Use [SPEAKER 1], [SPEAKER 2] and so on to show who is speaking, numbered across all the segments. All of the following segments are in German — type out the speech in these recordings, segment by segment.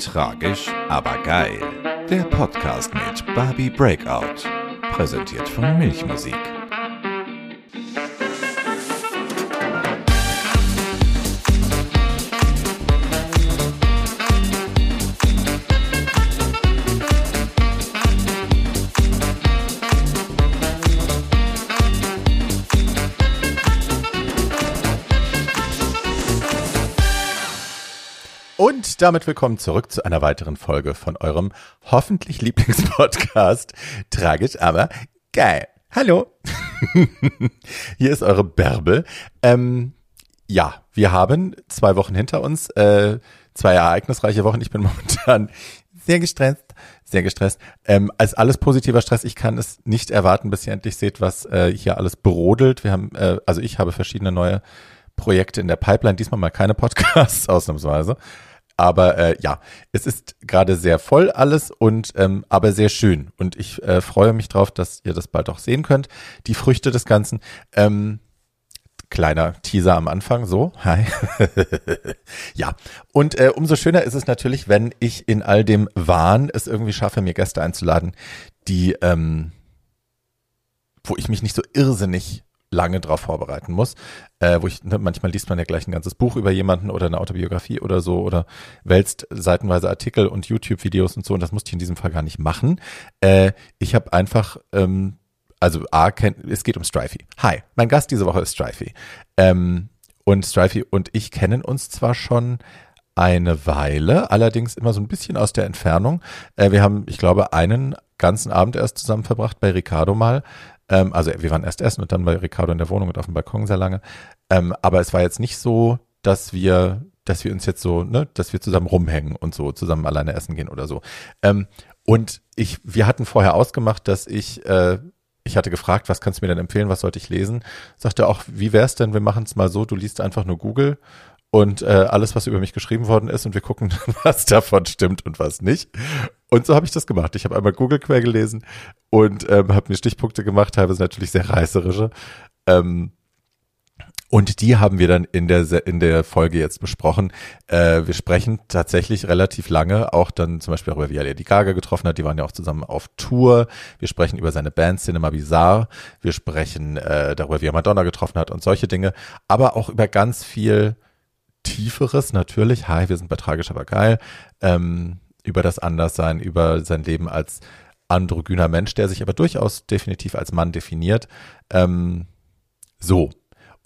[SPEAKER 1] Tragisch, aber geil. Der Podcast mit Barbie Breakout. Präsentiert von Milchmusik.
[SPEAKER 2] Und damit willkommen zurück zu einer weiteren Folge von eurem hoffentlich Lieblingspodcast. Tragisch, aber geil. Hallo. Hier ist eure Bärbel. Ähm, ja, wir haben zwei Wochen hinter uns, äh, zwei ereignisreiche Wochen. Ich bin momentan sehr gestresst, sehr gestresst. Ähm, als alles positiver Stress, ich kann es nicht erwarten, bis ihr endlich seht, was äh, hier alles brodelt. Wir haben, äh, also ich habe verschiedene neue Projekte in der Pipeline, diesmal mal keine Podcasts, ausnahmsweise. Aber äh, ja, es ist gerade sehr voll alles und ähm, aber sehr schön. Und ich äh, freue mich drauf, dass ihr das bald auch sehen könnt. Die Früchte des Ganzen. Ähm, kleiner Teaser am Anfang, so, hi. ja, und äh, umso schöner ist es natürlich, wenn ich in all dem Wahn es irgendwie schaffe, mir Gäste einzuladen, die, ähm, wo ich mich nicht so irrsinnig lange drauf vorbereiten muss, äh, wo ich, ne, manchmal liest man ja gleich ein ganzes Buch über jemanden oder eine Autobiografie oder so oder wälzt seitenweise Artikel und YouTube-Videos und so und das musste ich in diesem Fall gar nicht machen. Äh, ich habe einfach, ähm, also A, es geht um Strifey. Hi, mein Gast diese Woche ist Strifey. Ähm, und Strifey und ich kennen uns zwar schon eine Weile, allerdings immer so ein bisschen aus der Entfernung. Äh, wir haben, ich glaube, einen ganzen Abend erst zusammen verbracht bei Ricardo mal. Ähm, also wir waren erst essen und dann bei Ricardo in der Wohnung und auf dem Balkon sehr lange. Ähm, aber es war jetzt nicht so, dass wir, dass wir uns jetzt so, ne, dass wir zusammen rumhängen und so zusammen alleine essen gehen oder so. Ähm, und ich, wir hatten vorher ausgemacht, dass ich, äh, ich hatte gefragt, was kannst du mir denn empfehlen, was sollte ich lesen? Sagte auch, wie wär's denn, wir machen es mal so, du liest einfach nur Google und äh, alles, was über mich geschrieben worden ist und wir gucken, was davon stimmt und was nicht. Und so habe ich das gemacht. Ich habe einmal Google Quer gelesen und ähm, habe mir Stichpunkte gemacht, teilweise natürlich sehr reißerische. Ähm, und die haben wir dann in der in der Folge jetzt besprochen. Äh, wir sprechen tatsächlich relativ lange, auch dann zum Beispiel darüber, wie er Lady Gaga getroffen hat. Die waren ja auch zusammen auf Tour. Wir sprechen über seine Band Cinema Bizarre. Wir sprechen äh, darüber, wie er Madonna getroffen hat und solche Dinge. Aber auch über ganz viel Tieferes natürlich. Hi, wir sind bei Tragisch, aber geil. Ähm, über das Anderssein, über sein Leben als androgyner Mensch, der sich aber durchaus definitiv als Mann definiert. Ähm, so.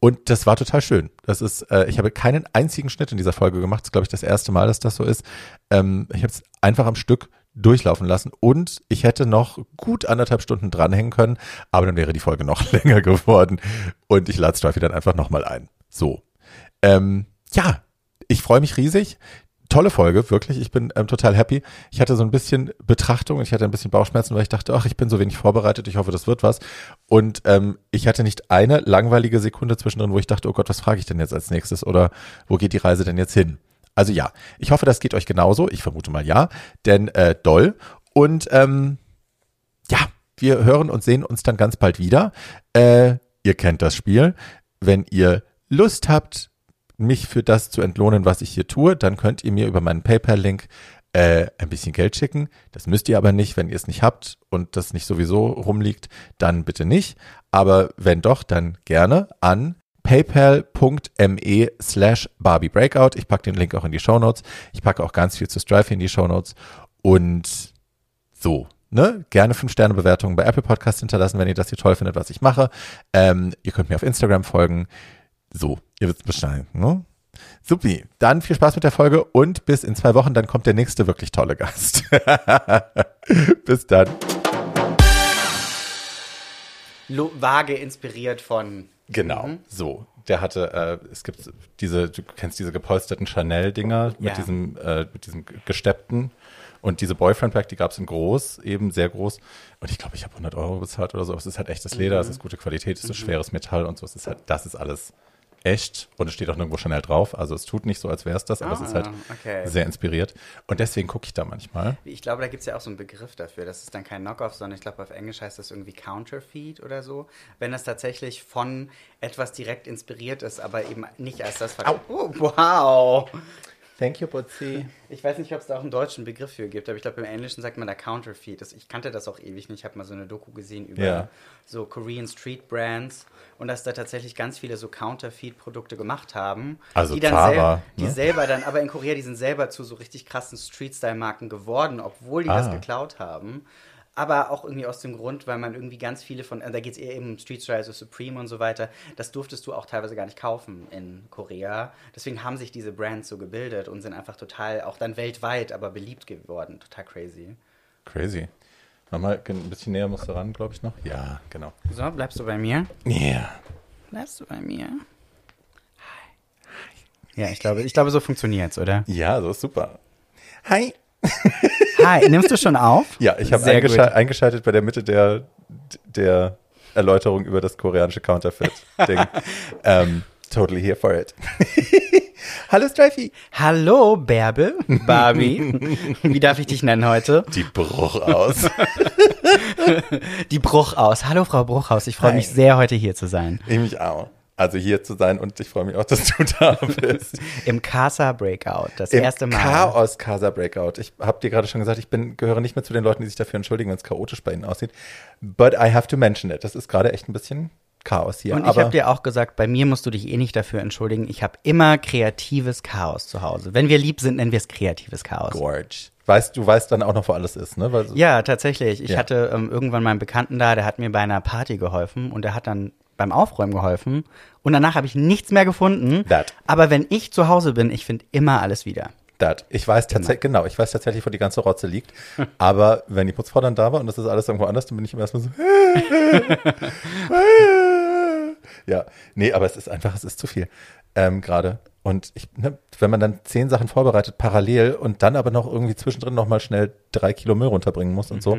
[SPEAKER 2] Und das war total schön. Das ist, äh, ich habe keinen einzigen Schnitt in dieser Folge gemacht. Das ist, glaube ich, das erste Mal, dass das so ist. Ähm, ich habe es einfach am Stück durchlaufen lassen und ich hätte noch gut anderthalb Stunden dranhängen können, aber dann wäre die Folge noch länger geworden und ich lade Strife dann einfach nochmal ein. So. Ähm, ja, ich freue mich riesig. Tolle Folge, wirklich. Ich bin ähm, total happy. Ich hatte so ein bisschen Betrachtung, ich hatte ein bisschen Bauchschmerzen, weil ich dachte, ach, ich bin so wenig vorbereitet, ich hoffe, das wird was. Und ähm, ich hatte nicht eine langweilige Sekunde zwischendrin, wo ich dachte, oh Gott, was frage ich denn jetzt als nächstes oder wo geht die Reise denn jetzt hin? Also ja, ich hoffe, das geht euch genauso. Ich vermute mal ja, denn äh, doll. Und ähm, ja, wir hören und sehen uns dann ganz bald wieder. Äh, ihr kennt das Spiel. Wenn ihr Lust habt, mich für das zu entlohnen, was ich hier tue, dann könnt ihr mir über meinen PayPal-Link äh, ein bisschen Geld schicken. Das müsst ihr aber nicht, wenn ihr es nicht habt und das nicht sowieso rumliegt, dann bitte nicht. Aber wenn doch, dann gerne an paypal.me slash Barbie Breakout. Ich packe den Link auch in die Show Notes. Ich packe auch ganz viel zu Strife in die Show Notes. Und so, ne? Gerne 5-Sterne-Bewertungen bei Apple Podcasts hinterlassen, wenn ihr das hier toll findet, was ich mache. Ähm, ihr könnt mir auf Instagram folgen. So, ihr wisst Bescheid, ne? Supi, dann viel Spaß mit der Folge und bis in zwei Wochen, dann kommt der nächste wirklich tolle Gast. bis dann.
[SPEAKER 3] Lo vage inspiriert von.
[SPEAKER 2] Genau, mhm. so. Der hatte, äh, es gibt diese, du kennst diese gepolsterten Chanel-Dinger mit
[SPEAKER 3] Ja.
[SPEAKER 2] diesem, äh, mit diesem gesteppten. Und diese Boyfriend-Pack, die gab es in groß, eben sehr groß. Und ich glaube, ich habe 100 Euro bezahlt oder so. Aber es ist halt echtes Leder, es ist gute Qualität, es ist schweres Metall und so. Es ist halt, das ist alles echt. Und es steht auch nirgendwo Chanel drauf. Also es tut nicht so, als wäre es das, aber es ist halt
[SPEAKER 3] Ah, okay.
[SPEAKER 2] sehr inspiriert. Und deswegen gucke ich da manchmal.
[SPEAKER 3] Ich glaube, da gibt es ja auch so einen Begriff dafür. Das ist dann kein Knockoff, sondern ich glaube, auf Englisch heißt das irgendwie Counterfeit oder so. Wenn das tatsächlich von etwas direkt inspiriert ist, aber eben nicht als das verkauft. Oh, wow!
[SPEAKER 2] Thank you, Butzi.
[SPEAKER 3] Ich weiß nicht, ob es da auch einen deutschen Begriff für gibt, aber ich glaube, im Englischen sagt man da Counterfeit. Das, ich kannte das auch ewig nicht. Ich habe mal so eine Doku gesehen über
[SPEAKER 2] Ja.
[SPEAKER 3] so Korean Street Brands und dass da tatsächlich ganz viele so Counterfeit-Produkte gemacht haben.
[SPEAKER 2] Also
[SPEAKER 3] die dann
[SPEAKER 2] Zara,
[SPEAKER 3] sel- die
[SPEAKER 2] ne?
[SPEAKER 3] selber dann, aber in Korea, die sind selber zu so richtig krassen Street-Style-Marken geworden, obwohl die das
[SPEAKER 2] Ah.
[SPEAKER 3] geklaut haben. Aber auch irgendwie aus dem Grund, weil man irgendwie ganz viele von, äh, da geht es eher eben um Street so Supreme und so weiter, das durftest du auch teilweise gar nicht kaufen in Korea. Deswegen haben sich diese Brands so gebildet und sind einfach total, auch dann weltweit, aber beliebt geworden. Total crazy.
[SPEAKER 2] Crazy. Nochmal ein bisschen näher musst du ran, glaube ich noch. Ja, genau.
[SPEAKER 3] So, bleibst du bei mir?
[SPEAKER 2] Ja.
[SPEAKER 3] Bleibst du bei mir? Hi. Ja, ich glaube, ich glaube, so funktioniert's, oder?
[SPEAKER 2] Ja, so ist super. Hi.
[SPEAKER 3] Hi, nimmst du schon auf?
[SPEAKER 2] Ja, ich habe eingeschal eingeschaltet bei der Mitte der, der Erläuterung über das koreanische Counterfeit-Ding. ähm, totally here for it. Hallo Strifey.
[SPEAKER 3] Hallo, Bärbel, Barbie. Wie darf ich dich nennen heute?
[SPEAKER 2] Die Bruch aus.
[SPEAKER 3] Die Bruchaus. Hallo, Frau Bruchaus. Ich freue mich sehr, heute hier zu sein.
[SPEAKER 2] ich mich auch. Also hier zu sein und ich freue mich auch, dass du da bist.
[SPEAKER 3] Im Casa Breakout. Das
[SPEAKER 2] Im
[SPEAKER 3] erste Mal.
[SPEAKER 2] Chaos Casa Breakout. Ich habe dir gerade schon gesagt, ich bin, gehöre nicht mehr zu den Leuten, die sich dafür entschuldigen, wenn es chaotisch bei ihnen aussieht. But I have to mention it. Das ist gerade echt ein bisschen Chaos hier.
[SPEAKER 3] Und ich habe dir auch gesagt, bei mir musst du dich eh nicht dafür entschuldigen. Ich habe immer kreatives Chaos zu Hause. Wenn wir lieb sind, nennen wir es kreatives Chaos.
[SPEAKER 2] Gorge. Weißt du, weißt dann auch noch, wo alles ist, ne? Weil,
[SPEAKER 3] Ja, tatsächlich. Ich
[SPEAKER 2] Ja.
[SPEAKER 3] hatte ähm, irgendwann meinen Bekannten da, der hat mir bei einer Party geholfen und der hat dann beim Aufräumen geholfen. Und danach habe ich nichts mehr gefunden.
[SPEAKER 2] That.
[SPEAKER 3] Aber wenn ich zu Hause bin, ich finde immer alles wieder.
[SPEAKER 2] Dat. Ich weiß tatsächlich, genau, ich weiß tatsächlich, wo die ganze Rotze liegt. Aber wenn die Putzfrau dann da war und das ist alles irgendwo anders, dann bin ich immer erstmal so. ja, nee, aber es ist einfach, es ist zu viel ähm, gerade. Und ich, ne, wenn man dann zehn Sachen vorbereitet, parallel und dann aber noch irgendwie zwischendrin nochmal schnell drei Kilo Müll runterbringen muss und so,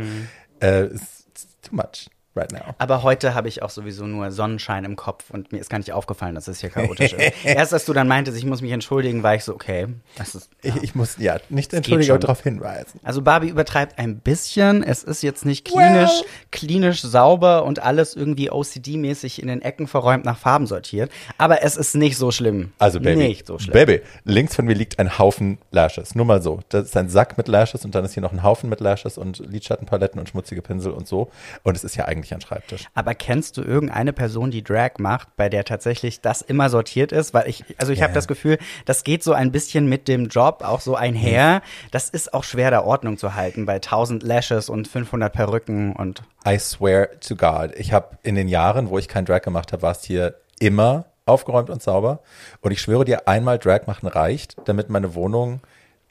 [SPEAKER 2] äh, ist it's too much right now.
[SPEAKER 3] Aber heute habe ich auch sowieso nur Sonnenschein im Kopf und mir ist gar nicht aufgefallen, dass es hier chaotisch ist. Erst als du dann meintest, ich muss mich entschuldigen, war ich so, okay, ist.
[SPEAKER 2] Ich, ich muss, ja, nicht entschuldigen, aber darauf hinweisen.
[SPEAKER 3] Also Barbie übertreibt ein bisschen. Es ist jetzt nicht klinisch,
[SPEAKER 2] Well.
[SPEAKER 3] klinisch sauber und alles irgendwie OCD-mäßig in den Ecken verräumt nach Farben sortiert. Aber es ist nicht so schlimm.
[SPEAKER 2] Also Baby,
[SPEAKER 3] Nicht so schlimm.
[SPEAKER 2] Baby, links von mir liegt ein Haufen Lashes. Nur mal so. Das ist ein Sack mit Lashes und dann ist hier noch ein Haufen mit Lashes und Lidschattenpaletten und schmutzige Pinsel und so. Und es ist ja eigentlich ein Schreibtisch.
[SPEAKER 3] Aber kennst du irgendeine Person, die Drag macht, bei der tatsächlich das immer sortiert ist? Weil ich, also ich
[SPEAKER 2] Ja.
[SPEAKER 3] habe das Gefühl, das geht so ein bisschen mit dem Job auch so einher. Das ist auch schwer, da Ordnung zu halten bei 1000 Lashes und 500 Perücken und
[SPEAKER 2] I swear to God. Ich habe in den Jahren, wo ich kein Drag gemacht habe, war es hier immer aufgeräumt und sauber. Und ich schwöre dir, einmal Drag machen reicht, damit meine Wohnung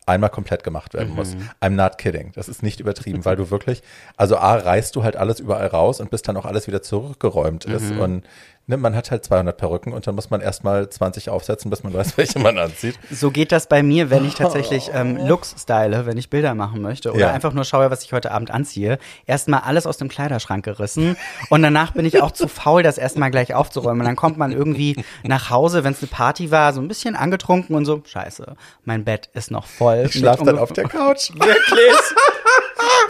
[SPEAKER 2] einmal komplett gemacht werden muss. I'm not kidding. Das ist nicht übertrieben, weil du wirklich, also A, reißt du halt alles überall raus und bis dann auch alles wieder zurückgeräumt ist. Und ne, man hat halt 200 Perücken und dann muss man erstmal 20 aufsetzen, bis man weiß, welche man anzieht.
[SPEAKER 3] So geht das bei mir, wenn ich tatsächlich ähm, Looks style, wenn ich Bilder machen möchte oder
[SPEAKER 2] Ja.
[SPEAKER 3] einfach nur schaue, was ich heute Abend anziehe. Erstmal alles aus dem Kleiderschrank gerissen und danach bin ich auch zu faul, das erstmal gleich aufzuräumen. Und dann kommt man irgendwie nach Hause, wenn es eine Party war, so ein bisschen angetrunken und so, scheiße, mein Bett ist noch voll.
[SPEAKER 2] Ich schlaf dann auf der Couch.
[SPEAKER 3] Wirklich?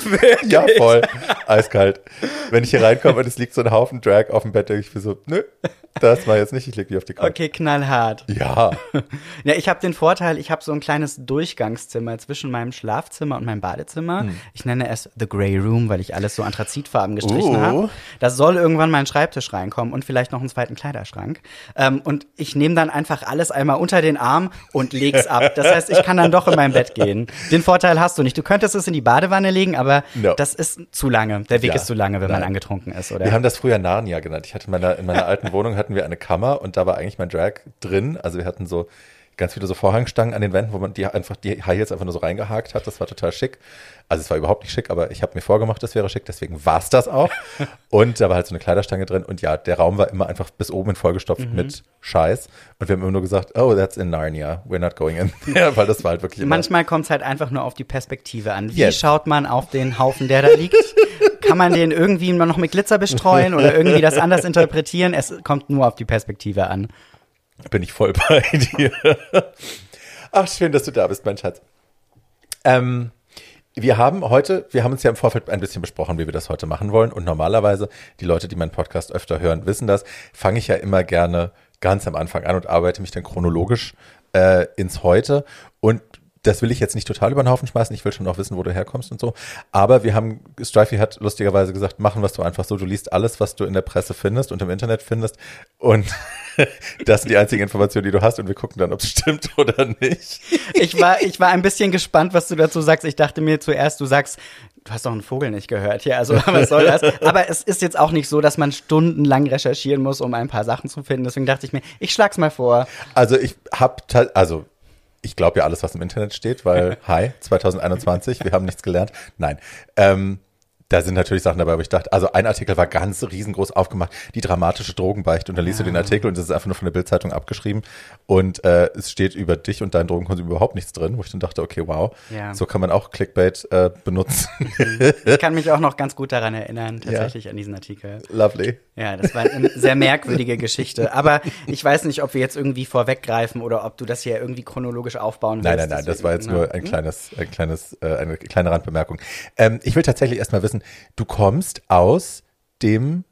[SPEAKER 3] Wirklich?
[SPEAKER 2] Ja, voll. Eiskalt. Wenn ich hier reinkomme und es liegt so ein Haufen Drag auf dem Bett, denke ich mir so, nö, das war jetzt nicht, ich leg dich auf die Couch.
[SPEAKER 3] Okay, knallhart.
[SPEAKER 2] Ja,
[SPEAKER 3] Ja, ich habe den Vorteil, ich habe so ein kleines Durchgangszimmer zwischen meinem Schlafzimmer und meinem Badezimmer.
[SPEAKER 2] Hm.
[SPEAKER 3] Ich nenne es The Grey Room, weil ich alles so anthrazitfarben gestrichen
[SPEAKER 2] Uh.
[SPEAKER 3] habe. Da soll irgendwann mein Schreibtisch reinkommen und vielleicht noch einen zweiten Kleiderschrank. Ähm, und ich nehme dann einfach alles einmal unter den Arm und leg's ab. Das heißt, ich kann dann doch in mein Bett gehen. Den Vorteil hast du nicht. Du könntest es in die Badewanne legen, aber
[SPEAKER 2] No.
[SPEAKER 3] das ist zu lange. Der Weg
[SPEAKER 2] Ja,
[SPEAKER 3] ist zu lange, wenn man
[SPEAKER 2] nein.
[SPEAKER 3] angetrunken ist, oder?
[SPEAKER 2] wir haben das früher Narnia genannt. Ich hatte in meiner, in meiner alten Wohnung hatten wir eine Kammer und da war eigentlich mein Drag drin. Also wir hatten so ganz viele so Vorhangstangen an den Wänden, wo man die einfach die High Heels einfach nur so reingehakt hat. Das war total schick. Also es war überhaupt nicht schick, aber ich habe mir vorgemacht, das wäre schick, deswegen war es das auch. Und da war halt so eine Kleiderstange drin und ja, der Raum war immer einfach bis oben hin vollgestopft
[SPEAKER 3] Mhm.
[SPEAKER 2] mit Scheiß. Und wir haben immer nur gesagt, oh, that's in Narnia. We're not going in there, weil das war halt wirklich immer
[SPEAKER 3] Manchmal kommt es halt einfach nur auf die Perspektive an. Wie
[SPEAKER 2] Yes.
[SPEAKER 3] schaut man auf den Haufen, der da liegt? Kann man den irgendwie noch mit Glitzer bestreuen oder irgendwie das anders interpretieren? Es kommt nur auf die Perspektive an.
[SPEAKER 2] Bin ich voll bei dir. Ach, schön, dass du da bist, mein Schatz. Ähm, wir haben heute, wir haben uns ja im Vorfeld ein bisschen besprochen, wie wir das heute machen wollen. Und normalerweise, die Leute, die meinen Podcast öfter hören, wissen das, fange ich ja immer gerne ganz am Anfang an und arbeite mich dann chronologisch äh, ins Heute. Und das will ich jetzt nicht total über den Haufen schmeißen. Ich will schon auch wissen, wo du herkommst und so. Aber wir haben, Strifey hat lustigerweise gesagt, machen es doch einfach so. Du liest alles, was du in der Presse findest und im Internet findest. Und das sind die einzigen Informationen, die du hast. Und wir gucken dann, ob es stimmt oder nicht.
[SPEAKER 3] Ich war, ich war ein bisschen gespannt, was du dazu sagst. Ich dachte mir zuerst, du sagst, du hast doch einen Vogel nicht gehört hier, also was soll das? Aber es ist jetzt auch nicht so, dass man stundenlang recherchieren muss, um ein paar Sachen zu finden. Deswegen dachte ich mir, ich schlag's mal vor.
[SPEAKER 2] Also ich habe, also ich glaube ja alles, was im Internet steht, weil, hi, 2021, wir haben nichts gelernt. Nein. Ähm, da sind natürlich Sachen dabei, aber ich dachte, also ein Artikel war ganz riesengroß aufgemacht, die dramatische Drogenbeichte. Und dann liest ja. du den Artikel und das ist einfach nur von der Bildzeitung abgeschrieben. Und äh, es steht über dich und deinen Drogenkonsum überhaupt nichts drin, wo ich dann dachte, okay, wow, ja. so kann man auch Clickbait äh, benutzen.
[SPEAKER 3] Ich kann mich auch noch ganz gut daran erinnern, tatsächlich ja. an diesen Artikel.
[SPEAKER 2] Lovely.
[SPEAKER 3] Ja, das war eine sehr merkwürdige Geschichte. Aber ich weiß nicht, ob wir jetzt irgendwie vorweggreifen oder ob du das hier irgendwie chronologisch aufbauen willst.
[SPEAKER 2] Nein, nein, nein, das war jetzt nur ein kleines, ein kleines, äh, eine kleine Randbemerkung. Ähm, ich will tatsächlich erstmal wissen, du kommst aus dem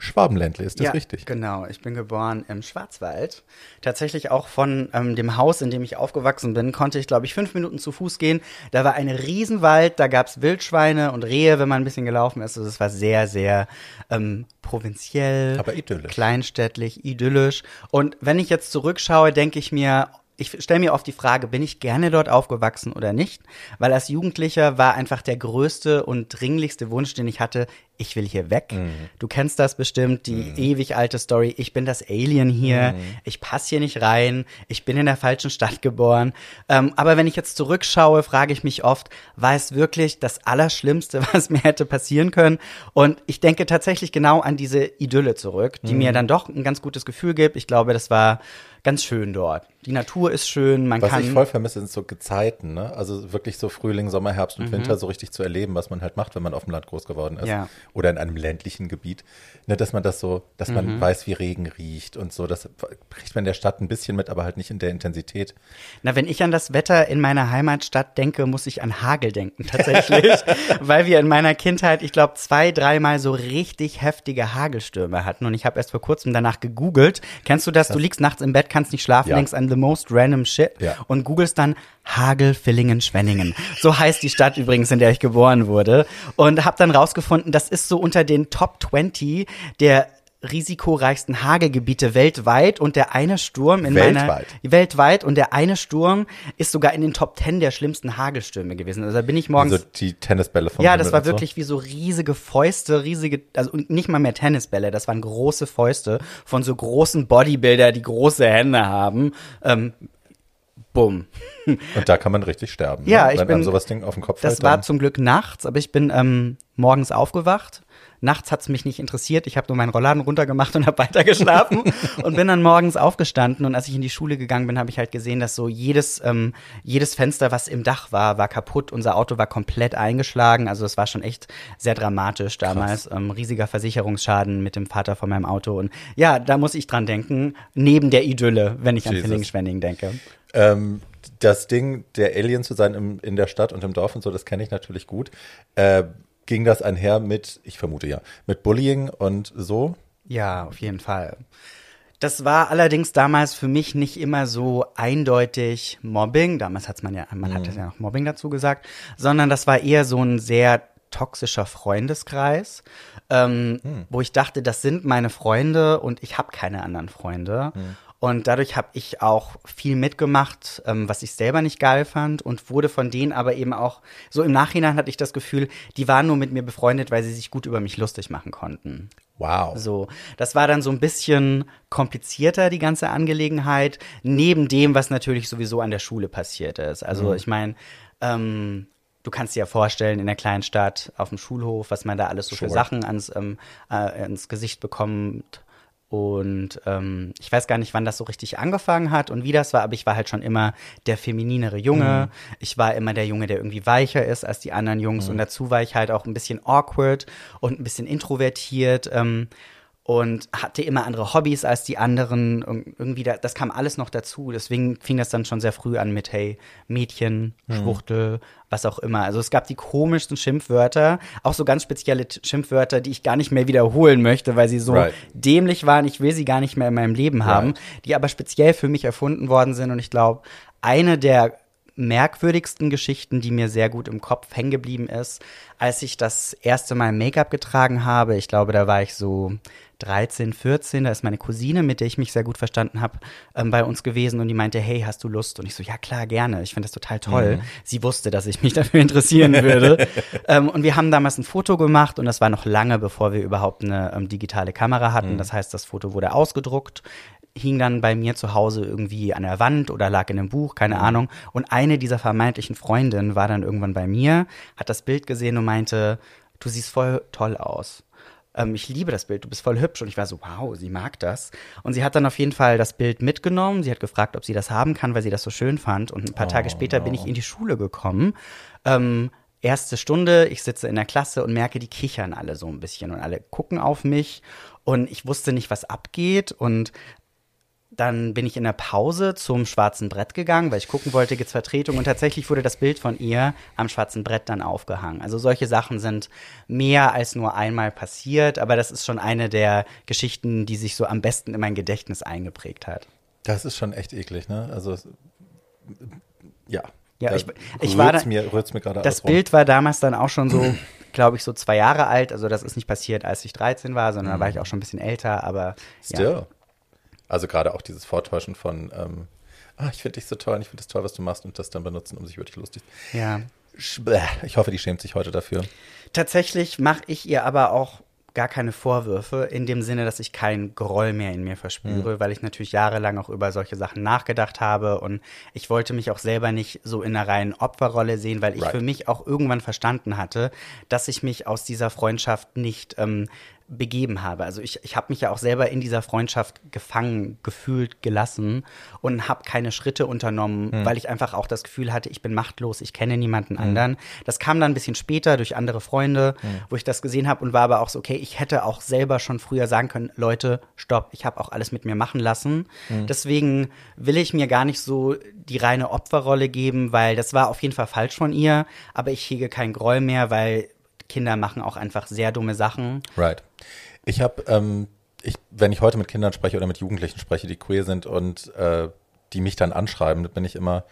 [SPEAKER 2] Schwabenländle, ist das
[SPEAKER 3] ja,
[SPEAKER 2] richtig?
[SPEAKER 3] Genau, ich bin geboren im Schwarzwald. Tatsächlich auch von ähm, dem Haus, in dem ich aufgewachsen bin, konnte ich, glaube ich, fünf Minuten zu Fuß gehen. Da war ein Riesenwald, da gab es Wildschweine und Rehe, wenn man ein bisschen gelaufen ist. Also es war sehr, sehr ähm, provinziell,
[SPEAKER 2] aber idyllisch.
[SPEAKER 3] kleinstädtlich, idyllisch. Und wenn ich jetzt zurückschaue, denke ich mir, ich stelle mir oft die Frage, bin ich gerne dort aufgewachsen oder nicht? Weil als Jugendlicher war einfach der größte und dringlichste Wunsch, den ich hatte, ich will hier weg. Mhm. Du kennst das bestimmt, die mhm. ewig alte Story, ich bin das Alien hier, mhm. ich passe hier nicht rein, ich bin in der falschen Stadt geboren. Ähm, aber wenn ich jetzt zurückschaue, frage ich mich oft, war es wirklich das Allerschlimmste, was mir hätte passieren können? Und ich denke tatsächlich genau an diese Idylle zurück, die mir mhm. dann doch ein ganz gutes Gefühl gibt. Ich glaube, das war ganz schön dort. Die Natur ist schön, man
[SPEAKER 2] was
[SPEAKER 3] kann.
[SPEAKER 2] Was ich voll vermisse, sind so Gezeiten, ne? Also wirklich so Frühling, Sommer, Herbst und mhm. Winter so richtig zu erleben, was man halt macht, wenn man auf dem Land groß geworden ist.
[SPEAKER 3] Ja
[SPEAKER 2] oder in einem ländlichen Gebiet, ne, dass man das so, dass man mhm. weiß, wie Regen riecht und so. Das kriegt man in der Stadt ein bisschen mit, aber halt nicht in der Intensität.
[SPEAKER 3] Na, wenn ich an das Wetter in meiner Heimatstadt denke, muss ich an Hagel denken, tatsächlich. weil wir in meiner Kindheit, ich glaube, zwei, dreimal so richtig heftige Hagelstürme hatten. Und ich habe erst vor kurzem danach gegoogelt. Kennst du das? Du liegst nachts im Bett, kannst nicht schlafen, ja. denkst an the most random shit
[SPEAKER 2] ja.
[SPEAKER 3] und googelst dann Hagel, Villingen, Schwenningen. So heißt die Stadt übrigens, in der ich geboren wurde. Und habe dann rausgefunden, das ist so unter den Top 20 der risikoreichsten Hagelgebiete weltweit und der eine Sturm in
[SPEAKER 2] weltweit.
[SPEAKER 3] meiner weltweit und der eine Sturm ist sogar in den Top 10 der schlimmsten Hagelstürme gewesen. Also da bin ich morgens
[SPEAKER 2] Also die Tennisbälle von
[SPEAKER 3] Ja, das war wirklich so. wie so riesige Fäuste, riesige also nicht mal mehr Tennisbälle, das waren große Fäuste von so großen Bodybuilder, die große Hände haben. Ähm, bumm.
[SPEAKER 2] Und da kann man richtig sterben.
[SPEAKER 3] Ja,
[SPEAKER 2] ne?
[SPEAKER 3] ich
[SPEAKER 2] Wenn
[SPEAKER 3] bin,
[SPEAKER 2] sowas Ding auf den Kopf
[SPEAKER 3] Das
[SPEAKER 2] fällt,
[SPEAKER 3] war zum Glück nachts, aber ich bin ähm, morgens aufgewacht. Nachts hat es mich nicht interessiert. Ich habe nur meinen Rollladen runtergemacht und habe weitergeschlafen und bin dann morgens aufgestanden. Und als ich in die Schule gegangen bin, habe ich halt gesehen, dass so jedes, ähm, jedes Fenster, was im Dach war, war kaputt. Unser Auto war komplett eingeschlagen. Also es war schon echt sehr dramatisch damals. Ähm, riesiger Versicherungsschaden mit dem Vater von meinem Auto. Und ja, da muss ich dran denken, neben der Idylle, wenn ich Jesus. an Villingen-Schwenning denke.
[SPEAKER 2] Ähm, das Ding, der Alien zu sein im, in der Stadt und im Dorf und so, das kenne ich natürlich gut. Äh, ging das einher mit, ich vermute ja, mit Bullying und so?
[SPEAKER 3] Ja, auf jeden Fall. Das war allerdings damals für mich nicht immer so eindeutig Mobbing. Damals hat man ja, man mhm. hat ja noch Mobbing dazu gesagt, sondern das war eher so ein sehr toxischer Freundeskreis, ähm, mhm. wo ich dachte, das sind meine Freunde und ich habe keine anderen Freunde. Mhm. Und dadurch habe ich auch viel mitgemacht, ähm, was ich selber nicht geil fand und wurde von denen aber eben auch, so im Nachhinein hatte ich das Gefühl, die waren nur mit mir befreundet, weil sie sich gut über mich lustig machen konnten.
[SPEAKER 2] Wow.
[SPEAKER 3] So, das war dann so ein bisschen komplizierter, die ganze Angelegenheit, neben dem, was natürlich sowieso an der Schule passiert ist. Also mhm. ich meine, ähm, du kannst dir ja vorstellen, in der kleinen Stadt auf dem Schulhof, was man da alles so sure. für Sachen ans, ähm, äh, ans Gesicht bekommt und ähm, ich weiß gar nicht, wann das so richtig angefangen hat und wie das war, aber ich war halt schon immer der femininere Junge. Mhm. Ich war immer der Junge, der irgendwie weicher ist als die anderen Jungs. Mhm. Und dazu war ich halt auch ein bisschen awkward und ein bisschen introvertiert. Ähm, und hatte immer andere Hobbys als die anderen. Und irgendwie, da, das kam alles noch dazu. Deswegen fing das dann schon sehr früh an mit, hey, Mädchen, Schwuchtel, was auch immer. Also es gab die komischsten Schimpfwörter, auch so ganz spezielle Schimpfwörter, die ich gar nicht mehr wiederholen möchte, weil sie so
[SPEAKER 2] Right.
[SPEAKER 3] dämlich waren. Ich will sie gar nicht mehr in meinem Leben haben,
[SPEAKER 2] Right.
[SPEAKER 3] die aber speziell für mich erfunden worden sind. Und ich glaube, eine der merkwürdigsten Geschichten, die mir sehr gut im Kopf hängen geblieben ist, als ich das erste Mal Make-up getragen habe. Ich glaube, da war ich so 13, 14. Da ist meine Cousine, mit der ich mich sehr gut verstanden habe, ähm, bei uns gewesen und die meinte, hey, hast du Lust? Und ich so, ja klar, gerne. Ich finde das total toll. Sie wusste, dass ich mich dafür interessieren würde. ähm, und wir haben damals ein Foto gemacht und das war noch lange, bevor wir überhaupt eine ähm, digitale Kamera hatten. Das heißt, das Foto wurde ausgedruckt hing dann bei mir zu Hause irgendwie an der Wand oder lag in einem Buch, keine Ahnung. Und eine dieser vermeintlichen Freundinnen war dann irgendwann bei mir, hat das Bild gesehen und meinte, du siehst voll toll aus. Ähm, ich liebe das Bild, du bist voll hübsch. Und ich war so, wow, sie mag das. Und sie hat dann auf jeden Fall das Bild mitgenommen. Sie hat gefragt, ob sie das haben kann, weil sie das so schön fand. Und ein paar Tage später bin ich in die Schule gekommen. Ähm, erste Stunde, ich sitze in der Klasse und merke, die kichern alle so ein bisschen und alle gucken auf mich. Und ich wusste nicht, was abgeht. Und dann bin ich in der Pause zum schwarzen Brett gegangen, weil ich gucken wollte, gibt's Vertretung. Und tatsächlich wurde das Bild von ihr am schwarzen Brett dann aufgehangen. Also solche Sachen sind mehr als nur einmal passiert, aber das ist schon eine der Geschichten, die sich so am besten in mein Gedächtnis eingeprägt hat.
[SPEAKER 2] Das ist schon echt eklig, ne? Also, ja.
[SPEAKER 3] Ja, ich- ich war da-
[SPEAKER 2] mir, rührt's mir gerade
[SPEAKER 3] Das. Bild war damals dann auch schon so, glaube ich, so zwei Jahre alt. Also das ist nicht passiert, als ich 13 war, sondern da war ich auch schon ein bisschen älter, aber ja.
[SPEAKER 2] Also gerade auch dieses Vortäuschen von, ähm, ah, ich finde dich so toll und ich finde es toll, was du machst und das dann benutzen, um sich wirklich lustig.
[SPEAKER 3] ja.
[SPEAKER 2] Sch- bäh. Ich hoffe, die schämt sich heute dafür.
[SPEAKER 3] Tatsächlich mache ich ihr aber auch gar keine Vorwürfe, in dem Sinne, dass ich keinen Groll mehr in mir verspüre, weil ich natürlich jahrelang auch über solche Sachen nachgedacht habe und ich wollte mich auch selber nicht so in einer reinen Opferrolle sehen, weil ich
[SPEAKER 2] Right.
[SPEAKER 3] für mich auch irgendwann verstanden hatte, dass ich mich aus dieser Freundschaft nicht ähm, begeben habe. Also ich, ich habe mich ja auch selber in dieser Freundschaft gefangen, gefühlt, gelassen und habe keine Schritte unternommen, weil ich einfach auch das Gefühl hatte, ich bin machtlos, ich kenne niemanden anderen. Das kam dann ein bisschen später durch andere Freunde, wo ich das gesehen habe und war aber auch so, okay, ich hätte auch selber schon früher sagen können, Leute, stopp, ich habe auch alles mit mir machen lassen. Deswegen will ich mir gar nicht so die reine Opferrolle geben, weil das war auf jeden Fall falsch von ihr, aber ich hege keinen Groll mehr, weil Kinder machen auch einfach sehr dumme Sachen.
[SPEAKER 2] Right. Ich habe, ähm, ich, wenn ich heute mit Kindern spreche oder mit Jugendlichen spreche, die queer sind und äh, die mich dann anschreiben, bin ich immer,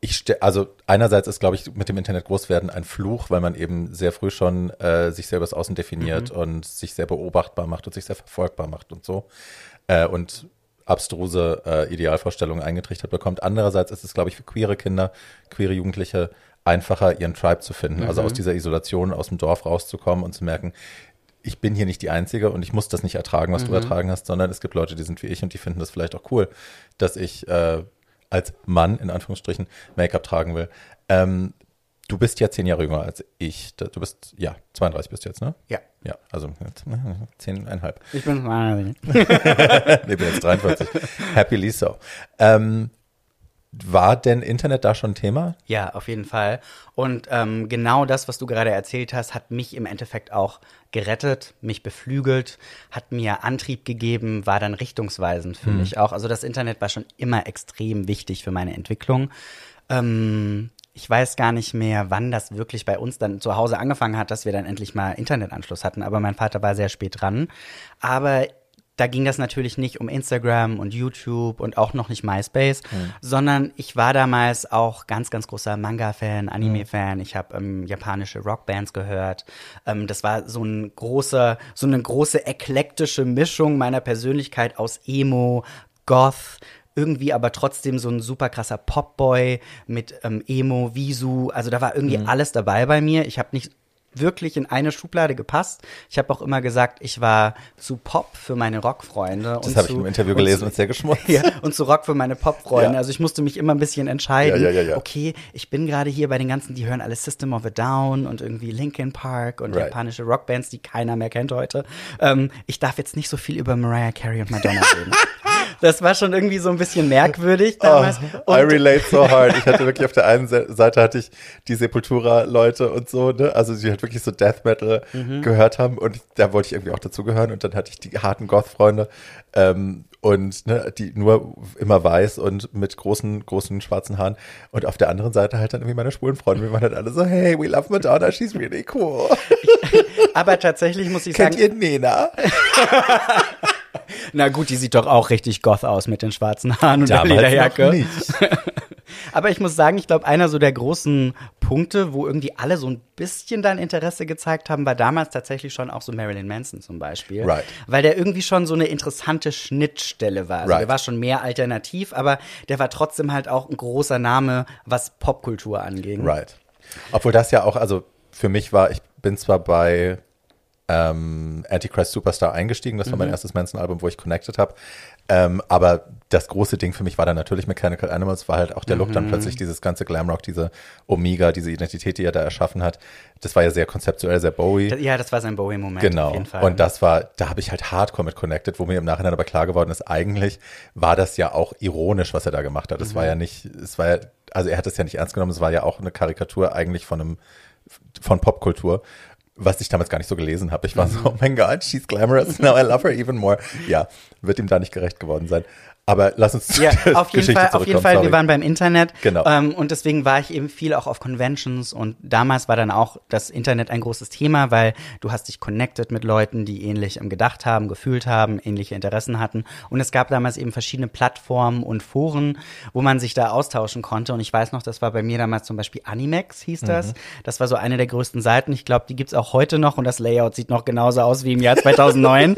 [SPEAKER 2] ich also einerseits ist, glaube ich, mit dem Internet groß werden ein Fluch, weil man eben sehr früh schon äh, sich selber das Außen definiert und sich sehr beobachtbar macht und sich sehr verfolgbar macht und so. Äh, und abstruse äh, Idealvorstellungen eingetrichtert bekommt. Andererseits ist es, glaube ich, für queere Kinder, queere Jugendliche einfacher, ihren Tribe zu finden. Also aus dieser Isolation, aus dem Dorf rauszukommen und zu merken, ich bin hier nicht die Einzige und ich muss das nicht ertragen, was du ertragen hast, sondern es gibt Leute, die sind wie ich und die finden das vielleicht auch cool, dass ich äh, als Mann, in Anführungsstrichen, Make-up tragen will. Ähm, du bist ja zehn Jahre jünger als ich. Du bist, ja, 32 bist du jetzt, ne?
[SPEAKER 3] Ja.
[SPEAKER 2] Ja, also zehneinhalb.
[SPEAKER 3] Ich bin
[SPEAKER 2] Nee, ich bin jetzt 43. Happily so. Ähm, war denn Internet da schon Thema?
[SPEAKER 3] Ja, auf jeden Fall. Und ähm, genau das, was du gerade erzählt hast, hat mich im Endeffekt auch gerettet, mich beflügelt, hat mir Antrieb gegeben, war dann richtungsweisend für mich auch. Also das Internet war schon immer extrem wichtig für meine Entwicklung. Ähm, ich weiß gar nicht mehr, wann das wirklich bei uns dann zu Hause angefangen hat, dass wir dann endlich mal Internetanschluss hatten. Aber mein Vater war sehr spät dran. Aber da ging das natürlich nicht um Instagram und YouTube und auch noch nicht MySpace, sondern ich war damals auch ganz, ganz großer Manga-Fan, Anime-Fan. Ich habe ähm, japanische Rockbands gehört. Ähm, das war so ein großer, so eine große eklektische Mischung meiner Persönlichkeit aus Emo, Goth, irgendwie aber trotzdem so ein super krasser Popboy mit ähm, Emo, Visu. Also da war irgendwie alles dabei bei mir. Ich habe nicht wirklich in eine Schublade gepasst. Ich habe auch immer gesagt, ich war zu Pop für meine Rockfreunde.
[SPEAKER 2] Das habe ich im Interview gelesen und sehr geschmutzt.
[SPEAKER 3] ja, und zu Rock für meine Popfreunde.
[SPEAKER 2] Ja.
[SPEAKER 3] Also ich musste mich immer ein bisschen entscheiden.
[SPEAKER 2] Ja, ja, ja, ja.
[SPEAKER 3] Okay, ich bin gerade hier bei den ganzen, die hören alle System of a Down und irgendwie Linkin Park und
[SPEAKER 2] Right.
[SPEAKER 3] japanische Rockbands, die keiner mehr kennt heute. Ähm, ich darf jetzt nicht so viel über Mariah Carey und Madonna reden. Das war schon irgendwie so ein bisschen merkwürdig damals.
[SPEAKER 2] Oh, I relate so hard. Ich hatte wirklich auf der einen Seite hatte ich die Sepultura-Leute und so, ne? Also die halt wirklich so Death Metal
[SPEAKER 3] Mhm.
[SPEAKER 2] gehört haben und da wollte ich irgendwie auch dazugehören und dann hatte ich die harten Goth-Freunde ähm, und ne, die nur immer weiß und mit großen, großen schwarzen Haaren und auf der anderen Seite halt dann irgendwie meine schwulen Freunde. Wir waren halt alle so, hey, we love Madonna, she's really cool.
[SPEAKER 3] Aber tatsächlich muss ich
[SPEAKER 2] Kennt
[SPEAKER 3] sagen,
[SPEAKER 2] ihr Nena?
[SPEAKER 3] na gut, die sieht doch auch richtig goth aus mit den schwarzen Haaren und
[SPEAKER 2] Damals
[SPEAKER 3] der Lederjacke. Aber ich muss sagen, ich glaube, einer so der großen Punkte, wo irgendwie alle so ein bisschen dann Interesse gezeigt haben, war damals tatsächlich schon auch so Marilyn Manson zum Beispiel.
[SPEAKER 2] Right.
[SPEAKER 3] Weil der irgendwie schon so eine interessante Schnittstelle war. Also
[SPEAKER 2] Right.
[SPEAKER 3] der war schon mehr alternativ, aber der war trotzdem halt auch ein großer Name, was Popkultur anging.
[SPEAKER 2] Right. Obwohl das ja auch, also für mich war, ich bin zwar bei ähm, Antichrist Superstar eingestiegen, das war
[SPEAKER 3] Mhm.
[SPEAKER 2] mein erstes Manson-Album, wo ich connected habe. Ähm, aber das große Ding für mich war dann natürlich Mechanical Animals, war halt auch der Look,
[SPEAKER 3] Mhm.
[SPEAKER 2] dann plötzlich dieses ganze Glamrock, diese Omega, diese Identität, die er da erschaffen hat. Das war ja sehr konzeptuell, sehr Bowie.
[SPEAKER 3] Ja, das war sein Bowie-Moment
[SPEAKER 2] Genau.
[SPEAKER 3] auf jeden Fall.
[SPEAKER 2] Und das war, da habe ich halt hardcore mit connected, wo mir im Nachhinein aber klar geworden ist, eigentlich war das ja auch ironisch, was er da gemacht hat. Es
[SPEAKER 3] Mhm.
[SPEAKER 2] war ja nicht, es war ja, also er hat es ja nicht ernst genommen, es war ja auch eine Karikatur eigentlich von einem, von Popkultur. Was ich damals gar nicht so gelesen habe. Ich war
[SPEAKER 3] Mhm.
[SPEAKER 2] so, oh mein Gott, she's glamorous, now I love her even more. Ja, wird ihm da nicht gerecht geworden sein. Aber lass uns zu
[SPEAKER 3] Ja,
[SPEAKER 2] der
[SPEAKER 3] auf jeden Fall, auf jeden Fall.
[SPEAKER 2] sorry.
[SPEAKER 3] Wir waren beim Internet.
[SPEAKER 2] Genau.
[SPEAKER 3] Ähm, und deswegen war ich eben viel auch auf Conventions und damals war dann auch das Internet ein großes Thema, weil du hast dich connected mit Leuten, die ähnlich ähm, gedacht haben, gefühlt haben, ähnliche Interessen hatten. Und es gab damals eben verschiedene Plattformen und Foren, wo man sich da austauschen konnte. Und ich weiß noch, das war bei mir damals zum Beispiel Animex, hieß das. Das war so eine der größten Seiten. Ich glaube, die gibt's auch heute noch und das Layout sieht noch genauso aus wie im Jahr 2009.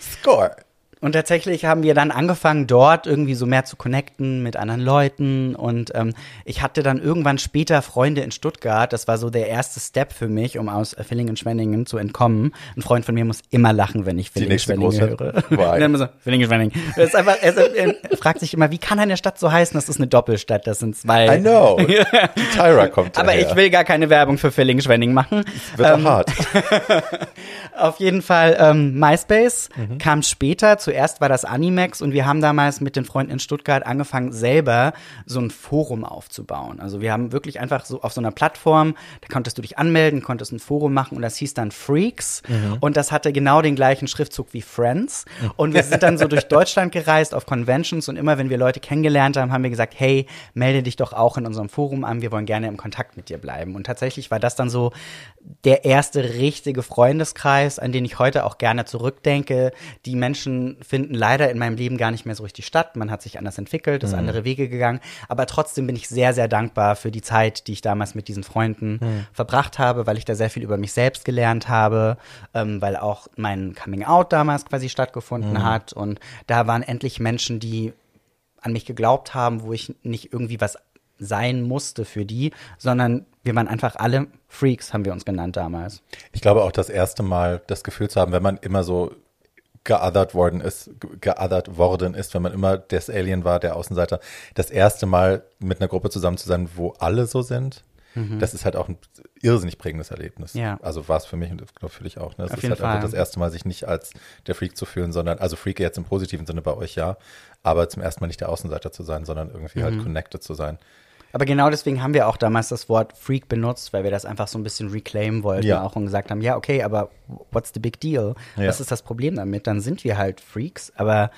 [SPEAKER 2] Score.
[SPEAKER 3] Und tatsächlich haben wir dann angefangen, dort irgendwie so mehr zu connecten mit anderen Leuten. Und ähm, ich hatte dann irgendwann später Freunde in Stuttgart. Das war so der erste Step für mich, um aus äh, Villingen-Schwenningen zu entkommen. Ein Freund von mir muss immer lachen, wenn ich
[SPEAKER 2] nächste
[SPEAKER 3] Villingen-Schwenningen
[SPEAKER 2] Großstadt?
[SPEAKER 3] höre. Dann so, Villingen-Schwenningen. Das ist einfach, er, er fragt sich immer, wie kann eine Stadt so heißen? Das ist eine Doppelstadt, das sind zwei.
[SPEAKER 2] I know. Die Tyra kommt
[SPEAKER 3] Aber
[SPEAKER 2] daher.
[SPEAKER 3] ich will gar keine Werbung für Villingen-Schwenningen machen.
[SPEAKER 2] Wird
[SPEAKER 3] Ähm,
[SPEAKER 2] auch hart.
[SPEAKER 3] Auf jeden Fall ähm, MySpace
[SPEAKER 2] Mhm.
[SPEAKER 3] kam später. Zuerst war das Animex und wir haben damals mit den Freunden in Stuttgart angefangen, selber so ein Forum aufzubauen. Also wir haben wirklich einfach so auf so einer Plattform, da konntest du dich anmelden, konntest ein Forum machen und das hieß dann Freaks
[SPEAKER 2] Mhm.
[SPEAKER 3] und das hatte genau den gleichen Schriftzug wie Friends. Und wir sind dann so durch Deutschland gereist auf Conventions und immer wenn wir Leute kennengelernt haben, haben wir gesagt, hey, melde dich doch auch in unserem Forum an, wir wollen gerne im Kontakt mit dir bleiben. Und tatsächlich war das dann so der erste richtige Freundeskreis, an den ich heute auch gerne zurückdenke. Die Menschen finden leider in meinem Leben gar nicht mehr so richtig statt. Man hat sich anders entwickelt, ist andere Wege gegangen. Aber trotzdem bin ich sehr, sehr dankbar für die Zeit, die ich damals mit diesen Freunden verbracht habe, weil ich da sehr viel über mich selbst gelernt habe, ähm, weil auch mein Coming Out damals quasi stattgefunden hat. Und da waren endlich Menschen, die an mich geglaubt haben, wo ich nicht irgendwie was sein musste für die, sondern wir waren einfach alle Freaks, haben wir uns genannt damals.
[SPEAKER 2] Ich glaube auch das erste Mal das Gefühl zu haben, wenn man immer so geothert worden ist, ge- geothert worden ist, wenn man immer das Alien war, der Außenseiter, das erste Mal mit einer Gruppe zusammen zu sein, wo alle so sind, das ist halt auch ein irrsinnig prägendes Erlebnis.
[SPEAKER 3] Mhm. Ja.
[SPEAKER 2] Also war es für mich und ich glaube für dich auch. Ne? Es
[SPEAKER 3] Auf
[SPEAKER 2] ist
[SPEAKER 3] jeden
[SPEAKER 2] halt einfach das erste Mal, sich nicht als der Freak zu fühlen, sondern, also Freak jetzt im positiven Sinne bei euch ja, aber zum ersten Mal nicht der Außenseiter zu sein, sondern irgendwie
[SPEAKER 3] Mhm.
[SPEAKER 2] halt connected zu sein.
[SPEAKER 3] Aber genau deswegen haben wir auch damals das Wort Freak benutzt, weil wir das einfach so ein bisschen reclaimen wollten
[SPEAKER 2] Ja.
[SPEAKER 3] auch und gesagt haben, ja, okay, aber what's the big deal?
[SPEAKER 2] Ja.
[SPEAKER 3] Was ist das Problem damit? Dann sind wir halt Freaks, aber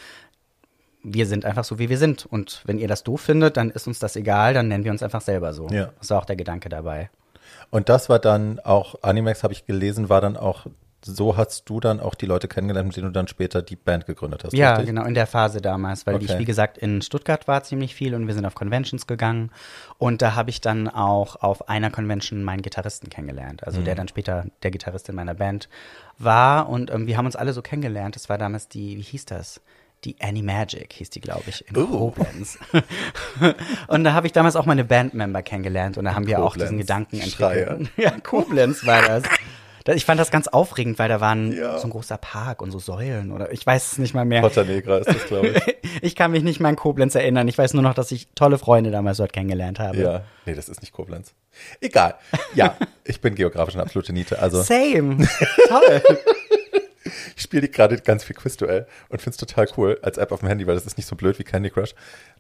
[SPEAKER 3] wir sind einfach so, wie wir sind. Und wenn ihr das doof findet, dann ist uns das egal, dann nennen wir uns einfach selber so.
[SPEAKER 2] Ja.
[SPEAKER 3] Das war auch der Gedanke dabei.
[SPEAKER 2] Und das war dann auch, Animax habe ich gelesen, war dann auch, so hast du dann auch die Leute kennengelernt, mit denen du dann später die Band gegründet hast.
[SPEAKER 3] Ja,
[SPEAKER 2] richtig?
[SPEAKER 3] genau, in der Phase damals, weil
[SPEAKER 2] Okay.
[SPEAKER 3] ich, wie gesagt, in Stuttgart war ziemlich viel und wir sind auf Conventions gegangen. Und da habe ich dann auch auf einer Convention meinen Gitarristen kennengelernt, also
[SPEAKER 2] Mhm.
[SPEAKER 3] der dann später der Gitarrist in meiner Band war. Und ähm, wir haben uns alle so kennengelernt. Das war damals die, wie hieß das? Die Annie Magic hieß die, glaube ich, in
[SPEAKER 2] Oh.
[SPEAKER 3] Koblenz. und da habe ich damals auch meine Bandmember kennengelernt und da haben wir auch
[SPEAKER 2] Koblenz.
[SPEAKER 3] diesen Gedanken
[SPEAKER 2] Schreie.
[SPEAKER 3] entwickelt. Ja, Koblenz war das. Ich fand das ganz aufregend, weil da waren
[SPEAKER 2] Ja.
[SPEAKER 3] so ein großer Park und so Säulen oder ich weiß es nicht mal mehr.
[SPEAKER 2] Porta Negra ist das, glaube ich.
[SPEAKER 3] Ich kann mich nicht mehr an Koblenz erinnern. Ich weiß nur noch, dass ich tolle Freunde damals dort kennengelernt habe.
[SPEAKER 2] ja. Nee, das ist nicht Koblenz. Egal. Ja, ich bin geografisch eine absolute Niete. Also,
[SPEAKER 3] Same. Toll.
[SPEAKER 2] Ich spiele gerade ganz viel Quizduell und finde es total cool als App auf dem Handy, weil das ist nicht so blöd wie Candy Crush.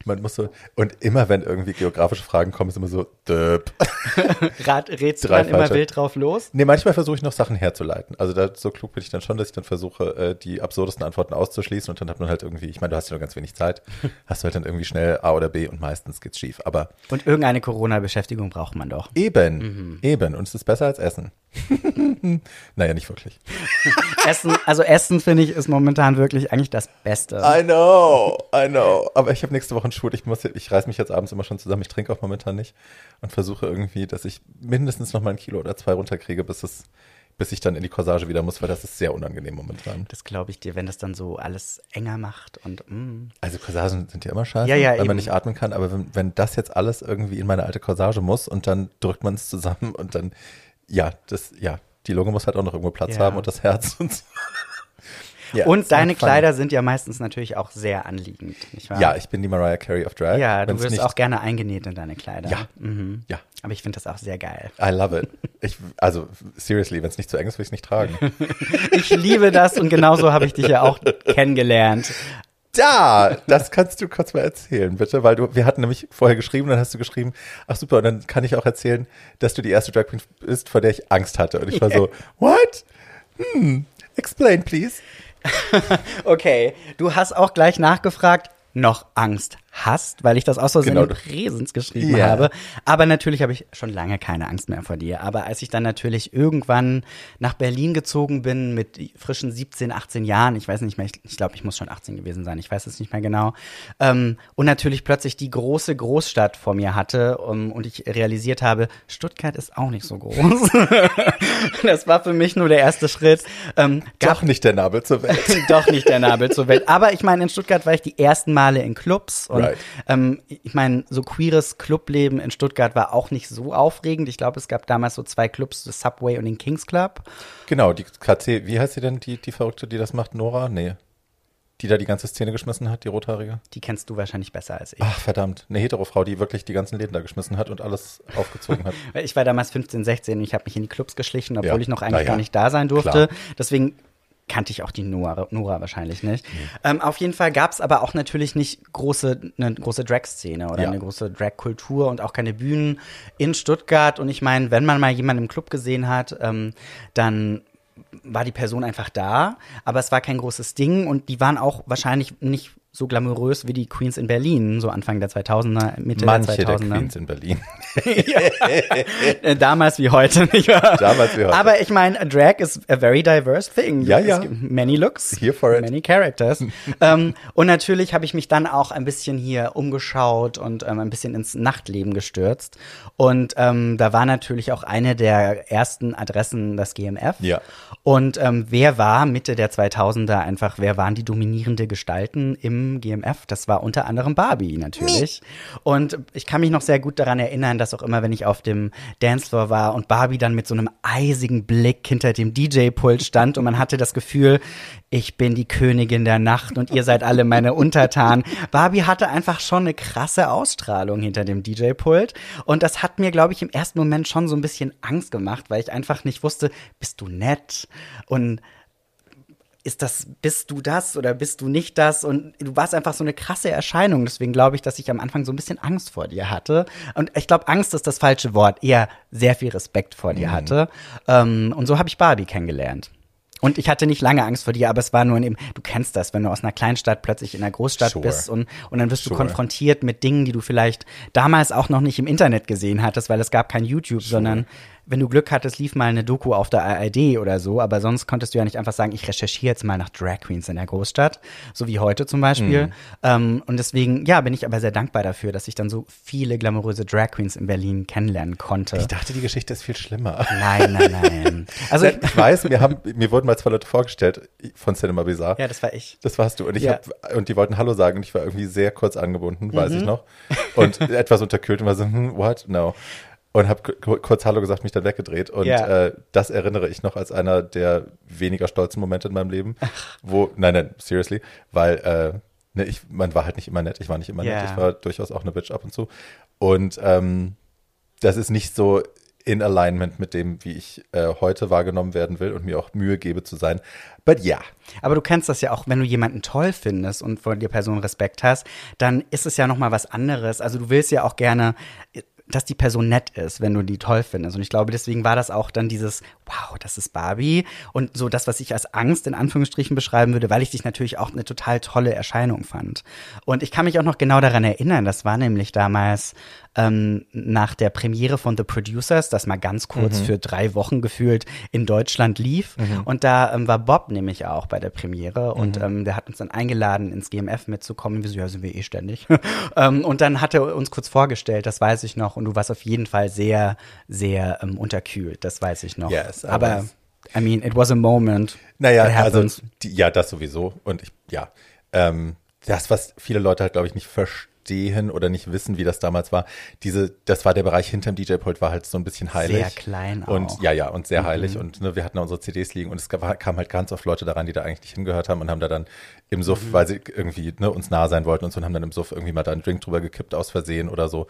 [SPEAKER 2] Man muss so, und immer wenn irgendwie geografische Fragen kommen, ist immer so, döp.
[SPEAKER 3] Rat, rätst du
[SPEAKER 2] Drei
[SPEAKER 3] dann immer wild drauf los?
[SPEAKER 2] Nee, manchmal versuche ich noch Sachen herzuleiten. Also da, so klug bin ich dann schon, dass ich dann versuche, äh, die absurdesten Antworten auszuschließen und dann hat man halt irgendwie, ich meine, du hast ja nur ganz wenig Zeit, hast du halt dann irgendwie schnell A oder B und meistens geht's schief. Aber
[SPEAKER 3] Und irgendeine Corona-Beschäftigung braucht man doch.
[SPEAKER 2] eben, eben. Und es ist besser als Essen. naja, nicht wirklich.
[SPEAKER 3] Essen, also Essen finde ich ist momentan wirklich eigentlich das Beste.
[SPEAKER 2] I know, I know. Aber ich habe nächste Woche einen Schwur. Ich muss, ich reiß mich jetzt abends immer schon zusammen. Ich trinke auch momentan nicht und versuche irgendwie, dass ich mindestens noch mal ein Kilo oder zwei runterkriege, bis es, bis ich dann in die Corsage wieder muss, weil das ist sehr unangenehm momentan.
[SPEAKER 3] Das glaube ich dir, wenn das dann so alles enger macht und mm.
[SPEAKER 2] Also Corsagen sind ja immer scheiße,
[SPEAKER 3] Ja, ja,
[SPEAKER 2] weil man
[SPEAKER 3] eben.
[SPEAKER 2] nicht atmen kann. Aber wenn, wenn das jetzt alles irgendwie in meine alte Corsage muss und dann drückt man es zusammen und dann, ja, das, ja, die Lunge muss halt auch noch irgendwo Platz
[SPEAKER 3] Ja.
[SPEAKER 2] haben und das Herz und so. Ja,
[SPEAKER 3] Und
[SPEAKER 2] halt
[SPEAKER 3] deine. Kleider sind ja meistens natürlich auch sehr anliegend, nicht wahr?
[SPEAKER 2] Ja, ich bin die Mariah Carey of Drag.
[SPEAKER 3] Ja, du
[SPEAKER 2] Wenn's
[SPEAKER 3] wirst auch gerne eingenäht in deine Kleider.
[SPEAKER 2] Ja.
[SPEAKER 3] Mhm.
[SPEAKER 2] Ja,
[SPEAKER 3] Aber ich finde das auch sehr geil.
[SPEAKER 2] I love it. Ich, also, seriously, wenn es nicht zu eng ist, will ich es nicht tragen.
[SPEAKER 3] Ich liebe das und genauso habe ich dich ja auch kennengelernt.
[SPEAKER 2] Da, das kannst du kurz mal erzählen, bitte, weil du, wir hatten nämlich vorher geschrieben, dann hast du geschrieben, ach super, und dann kann ich auch erzählen, dass du die erste Drag Queen bist, vor der ich Angst hatte. Und ich war so, what? Hm, explain, please.
[SPEAKER 3] Okay, du hast auch gleich nachgefragt, noch Angst hast, weil ich das auch so
[SPEAKER 2] Genau.
[SPEAKER 3] in Präsens geschrieben
[SPEAKER 2] Ja.
[SPEAKER 3] habe. Aber natürlich habe ich schon lange keine Angst mehr vor dir. Aber als ich dann natürlich irgendwann nach Berlin gezogen bin mit frischen 17, 18 Jahren, ich weiß nicht mehr, ich, ich glaube, ich muss schon 18 gewesen sein, ich weiß es nicht mehr genau, ähm, und natürlich plötzlich die große Großstadt vor mir hatte um, und ich realisiert habe, Stuttgart ist auch nicht so groß. das war für mich nur der erste Schritt. Ähm,
[SPEAKER 2] Doch nicht der Nabel zur Welt.
[SPEAKER 3] doch nicht der Nabel zur Welt. Aber ich meine, in Stuttgart war ich die ersten Male in Clubs und
[SPEAKER 2] Right.
[SPEAKER 3] Ähm, ich meine, so queeres Clubleben in Stuttgart war auch nicht so aufregend. Ich glaube, es gab damals so zwei Clubs, das Subway und den Kings Club.
[SPEAKER 2] genau, die KC, wie heißt sie denn, die, die Verrückte, die das macht? Nora? Nee. Die da die ganze Szene geschmissen hat, die rothaarige?
[SPEAKER 3] Die kennst du wahrscheinlich besser als ich.
[SPEAKER 2] Ach, verdammt. Eine Hetero-Frau, die wirklich die ganzen Läden da geschmissen hat und alles aufgezogen hat.
[SPEAKER 3] Ich war damals 15, 16 und ich habe mich in die Clubs geschlichen, obwohl
[SPEAKER 2] Ja,
[SPEAKER 3] ich noch eigentlich
[SPEAKER 2] ja,
[SPEAKER 3] gar nicht da sein durfte.
[SPEAKER 2] klar.
[SPEAKER 3] Deswegen kannte ich auch die Nora, Nora wahrscheinlich nicht. Ähm, auf jeden Fall gab es aber auch natürlich nicht große, eine große Drag-Szene oder
[SPEAKER 2] Ja.
[SPEAKER 3] eine große Drag-Kultur und auch keine Bühnen in Stuttgart. Und ich meine, wenn man mal jemanden im Club gesehen hat, ähm, dann war die Person einfach da, aber es war kein großes Ding und die waren auch wahrscheinlich nicht so glamourös wie die Queens in Berlin, so Anfang der 2000er, Mitte
[SPEAKER 2] Manche
[SPEAKER 3] der
[SPEAKER 2] der
[SPEAKER 3] 2000er.
[SPEAKER 2] Queens in Berlin.
[SPEAKER 3] Äh, Damals wie heute, nicht wahr?
[SPEAKER 2] Damals wie heute.
[SPEAKER 3] Aber ich meine, Drag is a very diverse thing.
[SPEAKER 2] Ja,
[SPEAKER 3] Es
[SPEAKER 2] ja.
[SPEAKER 3] gibt Many looks,
[SPEAKER 2] Here for it.
[SPEAKER 3] many characters. ähm, und natürlich habe ich mich dann auch ein bisschen hier umgeschaut und ähm, ein bisschen ins Nachtleben gestürzt. Und ähm, da war natürlich auch eine der ersten Adressen das GMF.
[SPEAKER 2] Ja.
[SPEAKER 3] Und ähm, wer war Mitte der 2000er einfach, wer waren die dominierende Gestalten im GMF? Das war unter anderem Barbie natürlich. Und ich kann mich noch sehr gut daran erinnern, dass auch immer, wenn ich auf dem Dancefloor war und Barbie dann mit so einem eisigen Blick hinter dem DJ-Pult stand und man hatte das Gefühl, ich bin die Königin der Nacht und ihr seid alle meine Untertanen. Barbie hatte einfach schon eine krasse Ausstrahlung hinter dem DJ-Pult und das hat mir, glaube ich, im ersten Moment schon so ein bisschen Angst gemacht, weil ich einfach nicht wusste, bist du nett und ist das, bist du das oder bist du nicht das? Und du warst einfach so eine krasse Erscheinung. Deswegen glaube ich, dass ich am Anfang so ein bisschen Angst vor dir hatte. Und ich glaube, Angst ist das falsche Wort. Eher sehr viel Respekt vor dir hatte. Ähm, und so habe ich Barbie kennengelernt. Und ich hatte nicht lange Angst vor dir, aber es war nur in dem, du kennst das, wenn du aus einer Kleinstadt plötzlich in einer Großstadt
[SPEAKER 2] Sure.
[SPEAKER 3] bist und, und dann wirst du
[SPEAKER 2] Sure.
[SPEAKER 3] konfrontiert mit Dingen, die du vielleicht damals auch noch nicht im Internet gesehen hattest, weil es gab kein YouTube, sondern wenn du Glück hattest, lief mal eine Doku auf der ARD oder so, aber sonst konntest du ja nicht einfach sagen, ich recherchiere jetzt mal nach Drag Queens in der Großstadt, so wie heute zum Beispiel.
[SPEAKER 2] Mhm.
[SPEAKER 3] Ähm, und deswegen, ja, bin ich aber sehr dankbar dafür, dass ich dann so viele glamouröse Drag Queens in Berlin kennenlernen konnte.
[SPEAKER 2] Ich dachte, die Geschichte ist viel schlimmer.
[SPEAKER 3] Nein, nein, nein. Also,
[SPEAKER 2] ich weiß, mir, haben, mir wurden mal zwei Leute vorgestellt von Cinema Bizarre.
[SPEAKER 3] ja, das war ich.
[SPEAKER 2] Das warst du. Und ich
[SPEAKER 3] Ja.
[SPEAKER 2] hab, und die wollten Hallo sagen und ich war irgendwie sehr kurz angebunden, weiß
[SPEAKER 3] Mhm.
[SPEAKER 2] ich noch. Und etwas unterkühlt und war so, hm, what? No. Und habe kurz Hallo gesagt, mich dann weggedreht. Und
[SPEAKER 3] Ja.
[SPEAKER 2] äh, das erinnere ich noch als einer der weniger stolzen Momente in meinem Leben. Wo, nein, nein, seriously, weil äh, ne, ich, man war halt nicht immer nett. Ich war nicht immer
[SPEAKER 3] Ja.
[SPEAKER 2] nett. Ich war durchaus auch eine Bitch ab und zu. Und ähm, das ist nicht so, in alignment mit dem, wie ich äh, heute wahrgenommen werden will und mir auch Mühe gebe zu sein. But ja. Yeah.
[SPEAKER 3] Aber du kennst das ja auch, wenn du jemanden toll findest und vor der Person Respekt hast, dann ist es ja noch mal was anderes. Also du willst ja auch gerne dass die Person nett ist, wenn du die toll findest. Und ich glaube, deswegen war das auch dann dieses, wow, das ist Barbie. Und so das, was ich als Angst in Anführungsstrichen beschreiben würde, weil ich dich natürlich auch eine total tolle Erscheinung fand. Und ich kann mich auch noch genau daran erinnern, das war nämlich damals ähm, nach der Premiere von The Producers, das mal ganz kurz mhm. für drei Wochen gefühlt in Deutschland lief. Mhm. Und da ähm, war Bob nämlich auch bei der Premiere und mhm. ähm, der hat uns dann eingeladen, ins GMF mitzukommen. Wir so, ja, sind wir eh ständig. ähm, und dann hat er uns kurz vorgestellt, das weiß ich noch. Und du warst auf jeden Fall sehr, sehr ähm, unterkühlt, das weiß ich noch.
[SPEAKER 2] Yes,
[SPEAKER 3] aber I mean, it was a moment.
[SPEAKER 2] Naja, also die, ja, das sowieso. Und ich, ja, ähm, das, was viele Leute halt, glaube ich, nicht verstehen verstehen oder nicht wissen, wie das damals war. Diese, das war der Bereich hinterm DJ-Pult, war halt so ein bisschen heilig.
[SPEAKER 3] Sehr klein auch.
[SPEAKER 2] Und ja, ja, und sehr mhm. heilig. Und ne, wir hatten unsere CDs liegen und es kam halt ganz oft Leute daran, die da eigentlich nicht hingehört haben und haben da dann im Suff, mhm. weil sie irgendwie ne, uns nah sein wollten und so und haben dann im Suff irgendwie mal da einen Drink drüber gekippt aus Versehen oder so.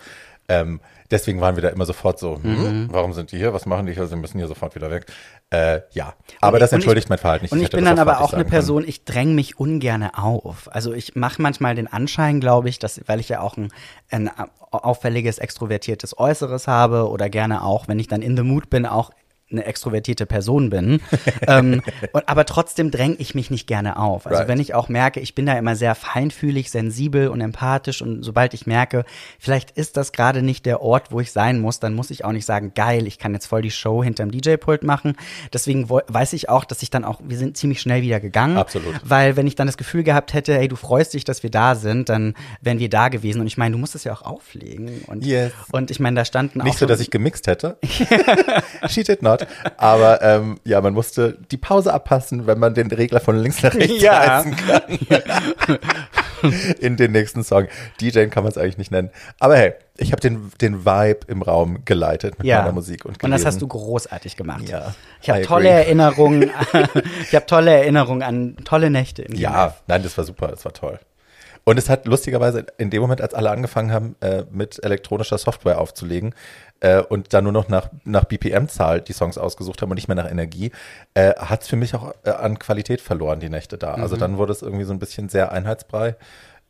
[SPEAKER 2] Ähm, deswegen waren wir da immer sofort so, hm, mhm. warum sind die hier? Was machen die hier? Sie müssen hier sofort wieder weg. Äh, ja, aber und das entschuldigt
[SPEAKER 3] ich,
[SPEAKER 2] mein Verhalten
[SPEAKER 3] nicht. Und ich, ich bin dann aber auch eine Person, können. ich dränge mich ungerne auf. Also ich mache manchmal den Anschein, glaube ich, dass, weil ich ja auch ein, ein auffälliges, extrovertiertes Äußeres habe oder gerne auch, wenn ich dann in the mood bin, auch eine extrovertierte Person bin. ähm, und, aber trotzdem dränge ich mich nicht gerne auf. Also right. wenn ich auch merke, ich bin da immer sehr feinfühlig, sensibel und empathisch und sobald ich merke, vielleicht ist das gerade nicht der Ort, wo ich sein muss, dann muss ich auch nicht sagen, geil, ich kann jetzt voll die Show hinterm DJ-Pult machen. Deswegen weiß ich auch, dass ich dann auch, wir sind ziemlich schnell wieder gegangen.
[SPEAKER 2] Absolut.
[SPEAKER 3] Weil wenn ich dann das Gefühl gehabt hätte, hey, du freust dich, dass wir da sind, dann wären wir da gewesen. Und ich meine, du musst es ja auch auflegen. Und,
[SPEAKER 2] yes.
[SPEAKER 3] und ich meine, da standen
[SPEAKER 2] nicht auch. Nicht so, dass ich gemixt hätte. She did not. Aber ähm, ja, man musste die Pause abpassen, wenn man den Regler von links nach rechts ja. kann. In den nächsten Song. DJ kann man es eigentlich nicht nennen. Aber hey, ich habe den, den Vibe im Raum geleitet mit ja. meiner Musik und
[SPEAKER 3] gelesen. Und das hast du großartig gemacht.
[SPEAKER 2] Ja.
[SPEAKER 3] Ich habe tolle Erinnerungen. ich habe tolle Erinnerungen an tolle Nächte.
[SPEAKER 2] ja, nein, das war super, das war toll. Und es hat lustigerweise in dem Moment, als alle angefangen haben, äh, mit elektronischer Software aufzulegen, äh, und dann nur noch nach, nach BPM-Zahl die Songs ausgesucht haben und nicht mehr nach Energie, äh, hat es für mich auch äh, an Qualität verloren, die Nächte da. Also mhm. Also dann wurde es irgendwie so ein bisschen sehr einheitsbrei.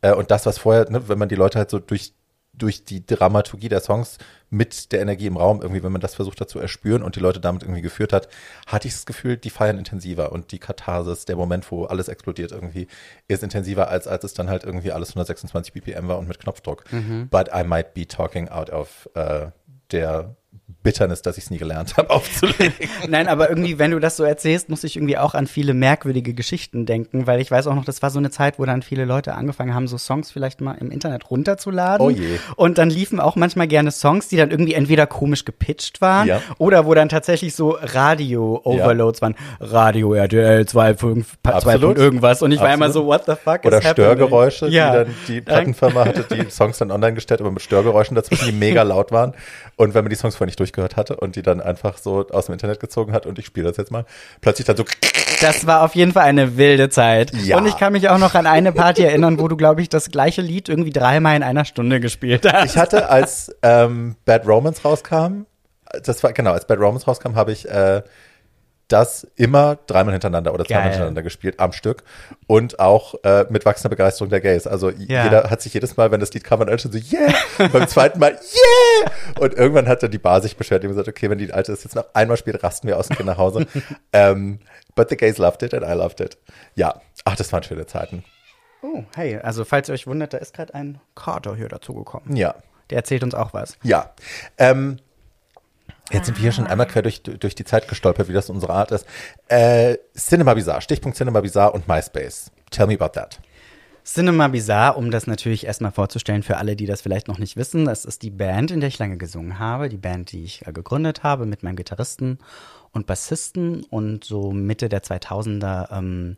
[SPEAKER 2] Äh, und das, was vorher, ne, wenn man die Leute halt so durch durch die Dramaturgie der Songs mit der Energie im Raum, irgendwie, wenn man das versucht hat zu erspüren und die Leute damit irgendwie geführt hat, hatte ich das Gefühl, die feiern intensiver und die Katharsis, der Moment, wo alles explodiert irgendwie, ist intensiver, als als es dann halt irgendwie alles 126 BPM war und mit Knopfdruck. Mhm. But I might be talking out of uh, der Bitternis, dass ich es nie gelernt habe, aufzulegen.
[SPEAKER 3] Nein, aber irgendwie, wenn du das so erzählst, muss ich irgendwie auch an viele merkwürdige Geschichten denken, weil ich weiß auch noch, das war so eine Zeit, wo dann viele Leute angefangen haben, so Songs vielleicht mal im Internet runterzuladen.
[SPEAKER 2] Oh je.
[SPEAKER 3] Und dann liefen auch manchmal gerne Songs, die dann irgendwie entweder komisch gepitcht waren ja. oder wo dann tatsächlich so Radio-Overloads ja. waren. Radio RTL 2.5 irgendwas. Und ich Absolut. war immer so, what the fuck
[SPEAKER 2] Oder Störgeräusche, ja. die dann die Plattenfirma hatte, die Songs dann online gestellt, aber mit Störgeräuschen dazwischen, die mega laut waren. Und wenn man die Songs vorher nicht durchgehört hatte und die dann einfach so aus dem Internet gezogen hat und ich spiele das jetzt mal, plötzlich dann so.
[SPEAKER 3] Das war auf jeden Fall eine wilde Zeit. Ja. Und ich kann mich auch noch an eine Party erinnern, wo du, glaube ich, das gleiche Lied irgendwie dreimal in einer Stunde gespielt hast.
[SPEAKER 2] Ich hatte, als ähm, Bad Romance rauskam, das war, genau, als Bad Romance rauskam, habe ich äh, das immer dreimal hintereinander oder zweimal hintereinander gespielt am Stück und auch äh, mit wachsender Begeisterung der Gays. Also ja. jeder hat sich jedes Mal, wenn das Lied kam, dann schon so yeah, beim zweiten Mal yeah und irgendwann hat dann die Bar sich beschwert und gesagt, okay, wenn die Alte das jetzt noch einmal spielt, rasten wir aus und gehen nach Hause. um, ähm, but the Gays loved it and I loved it. Ja, ach, das waren schöne Zeiten.
[SPEAKER 3] Oh, hey, also falls ihr euch wundert, da ist gerade ein Carter hier dazugekommen.
[SPEAKER 2] Ja.
[SPEAKER 3] Der erzählt uns auch was.
[SPEAKER 2] Ja. Ähm, Jetzt sind wir hier schon einmal quer durch, durch die Zeit gestolpert, wie das unsere Art ist. Äh, Cinema Bizarre, Stichpunkt Cinema Bizarre und MySpace. Tell me about that.
[SPEAKER 3] Cinema Bizarre, um das natürlich erstmal vorzustellen für alle, die das vielleicht noch nicht wissen, das ist die Band, in der ich lange gesungen habe, die Band, die ich äh, gegründet habe mit meinem Gitarristen und Bassisten und so Mitte der 2000er ähm,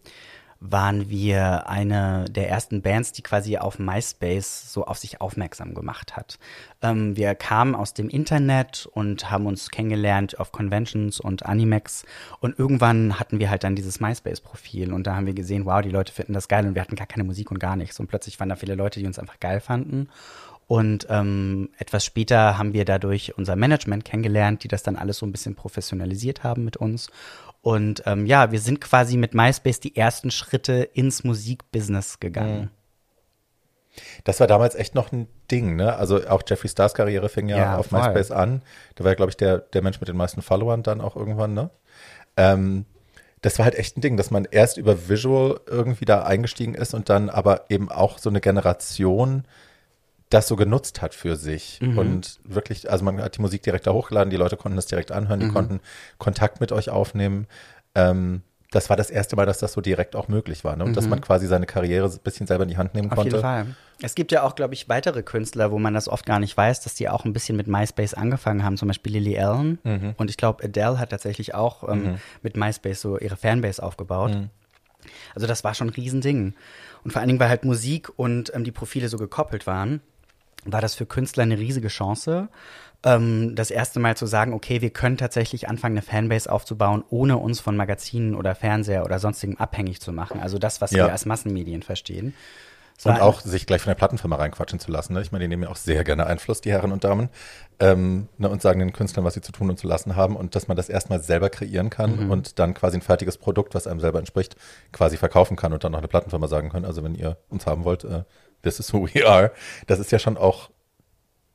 [SPEAKER 3] waren wir eine der ersten Bands, die quasi auf MySpace so auf sich aufmerksam gemacht hat. Ähm, wir kamen aus dem Internet und haben uns kennengelernt auf Conventions und Animex und irgendwann hatten wir halt dann dieses MySpace-Profil und da haben wir gesehen, wow, die Leute finden das geil und wir hatten gar keine Musik und gar nichts und plötzlich waren da viele Leute, die uns einfach geil fanden Und ähm, etwas später haben wir dadurch unser Management kennengelernt, die das dann alles so ein bisschen professionalisiert haben mit uns. Und ähm, ja, wir sind quasi mit MySpace die ersten Schritte ins Musikbusiness gegangen.
[SPEAKER 2] Das war damals echt noch ein Ding, ne? Also auch Jeffree Stars Karriere fing ja,
[SPEAKER 3] Ja,
[SPEAKER 2] auf
[SPEAKER 3] voll.
[SPEAKER 2] MySpace an. Da war ja, glaube ich, der, der Mensch mit den meisten Followern dann auch irgendwann, ne? Ähm, das war halt echt ein Ding, dass man erst über Visual irgendwie da eingestiegen ist und dann aber eben auch so eine Generation das so genutzt hat für sich
[SPEAKER 3] Mhm.
[SPEAKER 2] und wirklich, also man hat die Musik direkt da hochgeladen, die Leute konnten das direkt anhören,
[SPEAKER 3] Mhm.
[SPEAKER 2] die konnten Kontakt mit euch aufnehmen. Ähm, das war das erste Mal, dass das so direkt auch möglich war ne? und dass man quasi seine Karriere ein bisschen selber in die Hand nehmen
[SPEAKER 3] Mhm. Auf
[SPEAKER 2] konnte.
[SPEAKER 3] jeden Fall. Es gibt ja auch, glaube ich, weitere Künstler, wo man das oft gar nicht weiß, dass die auch ein bisschen mit MySpace angefangen haben. Zum Beispiel Lily Allen.
[SPEAKER 2] Mhm.
[SPEAKER 3] Und ich glaube, Adele hat tatsächlich auch ähm, mit MySpace so ihre Fanbase aufgebaut.
[SPEAKER 2] Mhm.
[SPEAKER 3] Also das war schon ein Riesending. Und vor allen Dingen, weil halt Musik und ähm, die Profile so gekoppelt waren, war das für Künstler eine riesige Chance. Ähm, das erste Mal zu sagen, okay, wir können tatsächlich anfangen, eine Fanbase aufzubauen, ohne uns von Magazinen oder Fernseher oder sonstigem abhängig zu machen. Also das, was
[SPEAKER 2] Ja.
[SPEAKER 3] wir als Massenmedien verstehen. Es
[SPEAKER 2] Und auch sich gleich von der Plattenfirma reinquatschen zu lassen. Ne? Ich meine, die nehmen ja auch sehr gerne Einfluss, die Herren und Damen, ähm, ne, und sagen den Künstlern, was sie zu tun und zu lassen haben und dass man das erstmal selber kreieren kann
[SPEAKER 3] Mhm.
[SPEAKER 2] und dann quasi ein fertiges Produkt, was einem selber entspricht, quasi verkaufen kann und dann noch eine Plattenfirma sagen können, also wenn ihr uns haben wollt, äh, this is who we are. Das ist ja schon auch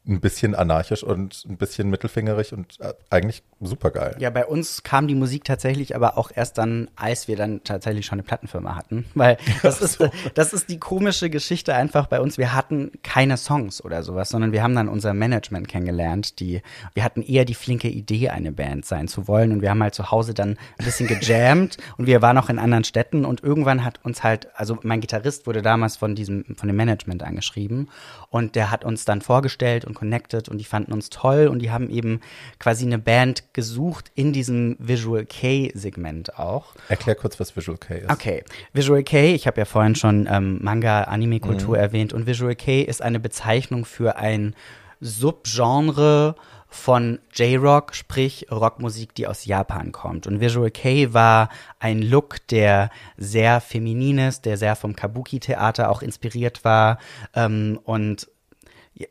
[SPEAKER 2] ein bisschen anarchisch und ein bisschen mittelfingerig und äh, eigentlich super geil.
[SPEAKER 3] Ja, bei uns kam die Musik tatsächlich aber auch erst dann, als wir dann tatsächlich schon eine Plattenfirma hatten. Weil das ist, das ist die komische Geschichte einfach bei uns. Wir hatten keine Songs oder sowas, sondern wir haben dann unser Management kennengelernt. Die, wir hatten eher die flinke Idee, eine Band sein zu wollen. Und wir haben halt zu Hause dann ein bisschen gejammt und wir waren auch in anderen Städten. Und irgendwann hat uns halt, also mein Gitarrist wurde damals von diesem, von dem Management angeschrieben. Und der hat uns dann vorgestellt und connected und die fanden uns toll und die haben eben quasi eine Band gesucht in diesem Visual K-Segment auch.
[SPEAKER 2] Erklär kurz, was Visual K ist.
[SPEAKER 3] Okay, Visual K, ich habe ja vorhin schon ähm, Manga, Anime-Kultur erwähnt und Visual K ist eine Bezeichnung für ein Subgenre von J-Rock, sprich Rockmusik, die aus Japan kommt. Und Visual K war ein Look, der sehr feminin ist, der sehr vom Kabuki-Theater auch inspiriert war ähm, und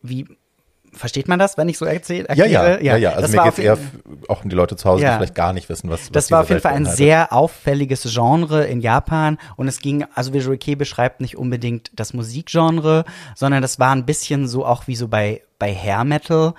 [SPEAKER 3] wie versteht man das, wenn ich so erzähle?
[SPEAKER 2] Ja, ja, ja, ja. Also
[SPEAKER 3] Das
[SPEAKER 2] mir geht es eher auch um die Leute zu Hause,
[SPEAKER 3] Ja.
[SPEAKER 2] die vielleicht gar nicht wissen, was was
[SPEAKER 3] das war auf jeden Fall ein sehr auffälliges Genre in Japan und es ging, also Visual Kei beschreibt nicht unbedingt das Musikgenre, sondern das war ein bisschen so auch wie so bei, bei Hair Metal,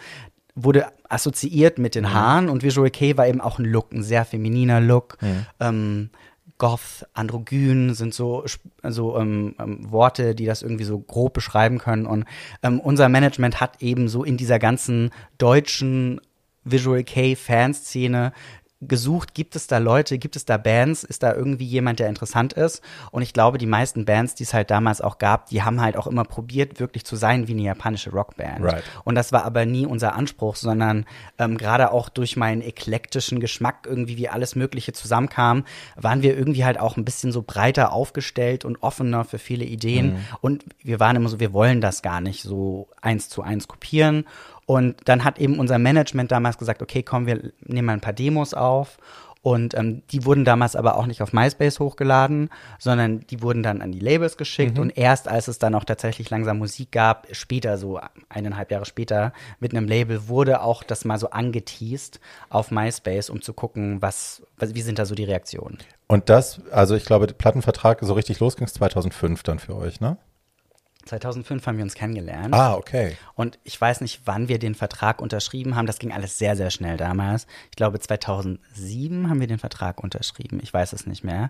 [SPEAKER 3] wurde assoziiert mit den Haaren und Visual Kei war eben auch ein Look, ein sehr femininer Look. Ähm, Goth, Androgyn sind so, so ähm, ähm, Worte, die das irgendwie so grob beschreiben können. Und ähm, unser Management hat eben so in dieser ganzen deutschen Visual K-Fanszene gesucht, gibt es da Leute, gibt es da Bands, ist da irgendwie jemand, der interessant ist? Und ich glaube, die meisten Bands, die es halt damals auch gab, die haben halt auch immer probiert, wirklich zu sein wie eine japanische Rockband.
[SPEAKER 2] Right.
[SPEAKER 3] Und das war aber nie unser Anspruch, sondern ähm, gerade auch durch meinen eklektischen Geschmack, irgendwie wie alles Mögliche zusammenkam, waren wir irgendwie halt auch ein bisschen so breiter aufgestellt und offener für viele Ideen. Und wir waren immer so, wir wollen das gar nicht so eins zu eins kopieren. Und dann hat eben unser Management damals gesagt, okay, komm, wir nehmen mal ein paar Demos auf. Und ähm, die wurden damals aber auch nicht auf MySpace hochgeladen, sondern die wurden dann an die Labels geschickt. Und erst als es dann auch tatsächlich langsam Musik gab, später, so eineinhalb Jahre später, mit einem Label, wurde auch das mal so angeteased auf MySpace, um zu gucken, was, was wie sind da so die Reaktionen.
[SPEAKER 2] Und das, also ich glaube, der Plattenvertrag so richtig los ging es 2005 dann für euch, ne?
[SPEAKER 3] 2005 haben wir uns kennengelernt.
[SPEAKER 2] Ah, okay.
[SPEAKER 3] Und ich weiß nicht, wann wir den Vertrag unterschrieben haben. Das ging alles sehr, sehr schnell damals. Ich glaube, 2007 haben wir den Vertrag unterschrieben. Ich weiß es nicht mehr.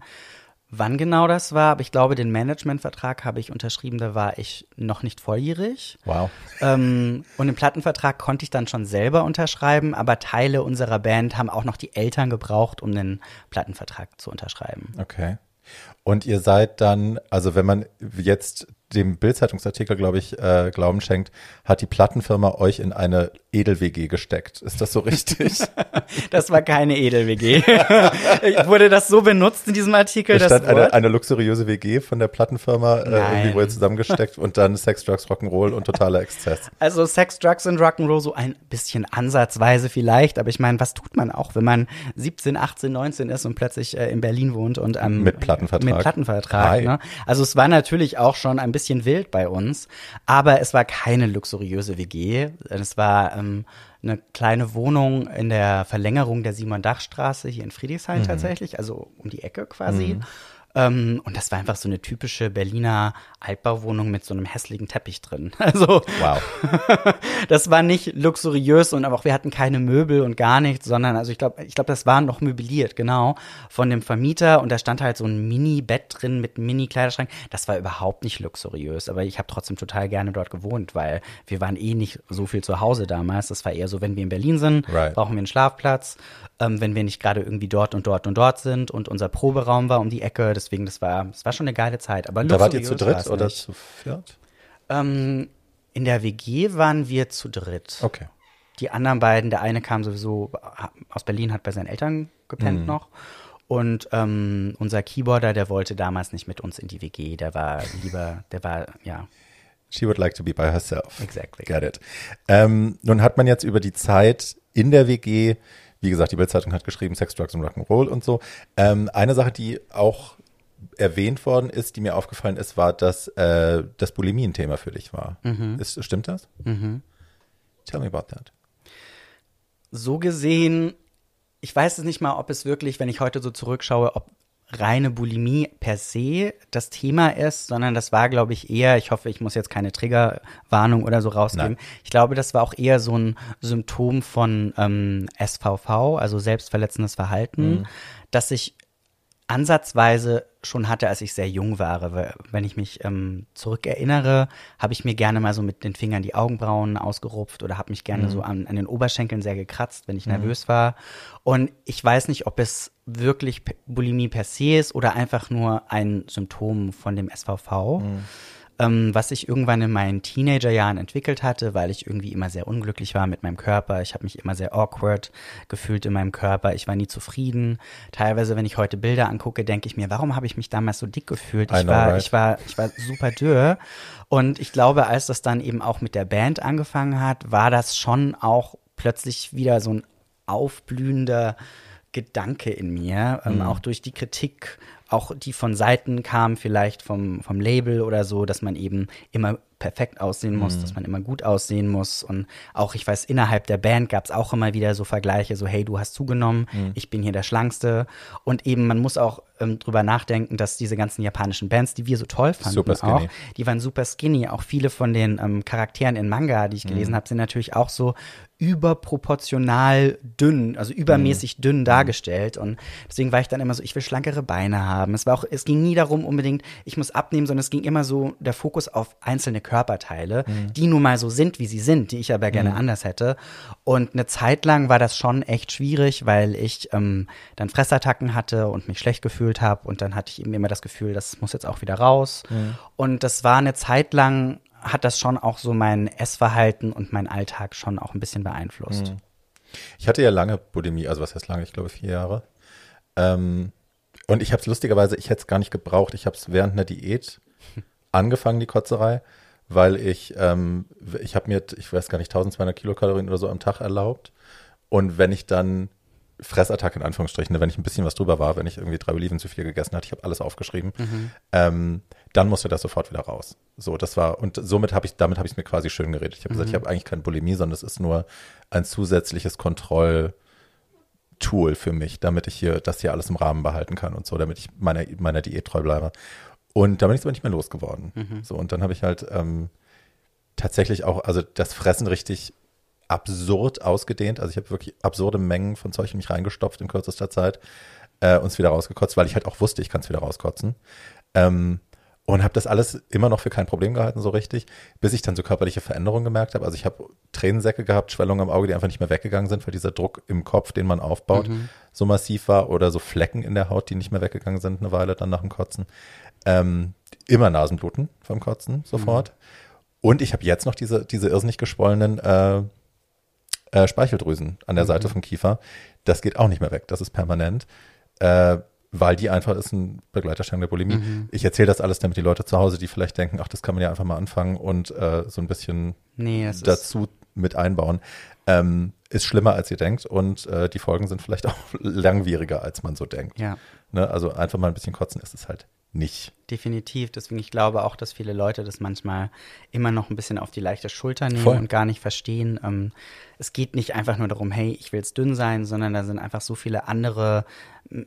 [SPEAKER 3] Wann genau das war, aber ich glaube, den Managementvertrag habe ich unterschrieben, da war ich noch nicht volljährig.
[SPEAKER 2] Wow.
[SPEAKER 3] Ähm, und den Plattenvertrag konnte ich dann schon selber unterschreiben, aber Teile unserer Band haben auch noch die Eltern gebraucht, um den Plattenvertrag zu unterschreiben.
[SPEAKER 2] Okay. Und ihr seid dann, also wenn man jetzt dem Bildzeitungsartikel, glaube ich, äh, Glauben schenkt, hat die Plattenfirma euch in eine Edel-WG gesteckt. Ist das so richtig?
[SPEAKER 3] Das war keine Edel-WG. Wurde das so benutzt in diesem Artikel?
[SPEAKER 2] Es
[SPEAKER 3] das
[SPEAKER 2] stand eine, eine luxuriöse WG von der Plattenfirma, äh, irgendwie wurde zusammengesteckt und dann Sex, Drugs, Rock'n'Roll und totaler Exzess.
[SPEAKER 3] Also Sex, Drugs und Rock'n'Roll so ein bisschen ansatzweise vielleicht, aber ich meine, was tut man auch, wenn man 17, 18, 19 ist und plötzlich äh, in Berlin wohnt und ähm,
[SPEAKER 2] Mit Plattenvertrag.
[SPEAKER 3] Mit Plattenvertrag. Ne? Also es war natürlich auch schon ein bisschen wild bei uns, aber es war keine luxuriöse WG. Es war ähm, eine kleine Wohnung in der Verlängerung der Simon-Dach-Straße hier in Friedrichshain tatsächlich, also um die Ecke quasi. Ähm, und das war einfach so eine typische Berliner Altbauwohnung mit so einem hässlichen Teppich drin. Also
[SPEAKER 2] Wow.
[SPEAKER 3] das war nicht luxuriös und aber auch wir hatten keine Möbel und gar nichts, sondern also ich glaube, ich glaube, das war noch möbliert, genau, von dem Vermieter und da stand halt so ein Mini-Bett drin mit einem Mini-Kleiderschrank. Das war überhaupt nicht luxuriös, aber ich habe trotzdem total gerne dort gewohnt, weil wir waren eh nicht so viel zu Hause damals. Das war eher so, wenn wir in Berlin sind,
[SPEAKER 2] Right.
[SPEAKER 3] brauchen wir einen Schlafplatz. Ähm, wenn wir nicht gerade irgendwie dort und dort und dort sind und unser Proberaum war um die Ecke, deswegen das war, das war schon eine geile Zeit. Aber
[SPEAKER 2] Da wart ihr zu dritt oder
[SPEAKER 3] nicht.
[SPEAKER 2] zu viert?
[SPEAKER 3] Ähm, in der WG waren wir zu dritt.
[SPEAKER 2] Okay.
[SPEAKER 3] Die anderen beiden, der eine kam sowieso aus Berlin, hat bei seinen Eltern gepennt
[SPEAKER 2] Mhm.
[SPEAKER 3] noch. Und ähm, unser Keyboarder, der wollte damals nicht mit uns in die WG. Der war lieber, der war, ja,
[SPEAKER 2] She would like to be by herself.
[SPEAKER 3] Exactly.
[SPEAKER 2] Get it. Ähm, nun hat man jetzt über die Zeit in der WG, wie gesagt, die Bildzeitung hat geschrieben, Sex, Drugs und Rock'n'Roll und so. Ähm, eine Sache, die auch erwähnt worden ist, die mir aufgefallen ist, war, dass äh, das Bulimie ein Thema für dich war. Ist, stimmt das? Tell me about that.
[SPEAKER 3] so gesehen, ich weiß es nicht mal, ob es wirklich, wenn ich heute so zurückschaue, ob reine Bulimie per se das Thema ist, sondern das war, glaube ich, eher, ich hoffe, ich muss jetzt keine Triggerwarnung oder so rausgeben.
[SPEAKER 2] Nein.
[SPEAKER 3] Ich glaube, das war auch eher so ein Symptom von ähm, SVV, also selbstverletzendes Verhalten, dass ich ansatzweise schon hatte, als ich sehr jung war. Weil, Wenn ich mich ähm, zurückerinnere, habe ich mir gerne mal so mit den Fingern die Augenbrauen ausgerupft oder habe mich gerne so an, an den Oberschenkeln sehr gekratzt, wenn ich nervös war. Und ich weiß nicht, ob es wirklich Bulimie per se ist oder einfach nur ein Symptom von dem SVV. Ähm, was ich irgendwann in meinen Teenagerjahren entwickelt hatte, weil ich irgendwie immer sehr unglücklich war mit meinem Körper. Ich habe mich immer sehr awkward gefühlt in meinem Körper. Ich war nie zufrieden. Teilweise, wenn ich heute Bilder angucke, denke ich mir, warum habe ich mich damals so dick gefühlt? Ich
[SPEAKER 2] know,
[SPEAKER 3] war,
[SPEAKER 2] right?
[SPEAKER 3] ich war, ich war super dürr. Und ich glaube, als das dann eben auch mit der Band angefangen hat, war das schon auch plötzlich wieder so ein aufblühender Gedanke in mir, ähm, auch durch die Kritik, auch die von Seiten kam, vielleicht vom, vom Label oder so, dass man eben immer perfekt aussehen muss, dass man immer gut aussehen muss. Und auch, ich weiß, innerhalb der Band gab es auch immer wieder so Vergleiche, so, hey, du hast zugenommen, ich bin hier der Schlankste. Und eben, man muss auch ähm, drüber nachdenken, dass diese ganzen japanischen Bands, die wir so toll fanden, auch, die waren super skinny. Auch viele von den ähm, Charakteren in Manga, die ich gelesen habe, sind natürlich auch so überproportional dünn, also übermäßig dünn dargestellt. Und deswegen war ich dann immer so, ich will schlankere Beine haben. Es war auch, es ging nie darum unbedingt, ich muss abnehmen, sondern es ging immer so der Fokus auf einzelne Körperteile, die nun mal so sind, wie sie sind, die ich aber gerne anders hätte. Und eine Zeit lang war das schon echt schwierig, weil ich ähm, dann Fressattacken hatte und mich schlecht gefühlt habe. Und dann hatte ich eben immer das Gefühl, das muss jetzt auch wieder raus. Und das war eine Zeit lang, hat das schon auch so mein Essverhalten und mein Alltag schon auch ein bisschen beeinflusst.
[SPEAKER 2] Ich hatte ja lange Bulimie, also was heißt lange? Ich glaube vier Jahre. Ähm, und ich habe es lustigerweise, ich hätte es gar nicht gebraucht. Ich habe es während einer Diät angefangen, die Kotzerei, weil ich, ähm, ich habe mir, ich weiß gar nicht, 1200 Kilokalorien oder so am Tag erlaubt. Und wenn ich dann Fressattacke in Anführungsstrichen, ne, wenn ich ein bisschen was drüber war, wenn ich irgendwie drei Oliven zu viel gegessen hatte, ich habe alles aufgeschrieben, ähm, dann musste das sofort wieder raus. So, das war, und somit habe ich, damit habe ich es mir quasi schön geredet. Ich habe gesagt, ich habe eigentlich keine Bulimie, sondern es ist nur ein zusätzliches Kontroll- Tool für mich, damit ich hier das hier alles im Rahmen behalten kann und so, damit ich meiner, meiner Diät treu bleibe. Und da bin ich aber nicht mehr losgeworden. So, und dann habe ich halt ähm, tatsächlich auch, also das Fressen richtig absurd ausgedehnt. Also ich habe wirklich absurde Mengen von Zeug in mich reingestopft in kürzester Zeit äh, und es wieder rausgekotzt, weil ich halt auch wusste, ich kann es wieder rauskotzen. Ähm, und habe das alles immer noch für kein Problem gehalten, so richtig, bis ich dann so körperliche Veränderungen gemerkt habe. Also ich habe Tränensäcke gehabt, Schwellungen am Auge, die einfach nicht mehr weggegangen sind, weil dieser Druck im Kopf, den man aufbaut, so massiv war. Oder so Flecken in der Haut, die nicht mehr weggegangen sind eine Weile dann nach dem Kotzen. Ähm, immer Nasenbluten vom Kotzen sofort. Und ich habe jetzt noch diese, diese irrsinnig geschwollenen äh, äh, Speicheldrüsen an der Seite vom Kiefer. Das geht auch nicht mehr weg. Das ist permanent. Äh, weil die einfach ist ein Begleiterscheinung der Bulimie. Ich erzähle das alles, damit die Leute zu Hause, die vielleicht denken, ach, das kann man ja einfach mal anfangen und äh, so ein bisschen
[SPEAKER 3] Nee,
[SPEAKER 2] dazu mit einbauen. Ähm, ist schlimmer, als ihr denkt und äh, die Folgen sind vielleicht auch langwieriger, als man so denkt.
[SPEAKER 3] Ja.
[SPEAKER 2] Ne? Also einfach mal ein bisschen kotzen ist es halt nicht.
[SPEAKER 3] Definitiv. Deswegen, ich glaube auch, dass viele Leute das manchmal immer noch ein bisschen auf die leichte Schulter nehmen
[SPEAKER 2] Voll.
[SPEAKER 3] und gar nicht verstehen. Ähm, es geht nicht einfach nur darum, hey, ich will jetzt dünn sein, sondern da sind einfach so viele andere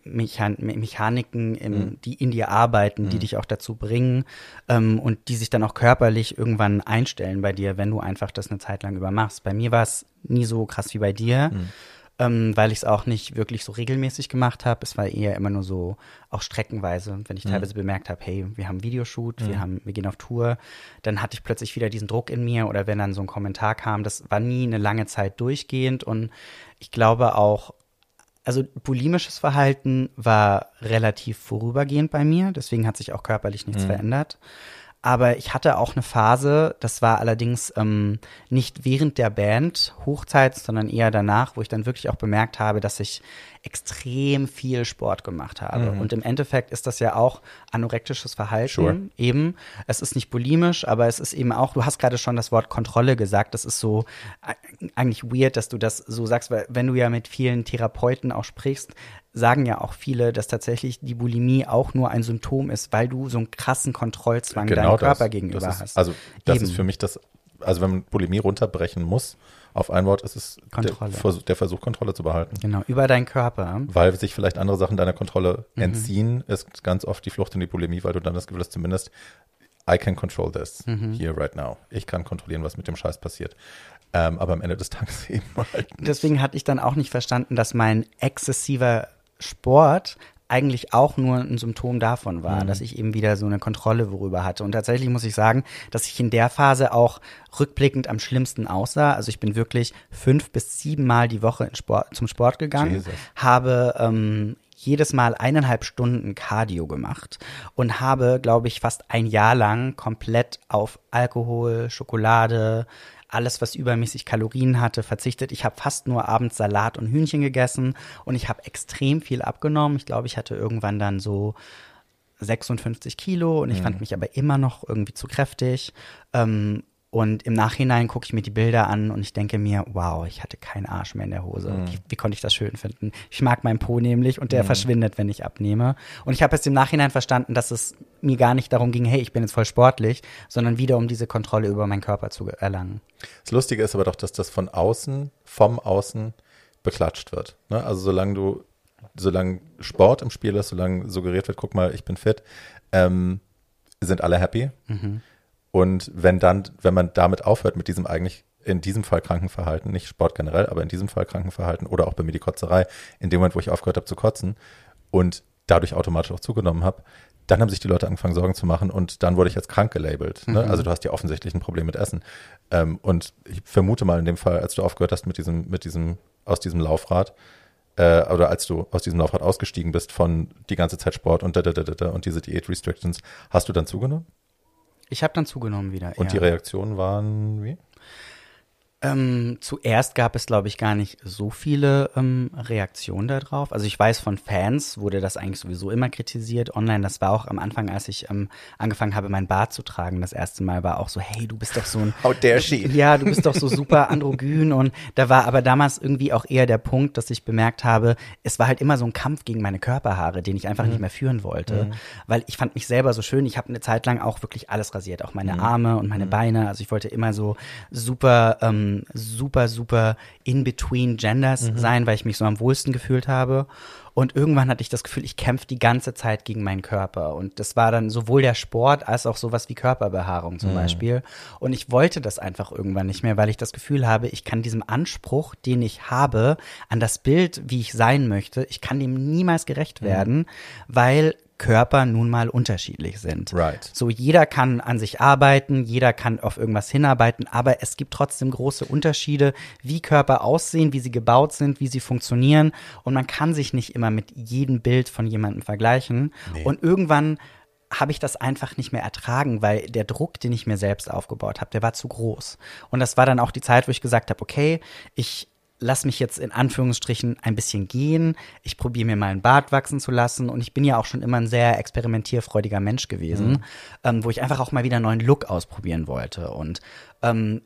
[SPEAKER 3] Mechan Me- Mechaniken, im,
[SPEAKER 2] Mhm.
[SPEAKER 3] die in dir arbeiten, die dich auch dazu bringen ähm, und die sich dann auch körperlich irgendwann einstellen bei dir, wenn du einfach das eine Zeit lang über machst. Bei mir war es nie so krass wie bei dir.
[SPEAKER 2] Mhm.
[SPEAKER 3] Ähm, weil ich es auch nicht wirklich so regelmäßig gemacht habe. Es war eher immer nur so, auch streckenweise, wenn ich teilweise bemerkt habe, hey, wir haben Videoshoot, wir, haben, wir gehen auf Tour, dann hatte ich plötzlich wieder diesen Druck in mir oder wenn dann so ein Kommentar kam, das war nie eine lange Zeit durchgehend. Und ich glaube auch, also bulimisches Verhalten war relativ vorübergehend bei mir, deswegen hat sich auch körperlich nichts verändert. Aber ich hatte auch eine Phase, das war allerdings ähm, nicht während der Band Hochzeit, sondern eher danach, wo ich dann wirklich auch bemerkt habe, dass ich extrem viel Sport gemacht habe. Und im Endeffekt ist das ja auch anorektisches Verhalten.
[SPEAKER 2] Sure.
[SPEAKER 3] Eben. Es ist nicht bulimisch, aber es ist eben auch, du hast gerade schon das Wort Kontrolle gesagt. Das ist so eigentlich weird, dass du das so sagst, weil wenn du ja mit vielen Therapeuten auch sprichst, sagen ja auch viele, dass tatsächlich die Bulimie auch nur ein Symptom ist, weil du so einen krassen Kontrollzwang deinem Körper gegenüber
[SPEAKER 2] Genau das ist,
[SPEAKER 3] hast.
[SPEAKER 2] Also das
[SPEAKER 3] Eben.
[SPEAKER 2] ist für mich das, also wenn man Bulimie runterbrechen muss, auf ein Wort ist es der,
[SPEAKER 3] Kontrolle.
[SPEAKER 2] Versuch- der Versuch, Kontrolle zu behalten.
[SPEAKER 3] Genau, über deinen Körper.
[SPEAKER 2] Weil sich vielleicht andere Sachen deiner Kontrolle
[SPEAKER 3] Mhm.
[SPEAKER 2] entziehen, ist ganz oft die Flucht in die Bulimie, weil du dann das Gefühl hast, zumindest I can control this
[SPEAKER 3] Mhm.
[SPEAKER 2] here right now. Ich kann kontrollieren, was mit dem Scheiß passiert. Ähm, aber am Ende des Tages eben halt.
[SPEAKER 3] Deswegen hatte ich dann auch nicht verstanden, dass mein exzessiver Sport eigentlich auch nur ein Symptom davon war, dass ich eben wieder so eine Kontrolle worüber hatte. Und tatsächlich muss ich sagen, dass ich in der Phase auch rückblickend am schlimmsten aussah. Also ich bin wirklich fünf bis sieben Mal die Woche Sport, zum Sport gegangen,
[SPEAKER 2] Jesus.
[SPEAKER 3] habe ähm, jedes Mal eineinhalb Stunden Cardio gemacht und habe, glaube ich, fast ein Jahr lang komplett auf Alkohol, Schokolade, alles, was übermäßig Kalorien hatte, verzichtet. Ich habe fast nur abends Salat und Hühnchen gegessen und ich habe extrem viel abgenommen. Ich glaube, ich hatte irgendwann dann so 56 Kilo und ich fand mich aber immer noch irgendwie zu kräftig. Ähm, und im Nachhinein gucke ich mir die Bilder an und ich denke mir, wow, ich hatte keinen Arsch mehr in der Hose. Wie, wie konnte ich das schön finden? Ich mag meinen Po nämlich und der verschwindet, wenn ich abnehme. Und ich habe jetzt im Nachhinein verstanden, dass es mir gar nicht darum ging, hey, ich bin jetzt voll sportlich, sondern wieder um diese Kontrolle über meinen Körper zu erlangen.
[SPEAKER 2] Das Lustige ist aber doch, dass das von außen, vom Außen beklatscht wird. Ne? Also solange du, solange Sport im Spiel ist, solange suggeriert wird, guck mal, ich bin fit, ähm, sind alle happy. Und wenn dann, wenn man damit aufhört mit diesem eigentlich in diesem Fall kranken Verhalten, nicht Sport generell, aber in diesem Fall kranken Verhalten oder auch bei mir die Kotzerei, in dem Moment, wo ich aufgehört habe zu kotzen und dadurch automatisch auch zugenommen habe, dann haben sich die Leute angefangen, Sorgen zu machen und dann wurde ich als krank gelabelt. Ne? Also du hast ja offensichtlich ein Problem mit Essen. Ähm, und ich vermute mal in dem Fall, als du aufgehört hast mit diesem, mit diesem, aus diesem Laufrad, äh, oder als du aus diesem Laufrad ausgestiegen bist von die ganze Zeit Sport und da, da, da, da, da und diese Diät-Restrictions, hast du dann zugenommen?
[SPEAKER 3] Ich habe dann zugenommen wieder.
[SPEAKER 2] Und
[SPEAKER 3] ja.
[SPEAKER 2] die Reaktionen waren wie?
[SPEAKER 3] Ähm, zuerst gab es, glaube ich, gar nicht so viele ähm, Reaktionen darauf. Also ich weiß, von Fans wurde das eigentlich sowieso immer kritisiert. Online, das war auch am Anfang, als ich ähm, angefangen habe, mein Bart zu tragen, das erste Mal war auch so, hey, du bist doch so ein
[SPEAKER 2] How dare she?
[SPEAKER 3] ja, du bist doch so super androgyn und da war aber damals irgendwie auch eher der Punkt, dass ich bemerkt habe, es war halt immer so ein Kampf gegen meine Körperhaare, den ich einfach nicht mehr führen wollte, weil ich fand mich selber so schön. Ich habe eine Zeit lang auch wirklich alles rasiert, auch meine Arme und meine Beine. Also ich wollte immer so super, ähm, super, super in between Genders sein, weil ich mich so am wohlsten gefühlt habe. Und irgendwann hatte ich das Gefühl, ich kämpfe die ganze Zeit gegen meinen Körper. Und das war dann sowohl der Sport als auch sowas wie Körperbehaarung zum Beispiel. Und ich wollte das einfach irgendwann nicht mehr, weil ich das Gefühl habe, ich kann diesem Anspruch, den ich habe, an das Bild, wie ich sein möchte, ich kann dem niemals gerecht werden, weil Körper nun mal unterschiedlich sind.
[SPEAKER 2] Right.
[SPEAKER 3] So, jeder kann an sich arbeiten, jeder kann auf irgendwas hinarbeiten, aber es gibt trotzdem große Unterschiede, wie Körper aussehen, wie sie gebaut sind, wie sie funktionieren. Und man kann sich nicht immer mit jedem Bild von jemandem vergleichen. Und irgendwann habe ich das einfach nicht mehr ertragen, weil der Druck, den ich mir selbst aufgebaut habe, der war zu groß. Und das war dann auch die Zeit, wo ich gesagt habe, okay, ich lass mich jetzt in Anführungsstrichen ein bisschen gehen. Ich probiere mir mal einen Bart wachsen zu lassen. Und ich bin ja auch schon immer ein sehr experimentierfreudiger Mensch gewesen, ähm, wo ich einfach auch mal wieder einen neuen Look ausprobieren wollte. Und ähm,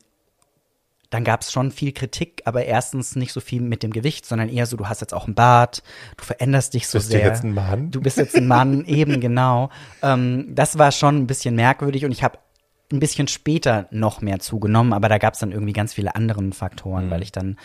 [SPEAKER 3] dann gab es schon viel Kritik, aber erstens nicht so viel mit dem Gewicht, sondern eher so, du hast jetzt auch einen Bart, du veränderst dich so
[SPEAKER 2] Bist
[SPEAKER 3] sehr.
[SPEAKER 2] du jetzt ein Mann?
[SPEAKER 3] Du bist jetzt ein Mann, eben genau. Ähm, das war schon ein bisschen merkwürdig und ich habe ein bisschen später noch mehr zugenommen, aber da gab es dann irgendwie ganz viele andere Faktoren, weil ich dann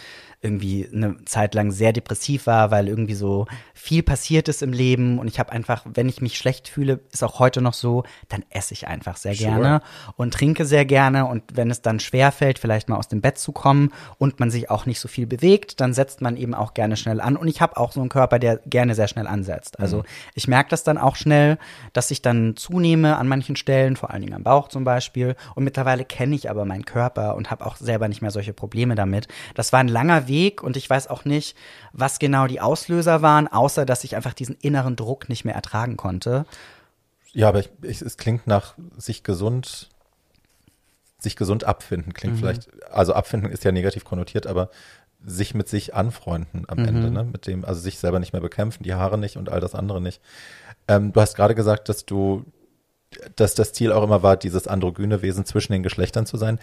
[SPEAKER 3] irgendwie eine Zeit lang sehr depressiv war, weil irgendwie so viel passiert ist im Leben und ich habe einfach, wenn ich mich schlecht fühle, ist auch heute noch so, dann esse ich einfach sehr
[SPEAKER 2] Sure.
[SPEAKER 3] gerne und trinke sehr gerne und wenn es dann schwer fällt, vielleicht mal aus dem Bett zu kommen und man sich auch nicht so viel bewegt, dann setzt man eben auch gerne schnell an und ich habe auch so einen Körper, der gerne sehr schnell ansetzt. Also ich merke das dann auch schnell, dass ich dann zunehme an manchen Stellen, vor allen Dingen am Bauch zum Beispiel und mittlerweile kenne ich aber meinen Körper und habe auch selber nicht mehr solche Probleme damit. Das war ein langer Weg und ich weiß auch nicht, was genau die Auslöser waren, außer dass ich einfach diesen inneren Druck nicht mehr ertragen konnte.
[SPEAKER 2] Ja, aber ich, ich, es klingt nach sich gesund, sich gesund abfinden. Klingt vielleicht, also abfinden ist ja negativ konnotiert, aber sich mit sich anfreunden am Ende, ne? Mit dem, also sich selber nicht mehr bekämpfen, die Haare nicht und all das andere nicht. Ähm, du hast gerade gesagt, dass du, dass das Ziel auch immer war, dieses androgyne Wesen zwischen den Geschlechtern zu sein.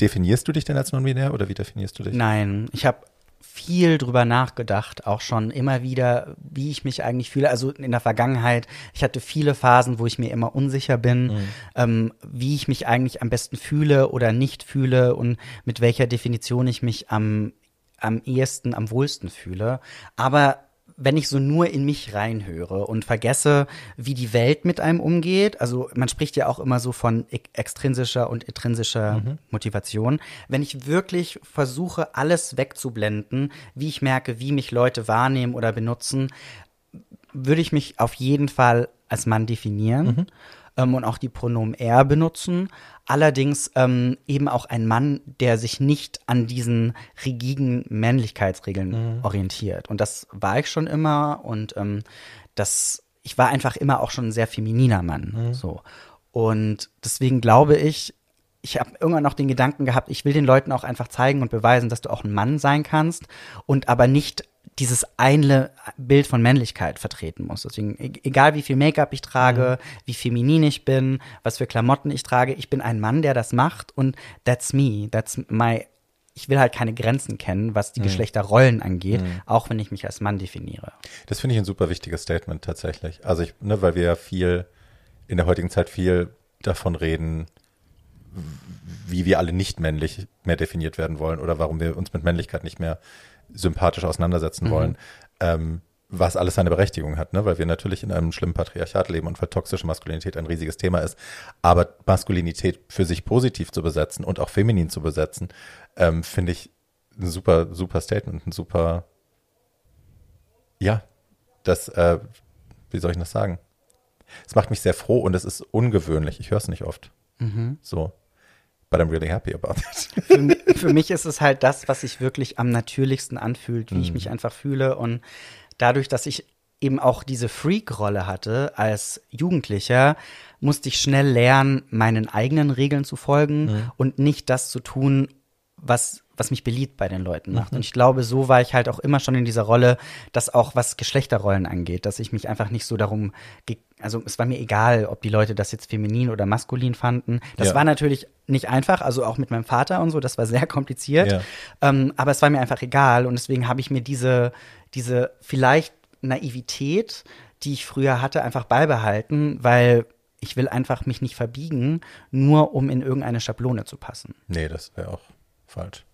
[SPEAKER 2] Definierst du dich denn als non-binär oder wie definierst du dich?
[SPEAKER 3] Nein, ich habe viel drüber nachgedacht, auch schon immer wieder, wie ich mich eigentlich fühle. Also in der Vergangenheit, ich hatte viele Phasen, wo ich mir immer unsicher bin, ähm, wie ich mich eigentlich am besten fühle oder nicht fühle und mit welcher Definition ich mich am, am ehesten, am wohlsten fühle. Aber wenn ich so nur in mich reinhöre und vergesse, wie die Welt mit einem umgeht, also man spricht ja auch immer so von e- extrinsischer und intrinsischer Motivation, wenn ich wirklich versuche, alles wegzublenden, wie ich merke, wie mich Leute wahrnehmen oder benutzen, würde ich mich auf jeden Fall als Mann definieren ähm, und auch die Pronomen er benutzen. Allerdings ähm, eben auch ein Mann, der sich nicht an diesen rigiden Männlichkeitsregeln orientiert. Und das war ich schon immer und ähm, das, ich war einfach immer auch schon ein sehr femininer Mann. So. Und deswegen glaube ich, ich habe irgendwann noch den Gedanken gehabt, ich will den Leuten auch einfach zeigen und beweisen, dass du auch ein Mann sein kannst und aber nicht dieses eine Bild von Männlichkeit vertreten musst. Deswegen, e- egal wie viel Make-up ich trage, wie feminin ich bin, was für Klamotten ich trage, ich bin ein Mann, der das macht und that's me, that's my ich will halt keine Grenzen kennen, was die Geschlechterrollen angeht, auch wenn ich mich als Mann definiere.
[SPEAKER 2] Das finde ich ein super wichtiges Statement tatsächlich. Also ich, ne, weil wir ja viel in der heutigen Zeit viel davon reden, wie wir alle nicht männlich mehr definiert werden wollen oder warum wir uns mit Männlichkeit nicht mehr sympathisch auseinandersetzen wollen. Ähm, was alles seine Berechtigung hat, ne? weil wir natürlich in einem schlimmen Patriarchat leben und weil toxische Maskulinität ein riesiges Thema ist. Aber Maskulinität für sich positiv zu besetzen und auch feminin zu besetzen, ähm, finde ich ein super, super Statement, ein super, ja, das, äh, wie soll ich das sagen? Es macht mich sehr froh und es ist ungewöhnlich. Ich höre es nicht oft. So. But I'm really happy about it.
[SPEAKER 3] für, für mich ist es halt das, was sich wirklich am natürlichsten anfühlt, wie ich mich einfach fühle. Und dadurch, dass ich eben auch diese Freak-Rolle hatte als Jugendlicher, musste ich schnell lernen, meinen eigenen Regeln zu folgen und nicht das zu tun, was, was mich beliebt bei den Leuten macht. Und ich glaube, so war ich halt auch immer schon in dieser Rolle, dass auch was Geschlechterrollen angeht, dass ich mich einfach nicht so darum, also es war mir egal, ob die Leute das jetzt feminin oder maskulin fanden. Das
[SPEAKER 2] Ja.
[SPEAKER 3] war natürlich nicht einfach, also auch mit meinem Vater und so, das war sehr kompliziert.
[SPEAKER 2] Ja.
[SPEAKER 3] Ähm, aber es war mir einfach egal und deswegen habe ich mir diese, diese vielleicht Naivität, die ich früher hatte, einfach beibehalten, weil ich will einfach mich nicht verbiegen, nur um in irgendeine Schablone zu passen.
[SPEAKER 2] nee, das wäre auch falsch.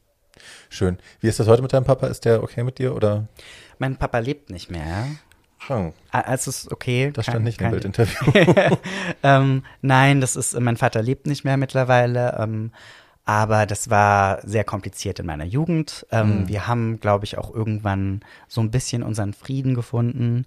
[SPEAKER 2] Schön. Wie ist das heute mit deinem Papa? Ist der okay mit dir oder?
[SPEAKER 3] Mein Papa lebt nicht mehr.
[SPEAKER 2] Hm,
[SPEAKER 3] Also es ist okay.
[SPEAKER 2] das stand nicht im Bildinterview.
[SPEAKER 3] ähm, nein, das ist, mein Vater lebt nicht mehr mittlerweile. Ähm, aber das war sehr kompliziert in meiner Jugend. Ähm, Wir haben, glaube ich, auch irgendwann so ein bisschen unseren Frieden gefunden.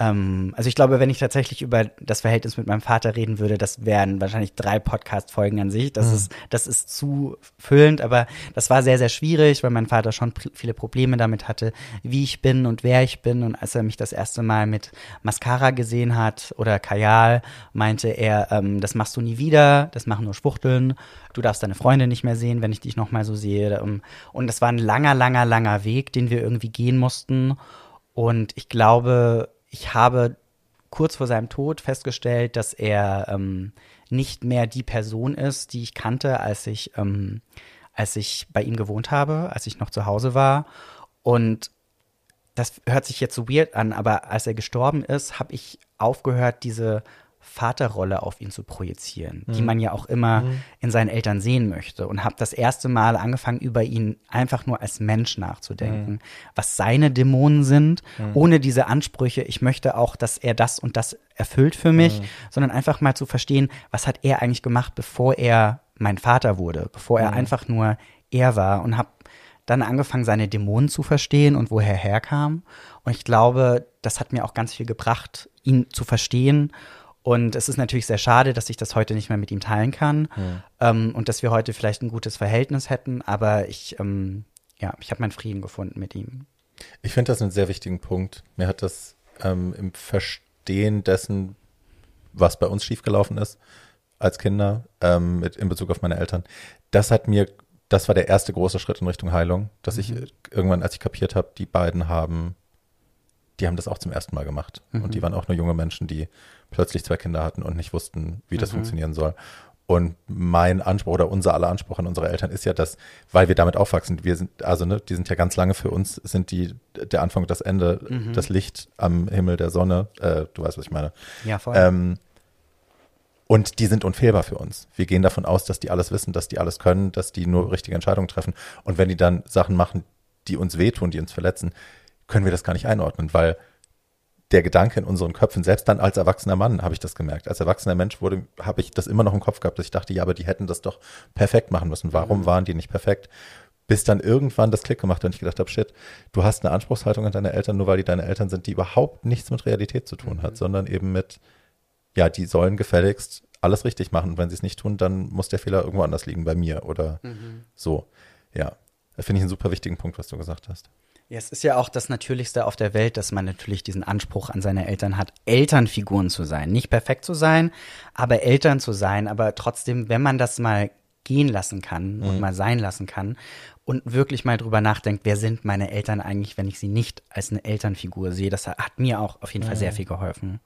[SPEAKER 3] Ähm, also ich glaube, wenn ich tatsächlich über das Verhältnis mit meinem Vater reden würde, das wären wahrscheinlich drei Podcast-Folgen an sich. Das ist, das ist zu füllend, aber das war sehr, sehr schwierig, weil mein Vater schon viele Probleme damit hatte, wie ich bin und wer ich bin. Und als er mich das erste Mal mit Mascara gesehen hat oder Kajal, meinte er, ähm, das machst du nie wieder, das machen nur Schwuchteln. Du darfst deine Freunde nicht mehr sehen, wenn ich dich noch mal so sehe. Und das war ein langer, langer, langer Weg, den wir irgendwie gehen mussten. Und ich glaube, ich habe kurz vor seinem Tod festgestellt, dass er ähm, nicht mehr die Person ist, die ich kannte, als ich, ähm, als ich bei ihm gewohnt habe, als ich noch zu Hause war. Und das hört sich jetzt so weird an, aber als er gestorben ist, habe ich aufgehört, diese Vaterrolle auf ihn zu projizieren, die man ja auch immer in seinen Eltern sehen möchte. Und habe das erste Mal angefangen, über ihn einfach nur als Mensch nachzudenken, was seine Dämonen sind, ohne diese Ansprüche, ich möchte auch, dass er das und das erfüllt für mich, sondern einfach mal zu verstehen, was hat er eigentlich gemacht, bevor er mein Vater wurde, bevor er einfach nur er war und habe dann angefangen, seine Dämonen zu verstehen und woher er herkam. Und ich glaube, das hat mir auch ganz viel gebracht, ihn zu verstehen. Und es ist natürlich sehr schade, dass ich das heute nicht mehr mit ihm teilen kann ähm, und dass wir heute vielleicht ein gutes Verhältnis hätten. Aber ich, ähm, ja, ich habe meinen Frieden gefunden mit ihm.
[SPEAKER 2] Ich finde das einen sehr wichtigen Punkt. Mir hat das ähm, im Verstehen dessen, was bei uns schiefgelaufen ist, als Kinder, ähm, mit, in Bezug auf meine Eltern, das hat mir, das war der erste große Schritt in Richtung Heilung, dass ich äh, irgendwann, als ich kapiert habe, die beiden haben, die haben das auch zum ersten Mal gemacht. Und die waren auch nur junge Menschen, die plötzlich zwei Kinder hatten und nicht wussten, wie das funktionieren soll. Und mein Anspruch oder unser aller Anspruch an unsere Eltern ist ja, dass, weil wir damit aufwachsen, wir sind, also ne, die sind ja ganz lange für uns, sind die der Anfang und das Ende, das Licht am Himmel der Sonne, äh, du weißt, was ich meine.
[SPEAKER 3] Ja, voll.
[SPEAKER 2] Ähm, und die sind unfehlbar für uns. Wir gehen davon aus, dass die alles wissen, dass die alles können, dass die nur richtige Entscheidungen treffen. Und wenn die dann Sachen machen, die uns wehtun, die uns verletzen, können wir das gar nicht einordnen, weil der Gedanke in unseren Köpfen, selbst dann als erwachsener Mann habe ich das gemerkt. Als erwachsener Mensch wurde, habe ich das immer noch im Kopf gehabt, dass ich dachte, ja, aber die hätten das doch perfekt machen müssen. Warum waren die nicht perfekt? Bis dann irgendwann das Klick gemacht hat und ich gedacht habe, shit, du hast eine Anspruchshaltung an deine Eltern, nur weil die deine Eltern sind, die überhaupt nichts mit Realität zu tun hat, sondern eben mit, ja, die sollen gefälligst alles richtig machen. Und wenn sie es nicht tun, dann muss der Fehler irgendwo anders liegen, bei mir oder so. Ja, da finde ich einen super wichtigen Punkt, was du gesagt hast.
[SPEAKER 3] Ja, es ist ja auch das Natürlichste auf der Welt, dass man natürlich diesen Anspruch an seine Eltern hat, Elternfiguren zu sein. Nicht perfekt zu sein, aber Eltern zu sein. Aber trotzdem, wenn man das mal gehen lassen kann und mal sein lassen kann und wirklich mal drüber nachdenkt, wer sind meine Eltern eigentlich, wenn ich sie nicht als eine Elternfigur sehe, das hat mir auch auf jeden Fall sehr viel geholfen.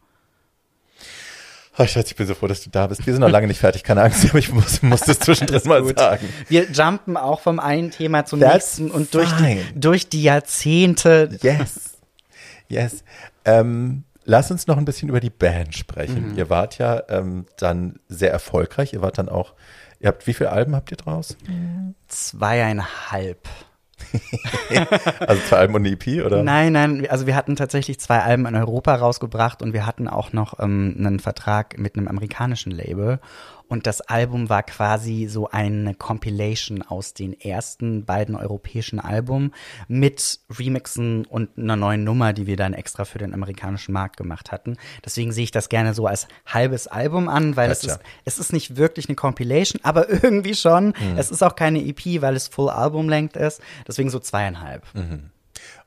[SPEAKER 2] Oh, Schatz, ich bin so froh, dass du da bist. Wir sind noch lange nicht fertig, keine Angst, aber ich muss, muss das zwischendrin mal sagen.
[SPEAKER 3] Wir jumpen auch vom einen Thema zum
[SPEAKER 2] That's
[SPEAKER 3] nächsten und durch die, durch die Jahrzehnte.
[SPEAKER 2] Yes. Yes. Ähm, lass uns noch ein bisschen über die Band sprechen.
[SPEAKER 3] Mhm.
[SPEAKER 2] Ihr wart ja ähm, dann sehr erfolgreich. Ihr wart dann auch, ihr habt, wie viele Alben habt ihr draus?
[SPEAKER 3] Zweieinhalb.
[SPEAKER 2] Also zwei Alben und eine EP, oder?
[SPEAKER 3] Nein, nein, also wir hatten tatsächlich zwei Alben in Europa rausgebracht und wir hatten auch noch ähm, einen Vertrag mit einem amerikanischen Label. Und das Album war quasi so eine Compilation aus den ersten beiden europäischen Alben mit Remixen und einer neuen Nummer, die wir dann extra für den amerikanischen Markt gemacht hatten. Deswegen sehe ich das gerne so als halbes Album an, weil es ist, es ist nicht wirklich eine Compilation, aber irgendwie schon. Es ist auch keine EP, weil es Full Album Length ist. Deswegen so zweieinhalb.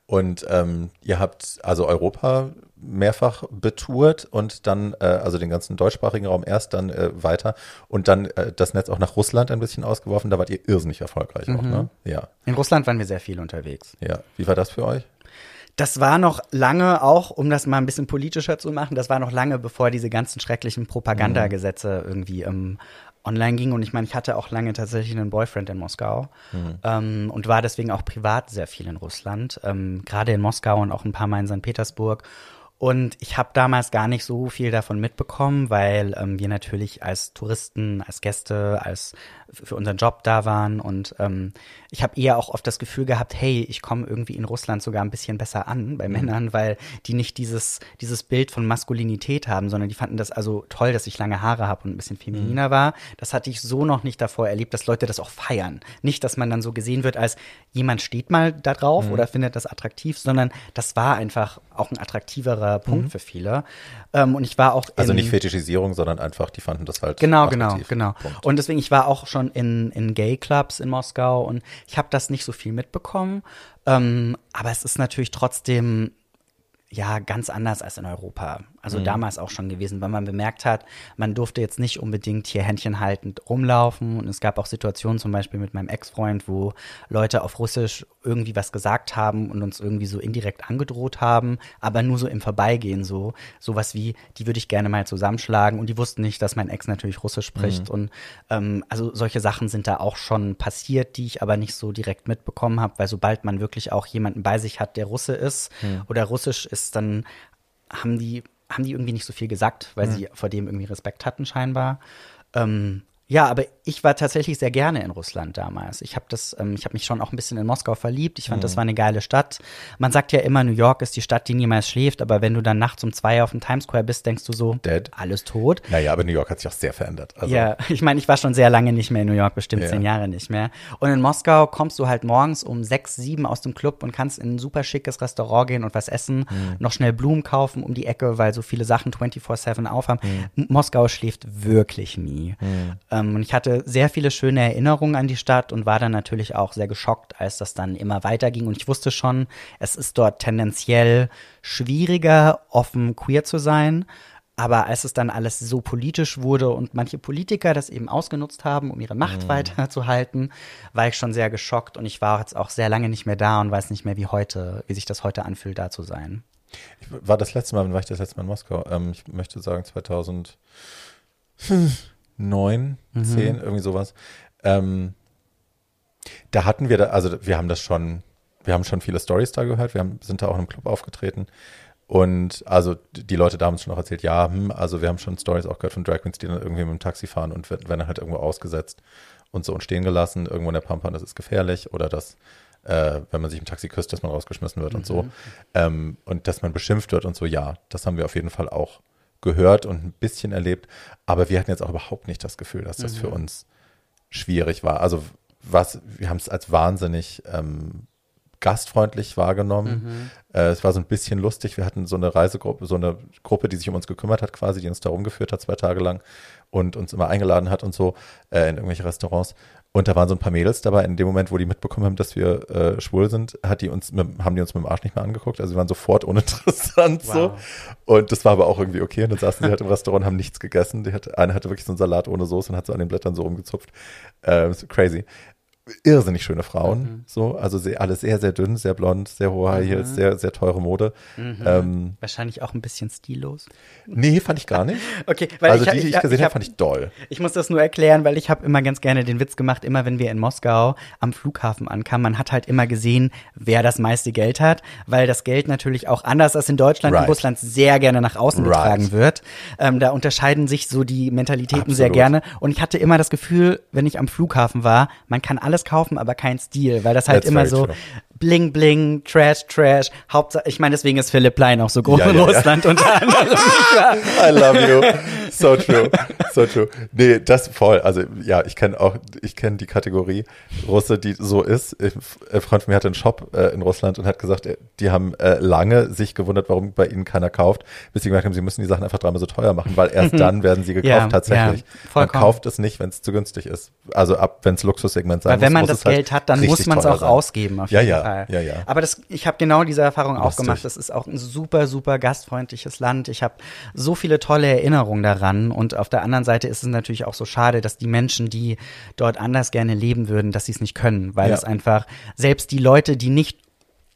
[SPEAKER 2] Und ähm, ihr habt also Europa mehrfach betourt und dann, äh, also den ganzen deutschsprachigen Raum erst, dann äh, weiter und dann äh, das Netz auch nach Russland ein bisschen ausgeworfen. Da wart ihr irrsinnig erfolgreich auch, ne? Ja,
[SPEAKER 3] In Russland waren wir sehr viel unterwegs.
[SPEAKER 2] ja. Wie war das für euch?
[SPEAKER 3] Das war noch lange auch, um das mal ein bisschen politischer zu machen, das war noch lange, bevor diese ganzen schrecklichen Propagandagesetze irgendwie ähm, online gingen. Und ich meine, ich hatte auch lange tatsächlich einen Boyfriend in Moskau ähm, und war deswegen auch privat sehr viel in Russland, ähm, gerade in Moskau und auch ein paar Mal in St. Petersburg. Und ich habe damals gar nicht so viel davon mitbekommen, weil ähm, wir natürlich als Touristen, als Gäste, als für unseren Job da waren. Und ähm, ich habe eher auch oft das Gefühl gehabt, hey, ich komme irgendwie in Russland sogar ein bisschen besser an bei Männern, weil die nicht dieses, dieses Bild von Maskulinität haben, sondern die fanden das also toll, dass ich lange Haare habe und ein bisschen femininer war. Das hatte ich so noch nicht davor erlebt, dass Leute das auch feiern. Nicht, dass man dann so gesehen wird, als jemand steht mal da drauf oder findet das attraktiv, sondern das war einfach auch ein attraktiverer Punkt für viele. Ähm, und ich war auch
[SPEAKER 2] Also nicht Fetischisierung, sondern einfach, die fanden das halt
[SPEAKER 3] Genau, genau, genau.
[SPEAKER 2] Punkt.
[SPEAKER 3] Und deswegen, ich war auch schon in, in Gay-Clubs in Moskau und ich habe das nicht so viel mitbekommen. Ähm, aber es ist natürlich trotzdem ja ganz anders als in Europa. Also damals auch schon gewesen, weil man bemerkt hat, man durfte jetzt nicht unbedingt hier händchenhaltend rumlaufen. Und es gab auch Situationen, zum Beispiel mit meinem Ex-Freund, wo Leute auf Russisch irgendwie was gesagt haben und uns irgendwie so indirekt angedroht haben, aber nur so im Vorbeigehen so. Sowas wie, die würde ich gerne mal zusammenschlagen. Und die wussten nicht, dass mein Ex natürlich Russisch spricht. Und ähm, also solche Sachen sind da auch schon passiert, die ich aber nicht so direkt mitbekommen habe, weil sobald man wirklich auch jemanden bei sich hat, der Russe ist oder Russisch ist, dann haben die, haben die irgendwie nicht so viel gesagt, weil sie vor dem irgendwie Respekt hatten scheinbar. Ähm, ja, aber ich war tatsächlich sehr gerne in Russland damals. Ich habe das, ähm, ich habe mich schon auch ein bisschen in Moskau verliebt. Ich fand, das war eine geile Stadt. Man sagt ja immer, New York ist die Stadt, die niemals schläft, aber wenn du dann nachts um zwei auf dem Times Square bist, denkst du so,
[SPEAKER 2] Dead.
[SPEAKER 3] alles tot.
[SPEAKER 2] Naja, aber New York hat sich auch sehr verändert. Also,
[SPEAKER 3] Ja, ich meine, ich war schon sehr lange nicht mehr in New York, bestimmt
[SPEAKER 2] Ja.
[SPEAKER 3] zehn Jahre nicht mehr. Und in Moskau kommst du halt morgens um sechs, sieben aus dem Club und kannst in ein super schickes Restaurant gehen und was essen,
[SPEAKER 2] Mhm.
[SPEAKER 3] noch schnell Blumen kaufen um die Ecke, weil so viele Sachen 24-7 aufhaben.
[SPEAKER 2] Mhm.
[SPEAKER 3] Moskau schläft wirklich nie. Ähm, und ich hatte sehr viele schöne Erinnerungen an die Stadt und war dann natürlich auch sehr geschockt, als das dann immer weiterging. Und ich wusste schon, es ist dort tendenziell schwieriger, offen queer zu sein. Aber als es dann alles so politisch wurde und manche Politiker das eben ausgenutzt haben, um ihre Macht weiterzuhalten, war ich schon sehr geschockt und ich war jetzt auch sehr lange nicht mehr da und weiß nicht mehr, wie heute, wie sich das heute anfühlt, da zu sein.
[SPEAKER 2] Ich war das letzte Mal, wann war ich das letzte Mal in Moskau? Ähm, ich möchte sagen 2009, 10, irgendwie sowas. Ähm, da hatten wir da, also wir haben das schon, wir haben schon viele Stories da gehört, wir haben, sind da auch in einem Club aufgetreten. Und also die Leute da haben uns schon auch erzählt, ja, hm, also wir haben schon Stories auch gehört von Drag Queens, die dann irgendwie mit dem Taxi fahren und werden halt irgendwo ausgesetzt und so und stehen gelassen, irgendwo in der Pampa, und das ist gefährlich. Oder dass, äh, wenn man sich im Taxi küsst, dass man rausgeschmissen wird und so. Ähm, und dass man beschimpft wird und so, ja, das haben wir auf jeden Fall auch gehört und ein bisschen erlebt. Aber wir hatten jetzt auch überhaupt nicht das Gefühl, dass das für uns schwierig war. Also was, wir haben es als wahnsinnig ähm, gastfreundlich wahrgenommen. Äh, es war so ein bisschen lustig. Wir hatten so eine Reisegruppe, so eine Gruppe, die sich um uns gekümmert hat, quasi, die uns da rumgeführt hat, zwei Tage lang und uns immer eingeladen hat und so äh, in irgendwelche Restaurants. Und da waren so ein paar Mädels dabei. In dem Moment, wo die mitbekommen haben, dass wir äh, schwul sind, hat die uns mit, haben die uns mit dem Arsch nicht mehr angeguckt. Also sie waren sofort uninteressant so. Und das war aber auch irgendwie okay. Und dann saßen sie halt im Restaurant und haben nichts gegessen. Die hatte, eine hatte wirklich so einen Salat ohne Soße und hat so an den Blättern so rumgezupft. Äh, crazy irrsinnig schöne Frauen, so, also sehr, alle sehr, sehr dünn, sehr blond, sehr hohe High Heels, sehr, sehr teure Mode. Ähm,
[SPEAKER 3] Wahrscheinlich auch ein bisschen stillos.
[SPEAKER 2] nee, fand ich gar nicht.
[SPEAKER 3] Okay, weil
[SPEAKER 2] also
[SPEAKER 3] ich,
[SPEAKER 2] die, die ich,
[SPEAKER 3] ich,
[SPEAKER 2] gesehen habe,
[SPEAKER 3] hab-
[SPEAKER 2] fand ich doll.
[SPEAKER 3] Ich muss das nur erklären, weil ich habe immer ganz gerne den Witz gemacht, immer wenn wir in Moskau am Flughafen ankamen, man hat halt immer gesehen, wer das meiste Geld hat, weil das Geld natürlich auch anders als in Deutschland
[SPEAKER 2] Right.
[SPEAKER 3] in Russland sehr gerne nach außen
[SPEAKER 2] Right.
[SPEAKER 3] getragen wird. Ähm, da unterscheiden sich so die Mentalitäten sehr
[SPEAKER 2] Absolut.
[SPEAKER 3] gerne. Und ich hatte immer das Gefühl, wenn ich am Flughafen war, man kann alles kaufen, aber kein Stil, weil das halt
[SPEAKER 2] That's
[SPEAKER 3] immer so
[SPEAKER 2] true.
[SPEAKER 3] Bling bling, trash trash, Hauptsache, ich meine, deswegen ist Philipp Plein auch so groß
[SPEAKER 2] Ja,
[SPEAKER 3] in
[SPEAKER 2] ja, ja.
[SPEAKER 3] Russland unter anderem.
[SPEAKER 2] I love you. So true. So true. Nee, das voll. Also ja, ich kenne auch, ich kenne die Kategorie Russe, die so ist. Ein Freund von mir hatte einen Shop äh, in Russland und hat gesagt, äh, die haben äh, lange sich gewundert, warum bei ihnen keiner kauft, bis sie gemerkt haben, sie müssen die Sachen einfach dreimal so teuer machen, weil erst dann werden sie gekauft
[SPEAKER 3] Ja,
[SPEAKER 2] tatsächlich. man kauft es nicht, wenn es zu günstig ist. Also ab, wenn es Luxussegment sein
[SPEAKER 3] Weil wenn
[SPEAKER 2] muss,
[SPEAKER 3] man
[SPEAKER 2] muss
[SPEAKER 3] das
[SPEAKER 2] halt
[SPEAKER 3] Geld hat, dann muss man es auch ausgeben, auf
[SPEAKER 2] Ja, ja,
[SPEAKER 3] Fall.
[SPEAKER 2] ja, ja.
[SPEAKER 3] Aber das, ich habe genau diese Erfahrung auch gemacht. Das ist auch ein super, super gastfreundliches Land. Ich habe so viele tolle Erinnerungen daran. Und auf der anderen Seite ist es natürlich auch so schade, dass die Menschen, die dort anders gerne leben würden, dass sie es nicht können. Weil
[SPEAKER 2] Ja.
[SPEAKER 3] es einfach, selbst die Leute, die nicht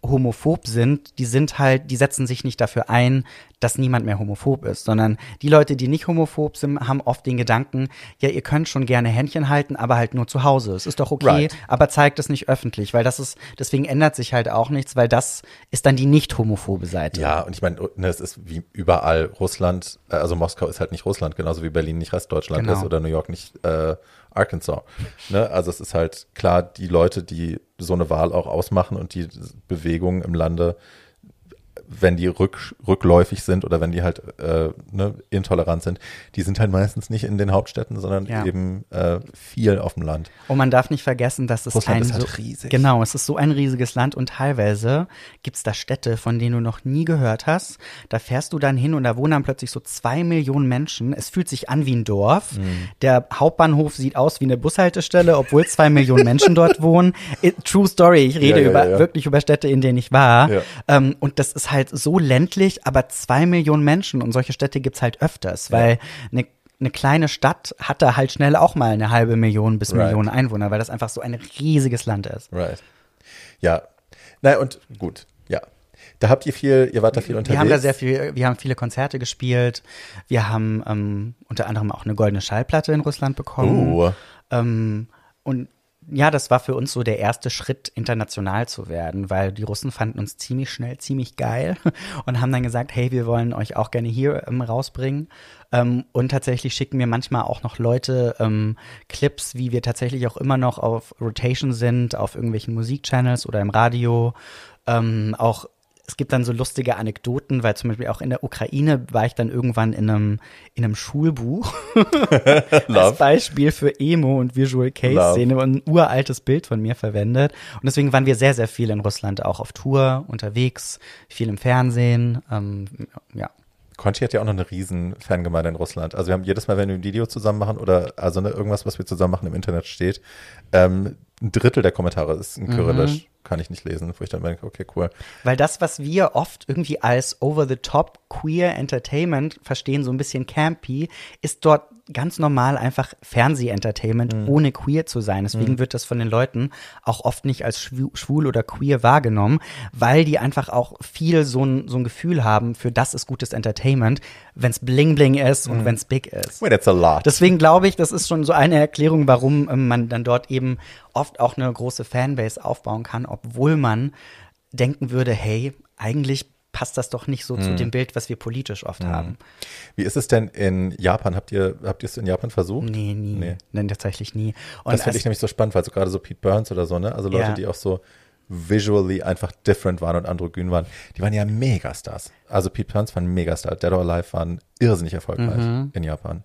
[SPEAKER 3] homophob sind, die sind halt, die setzen sich nicht dafür ein, dass niemand mehr homophob ist, sondern die Leute, die nicht homophob sind, haben oft den Gedanken, ja, ihr könnt schon gerne Händchen halten, aber halt nur zu Hause. Es ist doch okay,
[SPEAKER 2] Right.
[SPEAKER 3] aber zeigt es nicht öffentlich, weil das ist, deswegen ändert sich halt auch nichts, weil das ist dann die nicht homophobe Seite.
[SPEAKER 2] Ja, und ich meine, ne, es ist wie überall Russland, äh, also Moskau ist halt nicht Russland, genauso wie Berlin nicht Restdeutschland
[SPEAKER 3] Genau.
[SPEAKER 2] ist oder New York nicht äh, Arkansas. Ne? Also es ist halt klar, die Leute, die so eine Wahl auch ausmachen und die Bewegungen im Lande, wenn die rück, rückläufig sind oder wenn die halt äh, ne, intolerant sind, die sind halt meistens nicht in den Hauptstädten, sondern
[SPEAKER 3] Ja.
[SPEAKER 2] eben äh, viel auf dem Land.
[SPEAKER 3] Und man darf nicht vergessen, dass es
[SPEAKER 2] Russland
[SPEAKER 3] ein
[SPEAKER 2] ist halt
[SPEAKER 3] so,
[SPEAKER 2] riesig.
[SPEAKER 3] Genau, es ist so ein riesiges Land und teilweise gibt's da Städte, von denen du noch nie gehört hast. Da fährst du dann hin und da wohnen dann plötzlich so zwei Millionen Menschen. Es fühlt sich an wie ein Dorf.
[SPEAKER 2] Mhm.
[SPEAKER 3] Der Hauptbahnhof sieht aus wie eine Bushaltestelle, obwohl zwei Millionen Menschen dort wohnen. It, true Story. Ich rede
[SPEAKER 2] Ja, ja,
[SPEAKER 3] über wirklich über Städte, in denen ich war. Ähm, und das ist ist halt so ländlich, aber zwei Millionen Menschen und solche Städte gibt's halt öfters, weil eine eine kleine Stadt hat da halt schnell auch mal eine halbe Million bis
[SPEAKER 2] Right.
[SPEAKER 3] Million Einwohner, weil das einfach so ein riesiges Land ist.
[SPEAKER 2] Right. Ja. Nein, und gut, ja. Da habt ihr viel, ihr wart da viel unterwegs.
[SPEAKER 3] Wir haben da sehr viel, wir haben viele Konzerte gespielt. Wir haben ähm, unter anderem auch eine goldene Schallplatte in Russland bekommen.
[SPEAKER 2] Oh.
[SPEAKER 3] Ähm, und ja, das war für uns so der erste Schritt, international zu werden, weil die Russen fanden uns ziemlich schnell ziemlich geil und haben dann gesagt, hey, wir wollen euch auch gerne hier ähm, rausbringen. Ähm, und tatsächlich schicken mir manchmal auch noch Leute ähm, Clips, wie wir tatsächlich auch immer noch auf Rotation sind, auf irgendwelchen Musikchannels oder im Radio. Ähm, auch es gibt dann so lustige Anekdoten, weil zum Beispiel auch in der Ukraine war ich dann irgendwann in einem, in einem Schulbuch als. Beispiel für Emo und Visual Case. Szene und ein uraltes Bild von mir verwendet. Und deswegen waren wir sehr, sehr viel in Russland, auch auf Tour, unterwegs, viel im Fernsehen. Ähm, ja.
[SPEAKER 2] Conchi hat ja auch noch eine riesen Fangemeinde in Russland. Also wir haben jedes Mal, wenn wir ein Video zusammen machen oder also ne, irgendwas, was wir zusammen machen im Internet steht, ähm, ein Drittel der Kommentare ist in Kyrillisch. Kann ich nicht lesen, wo ich dann denke, okay, cool.
[SPEAKER 3] Weil das, was wir oft irgendwie als over-the-top queer Entertainment verstehen, so ein bisschen campy, ist dort ganz normal einfach Fernseh-Entertainment, ohne queer zu sein. Deswegen wird das von den Leuten auch oft nicht als schwu- schwul oder queer wahrgenommen, weil die einfach auch viel so ein, so ein Gefühl haben, für das ist gutes Entertainment, wenn es bling-bling ist und wenn es big ist.
[SPEAKER 2] Wait, that's a lot.
[SPEAKER 3] Deswegen glaube ich, das ist schon so eine Erklärung, warum ähm, man dann dort eben oft auch eine große Fanbase aufbauen kann, obwohl man denken würde, hey, eigentlich passt das doch nicht so
[SPEAKER 2] Hm.
[SPEAKER 3] zu dem Bild, was wir politisch oft haben.
[SPEAKER 2] Wie ist es denn in Japan? Habt ihr, habt ihr es in Japan versucht?
[SPEAKER 3] Nee, nie.
[SPEAKER 2] Nee.
[SPEAKER 3] Nein, tatsächlich nie. Und
[SPEAKER 2] Das finde ich nämlich so spannend, weil so gerade so Pete Burns oder so, ne? Also Leute,
[SPEAKER 3] Ja.
[SPEAKER 2] die auch so visually einfach different waren und androgyn waren, die waren ja Megastars. Also Pete Burns war ein Megastar, Dead or Alive waren irrsinnig erfolgreich
[SPEAKER 3] Mhm.
[SPEAKER 2] in Japan.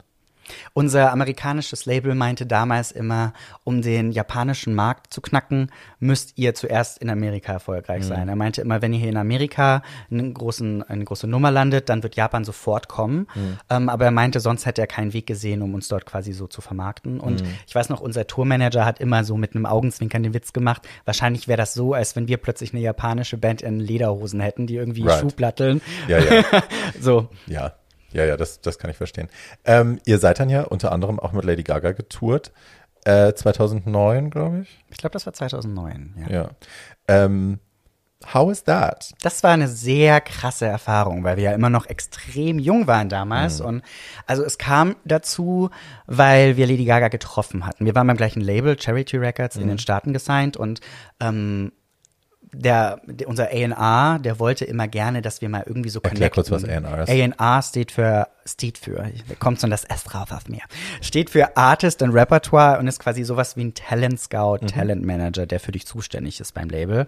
[SPEAKER 3] Unser amerikanisches Label meinte damals immer, um den japanischen Markt zu knacken, müsst ihr zuerst in Amerika erfolgreich sein. Er meinte immer, wenn ihr hier in Amerika einen großen, eine große Nummer landet, dann wird Japan sofort kommen. Ähm, aber er meinte, sonst hätte er keinen Weg gesehen, um uns dort quasi so zu vermarkten. Und ich weiß noch, unser Tourmanager hat immer so mit einem Augenzwinkern den Witz gemacht. Wahrscheinlich wäre das so, als wenn wir plötzlich eine japanische Band in Lederhosen hätten, die irgendwie
[SPEAKER 2] Right.
[SPEAKER 3] Schuhplatteln.
[SPEAKER 2] Ja, ja.
[SPEAKER 3] So.
[SPEAKER 2] Ja, ja, ja, das, das kann ich verstehen. Ähm, ihr seid dann ja unter anderem auch mit Lady Gaga getourt. Äh, 2009, glaube ich.
[SPEAKER 3] Ich glaube, das war 2009. Ja.
[SPEAKER 2] Ja. Ähm, how is that?
[SPEAKER 3] Das war eine sehr krasse Erfahrung, weil wir ja immer noch extrem jung waren damals. Und also es kam dazu, weil wir Lady Gaga getroffen hatten. Wir waren beim gleichen Label, Charity Records, in den Staaten gesigned und ähm, der, der, unser A&R, der wollte immer gerne, dass wir mal irgendwie so
[SPEAKER 2] Erklär
[SPEAKER 3] connecten.
[SPEAKER 2] kurz, was A&R ist.
[SPEAKER 3] A&R steht für, steht für, da kommt schon das S drauf auf mir, steht für Artist and Repertoire und ist quasi sowas wie ein Talent Scout,
[SPEAKER 2] Mhm.
[SPEAKER 3] Talent Manager, der für dich zuständig ist beim Label.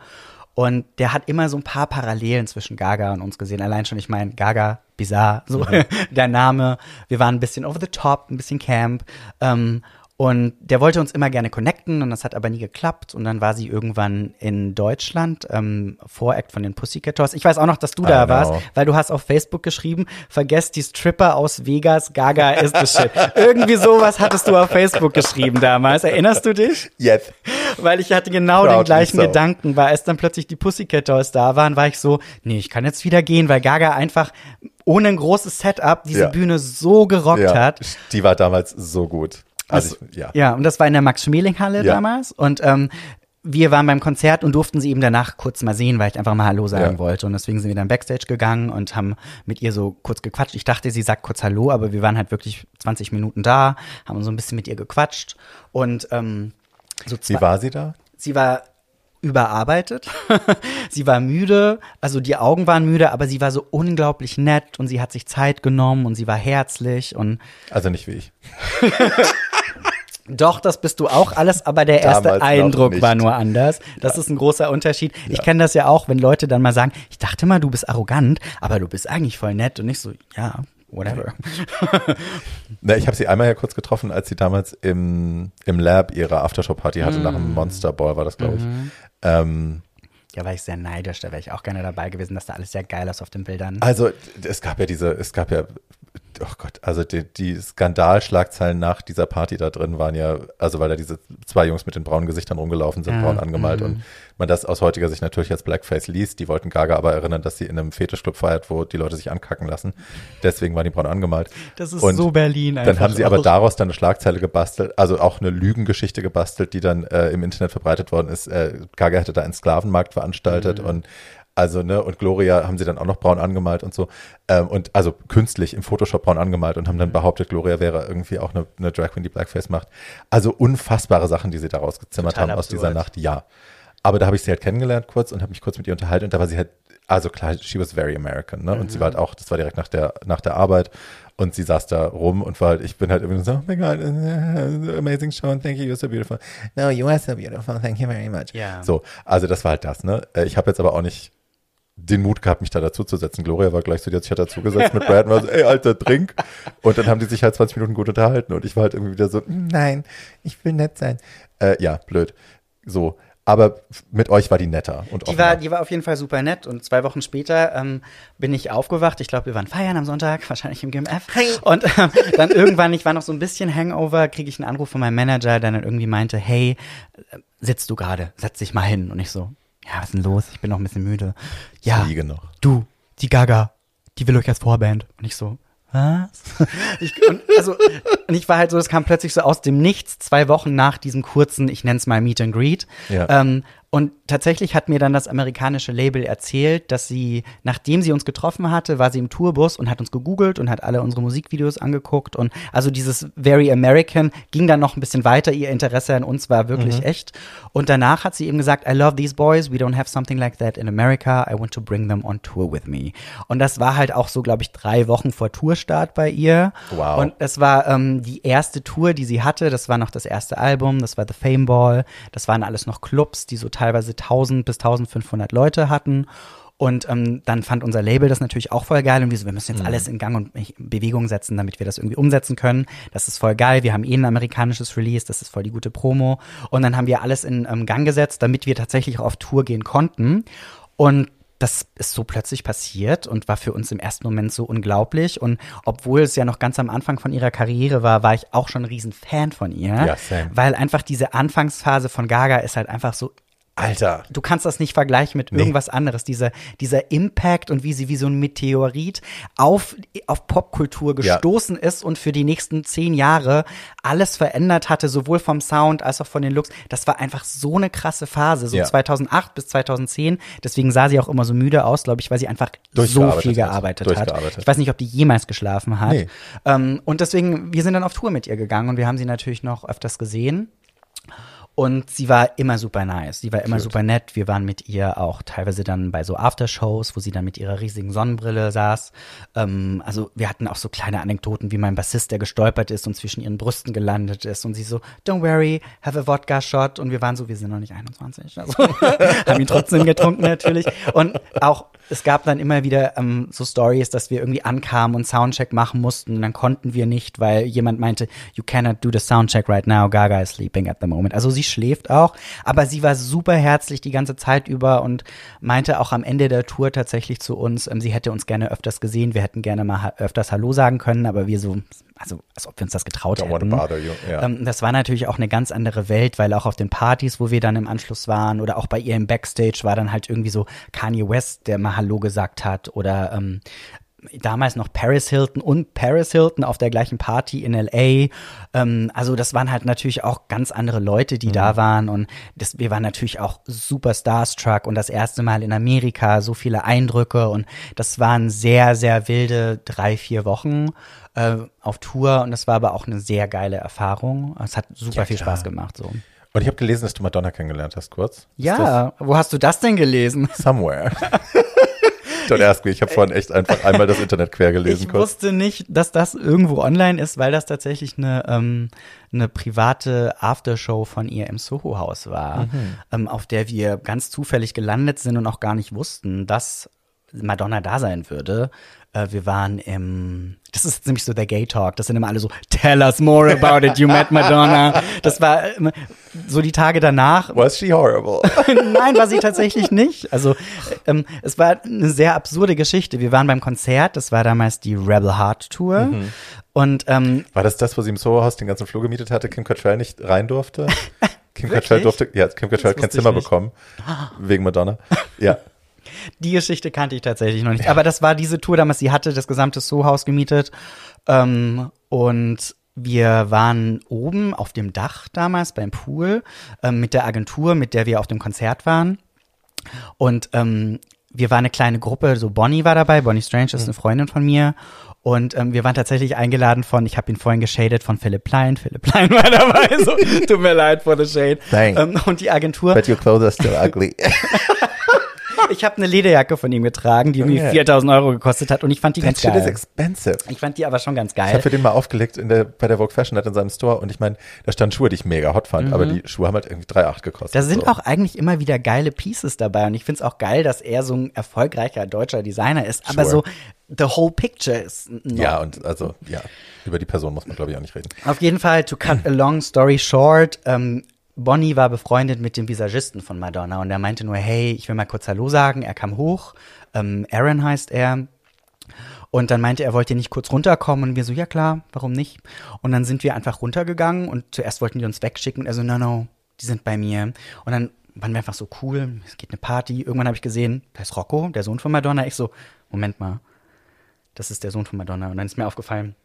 [SPEAKER 3] Und der hat immer so ein paar Parallelen zwischen Gaga und uns gesehen. Allein schon, ich meine, Gaga, bizarre, so
[SPEAKER 2] Mhm.
[SPEAKER 3] der Name. Wir waren ein bisschen over the top, ein bisschen camp. Ähm, und der wollte uns immer gerne connecten und das hat aber nie geklappt. Und dann war sie irgendwann in Deutschland, ähm, Voract von den Pussycat Dolls. Ich weiß auch noch, dass du
[SPEAKER 2] I
[SPEAKER 3] da
[SPEAKER 2] know.
[SPEAKER 3] warst, weil du hast auf Facebook geschrieben, vergesst die Stripper aus Vegas, Gaga ist the shit. Irgendwie sowas hattest du auf Facebook geschrieben damals. Erinnerst du dich?
[SPEAKER 2] Jetzt.
[SPEAKER 3] Weil ich hatte genau den
[SPEAKER 2] Proudly
[SPEAKER 3] gleichen
[SPEAKER 2] so.
[SPEAKER 3] Gedanken, weil als dann plötzlich die Pussycat Dolls da waren, war ich so, nee, ich kann jetzt wieder gehen, weil Gaga einfach ohne ein großes Setup diese
[SPEAKER 2] Ja.
[SPEAKER 3] Bühne so gerockt
[SPEAKER 2] Ja,
[SPEAKER 3] hat.
[SPEAKER 2] die war damals so gut. Also, ich, ja.
[SPEAKER 3] Ja, und das war in der Max-Schmeling-Halle
[SPEAKER 2] Ja.
[SPEAKER 3] damals. Und ähm, wir waren beim Konzert und durften sie eben danach kurz mal sehen, weil ich einfach mal Hallo sagen
[SPEAKER 2] Ja.
[SPEAKER 3] wollte. Und deswegen sind wir dann Backstage gegangen und haben mit ihr so kurz gequatscht. Ich dachte, sie sagt kurz Hallo, aber wir waren halt wirklich 20 Minuten da, haben so ein bisschen mit ihr gequatscht. Und ähm, so zwei,
[SPEAKER 2] Wie war sie da?
[SPEAKER 3] sie war überarbeitet. sie war müde, also die Augen waren müde, aber sie war so unglaublich nett und sie hat sich Zeit genommen und sie war herzlich und
[SPEAKER 2] Also nicht wie ich.
[SPEAKER 3] Doch, das bist du auch alles, aber der erste
[SPEAKER 2] Damals
[SPEAKER 3] Eindruck war nur anders. Das ist ein großer Unterschied. Ich kenne das ja auch, wenn Leute dann mal sagen, ich dachte mal, du bist arrogant, aber du bist eigentlich voll nett und nicht so, ja, whatever.
[SPEAKER 2] Na, ich habe sie einmal ja kurz getroffen, als sie damals im, im Lab ihre Aftershow-Party hatte, nach
[SPEAKER 3] Mm.
[SPEAKER 2] einem Monster Ball war das, glaube ich.
[SPEAKER 3] Mhm.
[SPEAKER 2] Ähm,
[SPEAKER 3] Ja, war ich sehr neidisch, da wäre ich auch gerne dabei gewesen, dass da alles sehr geil ist auf den Bildern.
[SPEAKER 2] also es gab ja diese, es gab ja oh Gott, also die, die Skandalschlagzeilen nach dieser Party da drin waren ja, also weil da diese zwei Jungs mit den braunen Gesichtern rumgelaufen sind,
[SPEAKER 3] Ja,
[SPEAKER 2] braun angemalt
[SPEAKER 3] mhm.
[SPEAKER 2] und man das aus heutiger Sicht natürlich als Blackface liest. Die wollten Gaga aber erinnern, dass sie in einem Fetischclub feiert, wo die Leute sich ankacken lassen. Deswegen waren die braun angemalt.
[SPEAKER 3] Das ist
[SPEAKER 2] Und
[SPEAKER 3] so Berlin
[SPEAKER 2] Dann haben sie aber
[SPEAKER 3] auch.
[SPEAKER 2] daraus dann eine Schlagzeile gebastelt, also auch eine Lügengeschichte gebastelt, die dann äh, im Internet verbreitet worden ist. Äh, Gaga hätte da einen Sklavenmarkt veranstaltet
[SPEAKER 3] Mhm.
[SPEAKER 2] und also, ne, und Gloria haben sie dann auch noch braun angemalt und so. Ähm, und also künstlich im Photoshop braun angemalt und haben
[SPEAKER 3] Mhm.
[SPEAKER 2] dann behauptet, Gloria wäre irgendwie auch eine, eine Drag Queen, die Blackface macht. Also unfassbare Sachen, die sie daraus gezimmert
[SPEAKER 3] Total
[SPEAKER 2] haben aus
[SPEAKER 3] absurd.
[SPEAKER 2] dieser Nacht, ja. Aber da habe ich sie halt kennengelernt kurz und habe mich kurz mit ihr unterhalten und da war sie halt, also klar, she was very American, ne? Und sie war halt auch, das war direkt nach der, nach der Arbeit und sie saß da rum und war halt, ich bin halt irgendwie so, oh my God, amazing show and thank you, you're so beautiful. No, you are so beautiful, thank you very much.
[SPEAKER 3] Ja.
[SPEAKER 2] So, also das war halt das, ne? Äh, Ich habe jetzt aber auch nicht den Mut gehabt, mich da dazu zu setzen. Gloria war gleich so, die hat sich halt dazu gesetzt mit Brad und war so, ey, Alter, trink. Und dann haben die sich halt 20 Minuten gut unterhalten und ich war halt irgendwie wieder so, nein, ich will nett sein. Äh, ja, blöd. So. Aber mit euch war die netter und
[SPEAKER 3] Die
[SPEAKER 2] offener.
[SPEAKER 3] war, die war auf jeden Fall super nett und zwei Wochen später ähm, bin ich aufgewacht. Ich glaube, wir waren feiern am Sonntag, wahrscheinlich im GMF. Und ähm, dann irgendwann, ich war noch so ein bisschen Hangover, kriege ich einen Anruf von meinem Manager, der dann irgendwie meinte, hey, äh, sitzt du gerade, setz dich mal hin. Und ich so, ja, was ist denn los? Ich bin noch ein bisschen müde. Ja,
[SPEAKER 2] Ich liege noch.
[SPEAKER 3] du, die Gaga, die will euch als Vorband. Und ich so, was? Ich, und, also, und ich war halt so, es kam plötzlich so aus dem Nichts, zwei Wochen nach diesem kurzen, ich nenne es mal Meet and Greet.
[SPEAKER 2] Ja.
[SPEAKER 3] Ähm, und tatsächlich hat mir dann das amerikanische Label erzählt, dass sie, nachdem sie uns getroffen hatte, war sie im Tourbus und hat uns gegoogelt und hat alle unsere Musikvideos angeguckt. Und also dieses Very American ging dann noch ein bisschen weiter. Ihr Interesse an uns war wirklich echt. Und danach hat sie eben gesagt, I love these boys. We don't have something like that in America. I want to bring them on tour with me. Und das war halt auch so, glaube ich, drei Wochen vor Tourstart bei ihr.
[SPEAKER 2] Wow.
[SPEAKER 3] Und es war ähm, die erste Tour, die sie hatte. Das war noch das erste Album. Das war The Fame Ball. Das waren alles noch Clubs, die so teilweise 1000 bis 1500 Leute hatten. Und ähm, dann fand unser Label das natürlich auch voll geil und wir so, wir müssen jetzt alles in Gang und Bewegung setzen, damit wir das irgendwie umsetzen können. Das ist voll geil. Wir haben eh ein amerikanisches Release, das ist voll die gute Promo. Und dann haben wir alles in ähm, Gang gesetzt, damit wir tatsächlich auch auf Tour gehen konnten. Und das ist so plötzlich passiert und war für uns im ersten Moment so unglaublich. Und obwohl es ja noch ganz am Anfang von ihrer Karriere war, war ich auch schon ein riesen Fan von ihr.
[SPEAKER 2] Ja, same.
[SPEAKER 3] Weil einfach diese Anfangsphase von Gaga ist halt einfach so
[SPEAKER 2] Alter.
[SPEAKER 3] du kannst das nicht vergleichen mit
[SPEAKER 2] Nee.
[SPEAKER 3] irgendwas anderes. Dieser, dieser Impact und wie sie wie so ein Meteorit auf, auf Popkultur
[SPEAKER 2] Ja.
[SPEAKER 3] gestoßen ist und für die nächsten zehn Jahre alles verändert hatte, sowohl vom Sound als auch von den Looks. Das war einfach so eine krasse Phase, so
[SPEAKER 2] Ja.
[SPEAKER 3] 2008 bis 2010. Deswegen sah sie auch immer so müde aus, glaube ich, weil sie einfach so viel gearbeitet hat. Ich weiß nicht, ob die jemals geschlafen hat.
[SPEAKER 2] Nee.
[SPEAKER 3] Ähm, und deswegen, wir sind dann auf Tour mit ihr gegangen und wir haben sie natürlich noch öfters gesehen. Und sie war immer super nice. Sie war immer
[SPEAKER 2] Cute.
[SPEAKER 3] super nett. Wir waren mit ihr auch teilweise dann bei so Aftershows, wo sie dann mit ihrer riesigen Sonnenbrille saß. Ähm, also wir hatten auch so kleine Anekdoten, wie mein Bassist, der gestolpert ist und zwischen ihren Brüsten gelandet ist. Und sie so, don't worry, have a vodka shot. Und wir waren so, wir sind noch nicht 21. Also haben ihn trotzdem getrunken natürlich. Und auch es gab dann immer wieder ähm, so Stories, dass wir irgendwie ankamen und Soundcheck machen mussten und dann konnten wir nicht, weil jemand meinte, you cannot do the Soundcheck right now, Gaga is sleeping at the moment. Also sie schläft auch, aber sie war super herzlich die ganze Zeit über und meinte auch am Ende der Tour tatsächlich zu uns, ähm, sie hätte uns gerne öfters gesehen, wir hätten gerne mal öfters Hallo sagen können, aber wir so, also als ob wir uns das getraut
[SPEAKER 2] Don't
[SPEAKER 3] hätten.
[SPEAKER 2] you. Ja.
[SPEAKER 3] Ähm, das war natürlich auch eine ganz andere Welt, weil auch auf den Partys, wo wir dann im Anschluss waren oder auch bei ihr im Backstage war dann halt irgendwie so Kanye West, der mal Hallo gesagt hat oder ähm, damals noch Paris Hilton und Paris Hilton auf der gleichen Party in LA. Ähm, also das waren halt natürlich auch ganz andere Leute, die da waren und das, wir waren natürlich auch super starstruck und das erste Mal in Amerika, so viele Eindrücke und das waren sehr, sehr wilde drei, vier Wochen äh, auf Tour und das war aber auch eine sehr geile Erfahrung. Es hat super
[SPEAKER 2] Ja,
[SPEAKER 3] viel. Spaß gemacht. So.
[SPEAKER 2] Und ich habe gelesen, dass du Madonna kennengelernt hast, kurz. Ist
[SPEAKER 3] Ja, wo hast du das denn gelesen?
[SPEAKER 2] Somewhere. Don't ask me. Ich habe vorhin echt einfach einmal das Internet quer gelesen,
[SPEAKER 3] Ich
[SPEAKER 2] kurz.
[SPEAKER 3] wusste nicht, dass das irgendwo online ist, weil das tatsächlich eine, ähm, eine private Aftershow von ihr im Soho-Haus war,
[SPEAKER 2] Mhm.
[SPEAKER 3] ähm, auf der wir ganz zufällig gelandet sind und auch gar nicht wussten, dass Madonna da sein würde. Äh, wir waren im, das ist nämlich so der Gay Talk, das sind immer alle so, tell us more about it, you met Madonna. Das war so die Tage danach.
[SPEAKER 2] Was she horrible?
[SPEAKER 3] Nein, war sie tatsächlich nicht. Also ähm, es war eine sehr absurde Geschichte. Wir waren beim Konzert, das war damals die Rebel Heart Tour.
[SPEAKER 2] Mhm.
[SPEAKER 3] Und ähm,
[SPEAKER 2] War das das, wo sie im Soho-Haus den ganzen Flur gemietet hatte, Kim Cattrall nicht rein durfte? Kim
[SPEAKER 3] Wirklich?
[SPEAKER 2] Cattrall durfte, ja, Kim Cattrall kein Zimmer bekommen. Wegen Madonna. Ja.
[SPEAKER 3] Die Geschichte kannte ich tatsächlich noch nicht. Aber das war diese Tour damals, sie hatte das gesamte Sohaus gemietet. Ähm, und wir waren oben auf dem Dach damals beim Pool ähm, mit der Agentur, mit der wir auf dem Konzert waren. Und ähm, wir waren eine kleine Gruppe, so Bonnie war dabei, Bonnie Strange ist eine Freundin von mir. Und ähm, wir waren tatsächlich eingeladen von, ich habe ihn vorhin geschadet, von Philipp Plein. Philipp Plein war dabei, so, tut mir leid for the shade.
[SPEAKER 2] Thanks.
[SPEAKER 3] Ähm, und die Agentur.
[SPEAKER 2] But your clothes are still ugly.
[SPEAKER 3] Ich habe eine Lederjacke von ihm getragen, die irgendwie
[SPEAKER 2] Okay.
[SPEAKER 3] 4000 Euro gekostet hat und ich fand die
[SPEAKER 2] That
[SPEAKER 3] ganz
[SPEAKER 2] shit is
[SPEAKER 3] geil.
[SPEAKER 2] expensive.
[SPEAKER 3] Ich fand die aber schon ganz
[SPEAKER 2] Ich habe
[SPEAKER 3] geil.
[SPEAKER 2] für den mal aufgelegt in der, bei der Vogue Fashion Night in seinem Store und ich meine, da standen Schuhe, die ich mega hot fand, aber die Schuhe haben halt irgendwie 3,8 gekostet.
[SPEAKER 3] Da sind
[SPEAKER 2] so.
[SPEAKER 3] auch eigentlich immer wieder geile Pieces dabei und ich find's auch geil, dass er so ein erfolgreicher deutscher Designer ist. Aber
[SPEAKER 2] Sure.
[SPEAKER 3] so, the whole picture ist
[SPEAKER 2] Ja, und also, ja, über die Person muss man, glaube ich, auch nicht reden.
[SPEAKER 3] Auf jeden Fall, to cut a long story short, ähm, Bonnie war befreundet mit dem Visagisten von Madonna und er meinte nur, hey, ich will mal kurz Hallo sagen. Er kam hoch, ähm, Aaron heißt er. Und dann meinte er, wollt ihr nicht kurz runterkommen? Und wir so, ja klar, warum nicht? Und dann sind wir einfach runtergegangen und zuerst wollten die uns wegschicken. Und er so, no, no, die sind bei mir. Und dann waren wir einfach so cool, es geht eine Party. Irgendwann habe ich gesehen, da ist Rocco, der Sohn von Madonna. Ich so, Moment mal, das ist der Sohn von Madonna. Und dann ist mir aufgefallen,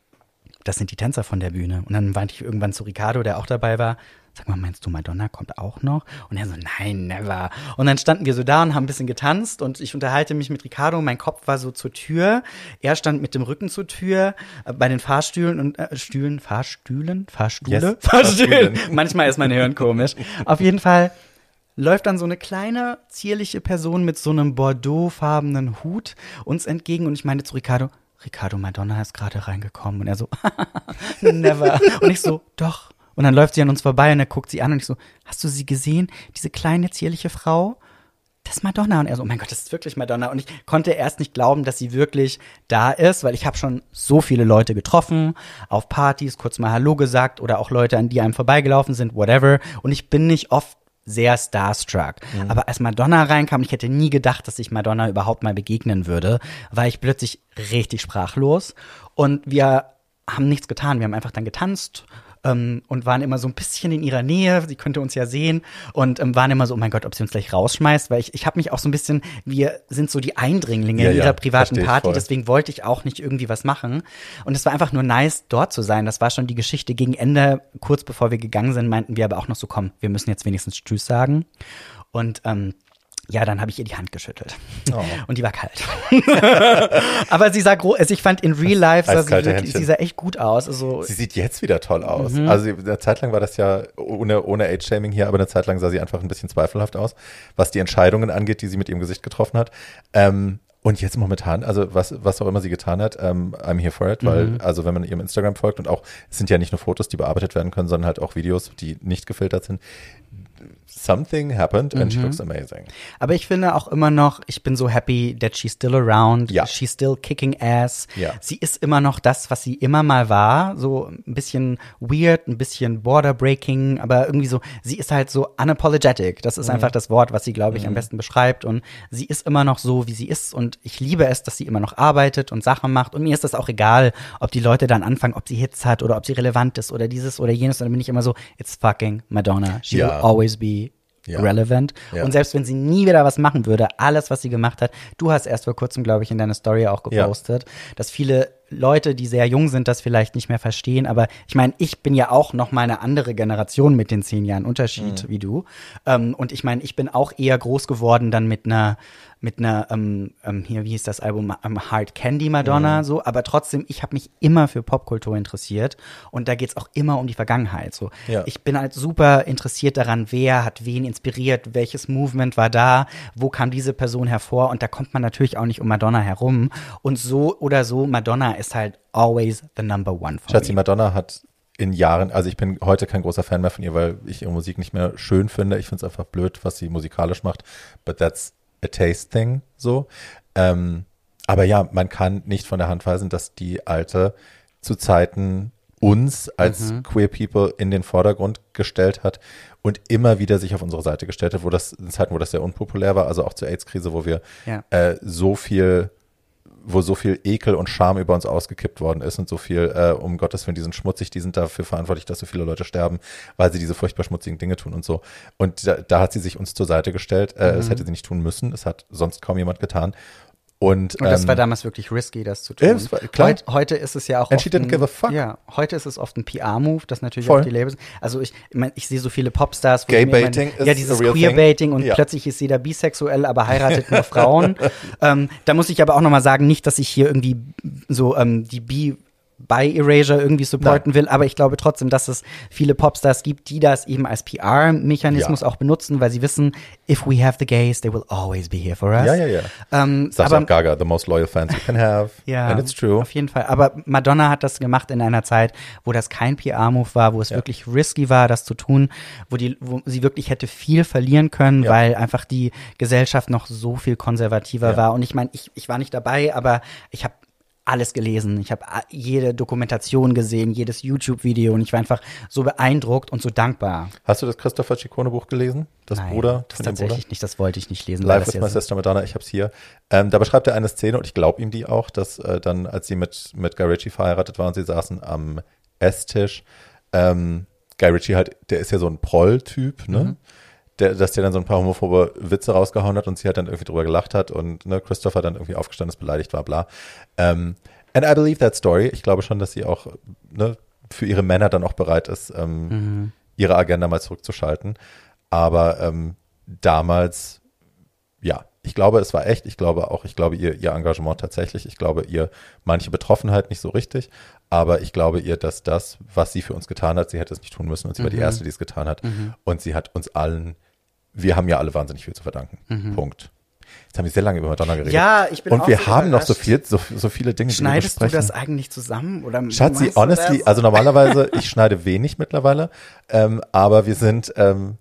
[SPEAKER 3] das sind die Tänzer von der Bühne. Und dann meinte ich irgendwann zu Ricardo, der auch dabei war, sag mal, meinst du, Madonna kommt auch noch? Und er so, nein, never. Und dann standen wir so da und haben ein bisschen getanzt und ich unterhalte mich mit Ricardo. Mein Kopf war so zur Tür. Er stand mit dem Rücken zur Tür äh, bei den Fahrstühlen und äh, Stühlen, Fahrstühlen, Fahrstühle,
[SPEAKER 2] Yes,
[SPEAKER 3] Fahrstühlen.
[SPEAKER 2] Fahrstühlen.
[SPEAKER 3] Manchmal ist mein Hirn komisch. Auf jeden Fall läuft dann so eine kleine, zierliche Person mit so einem bordeauxfarbenen Hut uns entgegen und ich meinte zu Ricardo, Ricardo, Madonna ist gerade reingekommen. Und er so, never. Und ich so, doch. Und dann läuft sie an uns vorbei und er guckt sie an und ich so, hast du sie gesehen? Diese kleine, zierliche Frau? Das ist Madonna. Und er so, oh mein Gott, das ist wirklich Madonna. Und ich konnte erst nicht glauben, dass sie wirklich da ist, weil ich habe schon so viele Leute getroffen, auf Partys, kurz mal Hallo gesagt oder auch Leute, an die einem vorbeigelaufen sind, whatever. Und ich bin nicht oft sehr starstruck. Aber als Madonna reinkam, ich hätte nie gedacht, dass ich Madonna überhaupt mal begegnen würde, war ich plötzlich richtig sprachlos. Und wir haben nichts getan. Wir haben einfach dann getanzt ähm, und waren immer so ein bisschen in ihrer Nähe. Sie könnte uns ja sehen und ähm, waren immer so, oh mein Gott, ob sie uns gleich rausschmeißt, weil ich, ich habe mich auch so ein bisschen, wir sind so die Eindringlinge
[SPEAKER 2] Ja,
[SPEAKER 3] in
[SPEAKER 2] ja,
[SPEAKER 3] ihrer privaten
[SPEAKER 2] versteh ich
[SPEAKER 3] Party,
[SPEAKER 2] voll.
[SPEAKER 3] deswegen wollte ich auch nicht irgendwie was machen. Und es war einfach nur nice, dort zu sein. Das war schon die Geschichte gegen Ende. Kurz bevor wir gegangen sind, meinten wir aber auch noch so, komm, wir müssen jetzt wenigstens Tschüss sagen. Und ähm, ja, dann habe ich ihr die Hand geschüttelt.
[SPEAKER 2] Oh.
[SPEAKER 3] Und die war kalt. Aber sie sah groß, also ich fand in real life sah sie, wirklich, sie sah echt gut aus. Also,
[SPEAKER 2] Sie sieht jetzt wieder toll aus.
[SPEAKER 3] Mhm.
[SPEAKER 2] Also eine Zeit lang war das ja ohne, ohne Age-Shaming hier, aber eine Zeit lang sah sie einfach ein bisschen zweifelhaft aus, was die Entscheidungen angeht, die sie mit ihrem Gesicht getroffen hat. Ähm, und jetzt momentan, also was, was auch immer sie getan hat, ähm, I'm here for it, weil,
[SPEAKER 3] Mhm.
[SPEAKER 2] also wenn man ihrem Instagram folgt und auch, es sind ja nicht nur Fotos, die bearbeitet werden können, sondern halt auch Videos, die nicht gefiltert sind. Something happened and she
[SPEAKER 3] Mhm.
[SPEAKER 2] looks amazing.
[SPEAKER 3] aber ich finde auch immer noch, ich bin so happy that she's still around.
[SPEAKER 2] Ja.
[SPEAKER 3] She's still kicking ass.
[SPEAKER 2] Ja.
[SPEAKER 3] Sie ist immer noch das, was sie immer mal war. So ein bisschen weird, ein bisschen border breaking, aber irgendwie so, sie ist halt so unapologetic. Das ist
[SPEAKER 2] Mhm.
[SPEAKER 3] einfach das Wort, was sie, glaube ich, am besten beschreibt. Und sie ist immer noch so, wie sie ist. Und ich liebe es, dass sie immer noch arbeitet und Sachen macht. Und mir ist das auch egal, ob die Leute dann anfangen, ob sie Hits hat oder ob sie relevant ist oder dieses oder jenes. Und dann bin ich immer so, it's fucking Madonna. She
[SPEAKER 2] Ja.
[SPEAKER 3] will always be
[SPEAKER 2] Ja.
[SPEAKER 3] relevant.
[SPEAKER 2] Ja.
[SPEAKER 3] Und selbst wenn sie nie wieder was machen würde, alles, was sie gemacht hat, du hast erst vor kurzem, glaube ich, in deiner Story auch
[SPEAKER 2] Ja.
[SPEAKER 3] gepostet, dass viele Leute, die sehr jung sind, das vielleicht nicht mehr verstehen. Aber ich meine, ich bin ja auch noch mal eine andere Generation mit den zehn Jahren Unterschied
[SPEAKER 2] Mhm.
[SPEAKER 3] wie du. Ähm, und ich meine, ich bin auch eher groß geworden dann mit einer mit einer, ähm, ähm, hier, wie hieß das Album, ähm, Hard Candy Madonna,
[SPEAKER 2] Mhm.
[SPEAKER 3] so, aber trotzdem, ich habe mich immer für Popkultur interessiert und da geht's auch immer um die Vergangenheit. So.
[SPEAKER 2] Ja.
[SPEAKER 3] Ich bin halt super interessiert daran, wer hat wen inspiriert, welches Movement war da, wo kam diese Person hervor und da kommt man natürlich auch nicht um Madonna herum. Und so oder so, Madonna ist halt always the number one for
[SPEAKER 2] Schatzi,
[SPEAKER 3] me.
[SPEAKER 2] Madonna hat in Jahren, also ich bin heute kein großer Fan mehr von ihr, weil ich ihre Musik nicht mehr schön finde. Ich finde es einfach blöd, was sie musikalisch macht. But that's a taste thing, so. Ähm, aber ja, man kann nicht von der Hand weisen, dass die alte zu Zeiten uns als
[SPEAKER 3] Mhm.
[SPEAKER 2] queer people in den Vordergrund gestellt hat und immer wieder sich auf unsere Seite gestellt hat, wo das in Zeiten, wo das sehr unpopulär war, also auch zur AIDS-Krise, wo wir
[SPEAKER 3] Ja.
[SPEAKER 2] äh, so viel, wo so viel Ekel und Scham über uns ausgekippt worden ist und so viel, äh, um Gottes Willen, die sind schmutzig, die sind dafür verantwortlich, dass so viele Leute sterben, weil sie diese furchtbar schmutzigen Dinge tun und so. Und da, da hat sie sich uns zur Seite gestellt. Äh,
[SPEAKER 3] Mhm.
[SPEAKER 2] Das hätte sie nicht tun müssen. Es hat sonst kaum jemand getan. Und,
[SPEAKER 3] Und das
[SPEAKER 2] ähm,
[SPEAKER 3] war damals wirklich risky, das zu tun.
[SPEAKER 2] War- klar.
[SPEAKER 3] Heut, heute ist es ja auch
[SPEAKER 2] And
[SPEAKER 3] oft
[SPEAKER 2] she didn't
[SPEAKER 3] ein,
[SPEAKER 2] give a fuck.
[SPEAKER 3] Ja, heute ist es oft ein PR-Move, das natürlich
[SPEAKER 2] Voll.
[SPEAKER 3] auch die Labels. Also ich, ich, mein, ich sehe so viele Popstars, wo
[SPEAKER 2] Gay
[SPEAKER 3] ich mir
[SPEAKER 2] Baiting
[SPEAKER 3] mein,
[SPEAKER 2] is
[SPEAKER 3] ja dieses Queer-Baiting und
[SPEAKER 2] Ja.
[SPEAKER 3] plötzlich ist jeder bisexuell, aber heiratet nur Frauen. ähm, da muss ich aber auch noch mal sagen, nicht, dass ich hier irgendwie so ähm, die Bi bei Erasure irgendwie supporten will, aber ich glaube trotzdem, dass es viele Popstars gibt, die das eben als PR-Mechanismus
[SPEAKER 2] Ja.
[SPEAKER 3] auch benutzen, weil sie wissen, if we have the gays, they will always be here for us.
[SPEAKER 2] Ja, ja, ja.
[SPEAKER 3] Ähm,
[SPEAKER 2] Sagt
[SPEAKER 3] aber
[SPEAKER 2] Gaga, the most loyal fans you can have.
[SPEAKER 3] ja,
[SPEAKER 2] And it's true.
[SPEAKER 3] auf jeden Fall. Aber Madonna hat das gemacht in einer Zeit, wo das kein PR-Move war, wo es wirklich risky war, das zu tun, wo, die, wo sie wirklich hätte viel verlieren können,
[SPEAKER 2] Ja.
[SPEAKER 3] weil einfach die Gesellschaft noch so viel konservativer
[SPEAKER 2] Ja.
[SPEAKER 3] war. Und ich meine, ich, ich war nicht dabei, aber ich habe alles gelesen. Ich habe a- jede Dokumentation gesehen, jedes YouTube-Video und ich war einfach so beeindruckt und so dankbar.
[SPEAKER 2] Hast du das Christopher Ciccone Buch gelesen? Das
[SPEAKER 3] Nein,
[SPEAKER 2] Bruder
[SPEAKER 3] das
[SPEAKER 2] dem Bruder?
[SPEAKER 3] tatsächlich nicht, das wollte ich nicht lesen.
[SPEAKER 2] Live with My Sister Madonna, ich hab's hier. Ähm, da beschreibt er eine Szene und ich glaube ihm die auch, dass äh, dann, als sie mit, mit Guy Ritchie verheiratet war und sie saßen am Esstisch, ähm, Guy Ritchie halt, der ist ja so ein Proll-Typ, ne?
[SPEAKER 3] Mhm.
[SPEAKER 2] Der, dass der dann so ein paar homophobe Witze rausgehauen hat und sie halt dann irgendwie drüber gelacht hat und ne, Christopher dann irgendwie aufgestanden ist, beleidigt war, bla. Ähm, and I believe that story. Ich glaube schon, dass sie auch ne, für ihre Männer dann auch bereit ist, ähm,
[SPEAKER 3] Mhm.
[SPEAKER 2] ihre Agenda mal zurückzuschalten. Aber ähm, damals ja, ich glaube, es war echt. Ich glaube auch, ich glaube ihr, ihr Engagement tatsächlich. Ich glaube ihr manche Betroffenheit nicht so richtig. Aber ich glaube ihr, dass das, was sie für uns getan hat, sie hätte es nicht tun müssen. Und sie war die
[SPEAKER 3] Mhm.
[SPEAKER 2] Erste, die es getan hat. Und sie hat uns allen, wir haben ja alle wahnsinnig viel zu verdanken. Punkt. Jetzt haben wir sehr lange über Madonna geredet.
[SPEAKER 3] Mhm. Ja, ich bin
[SPEAKER 2] Und
[SPEAKER 3] auch
[SPEAKER 2] wir
[SPEAKER 3] so
[SPEAKER 2] haben noch so viel, so, so viele Dinge,
[SPEAKER 3] Schneidest
[SPEAKER 2] die wir
[SPEAKER 3] du das eigentlich zusammen? Oder
[SPEAKER 2] Schatzi, honestly, also normalerweise, ich schneide wenig mittlerweile, ähm, aber wir sind, ähm,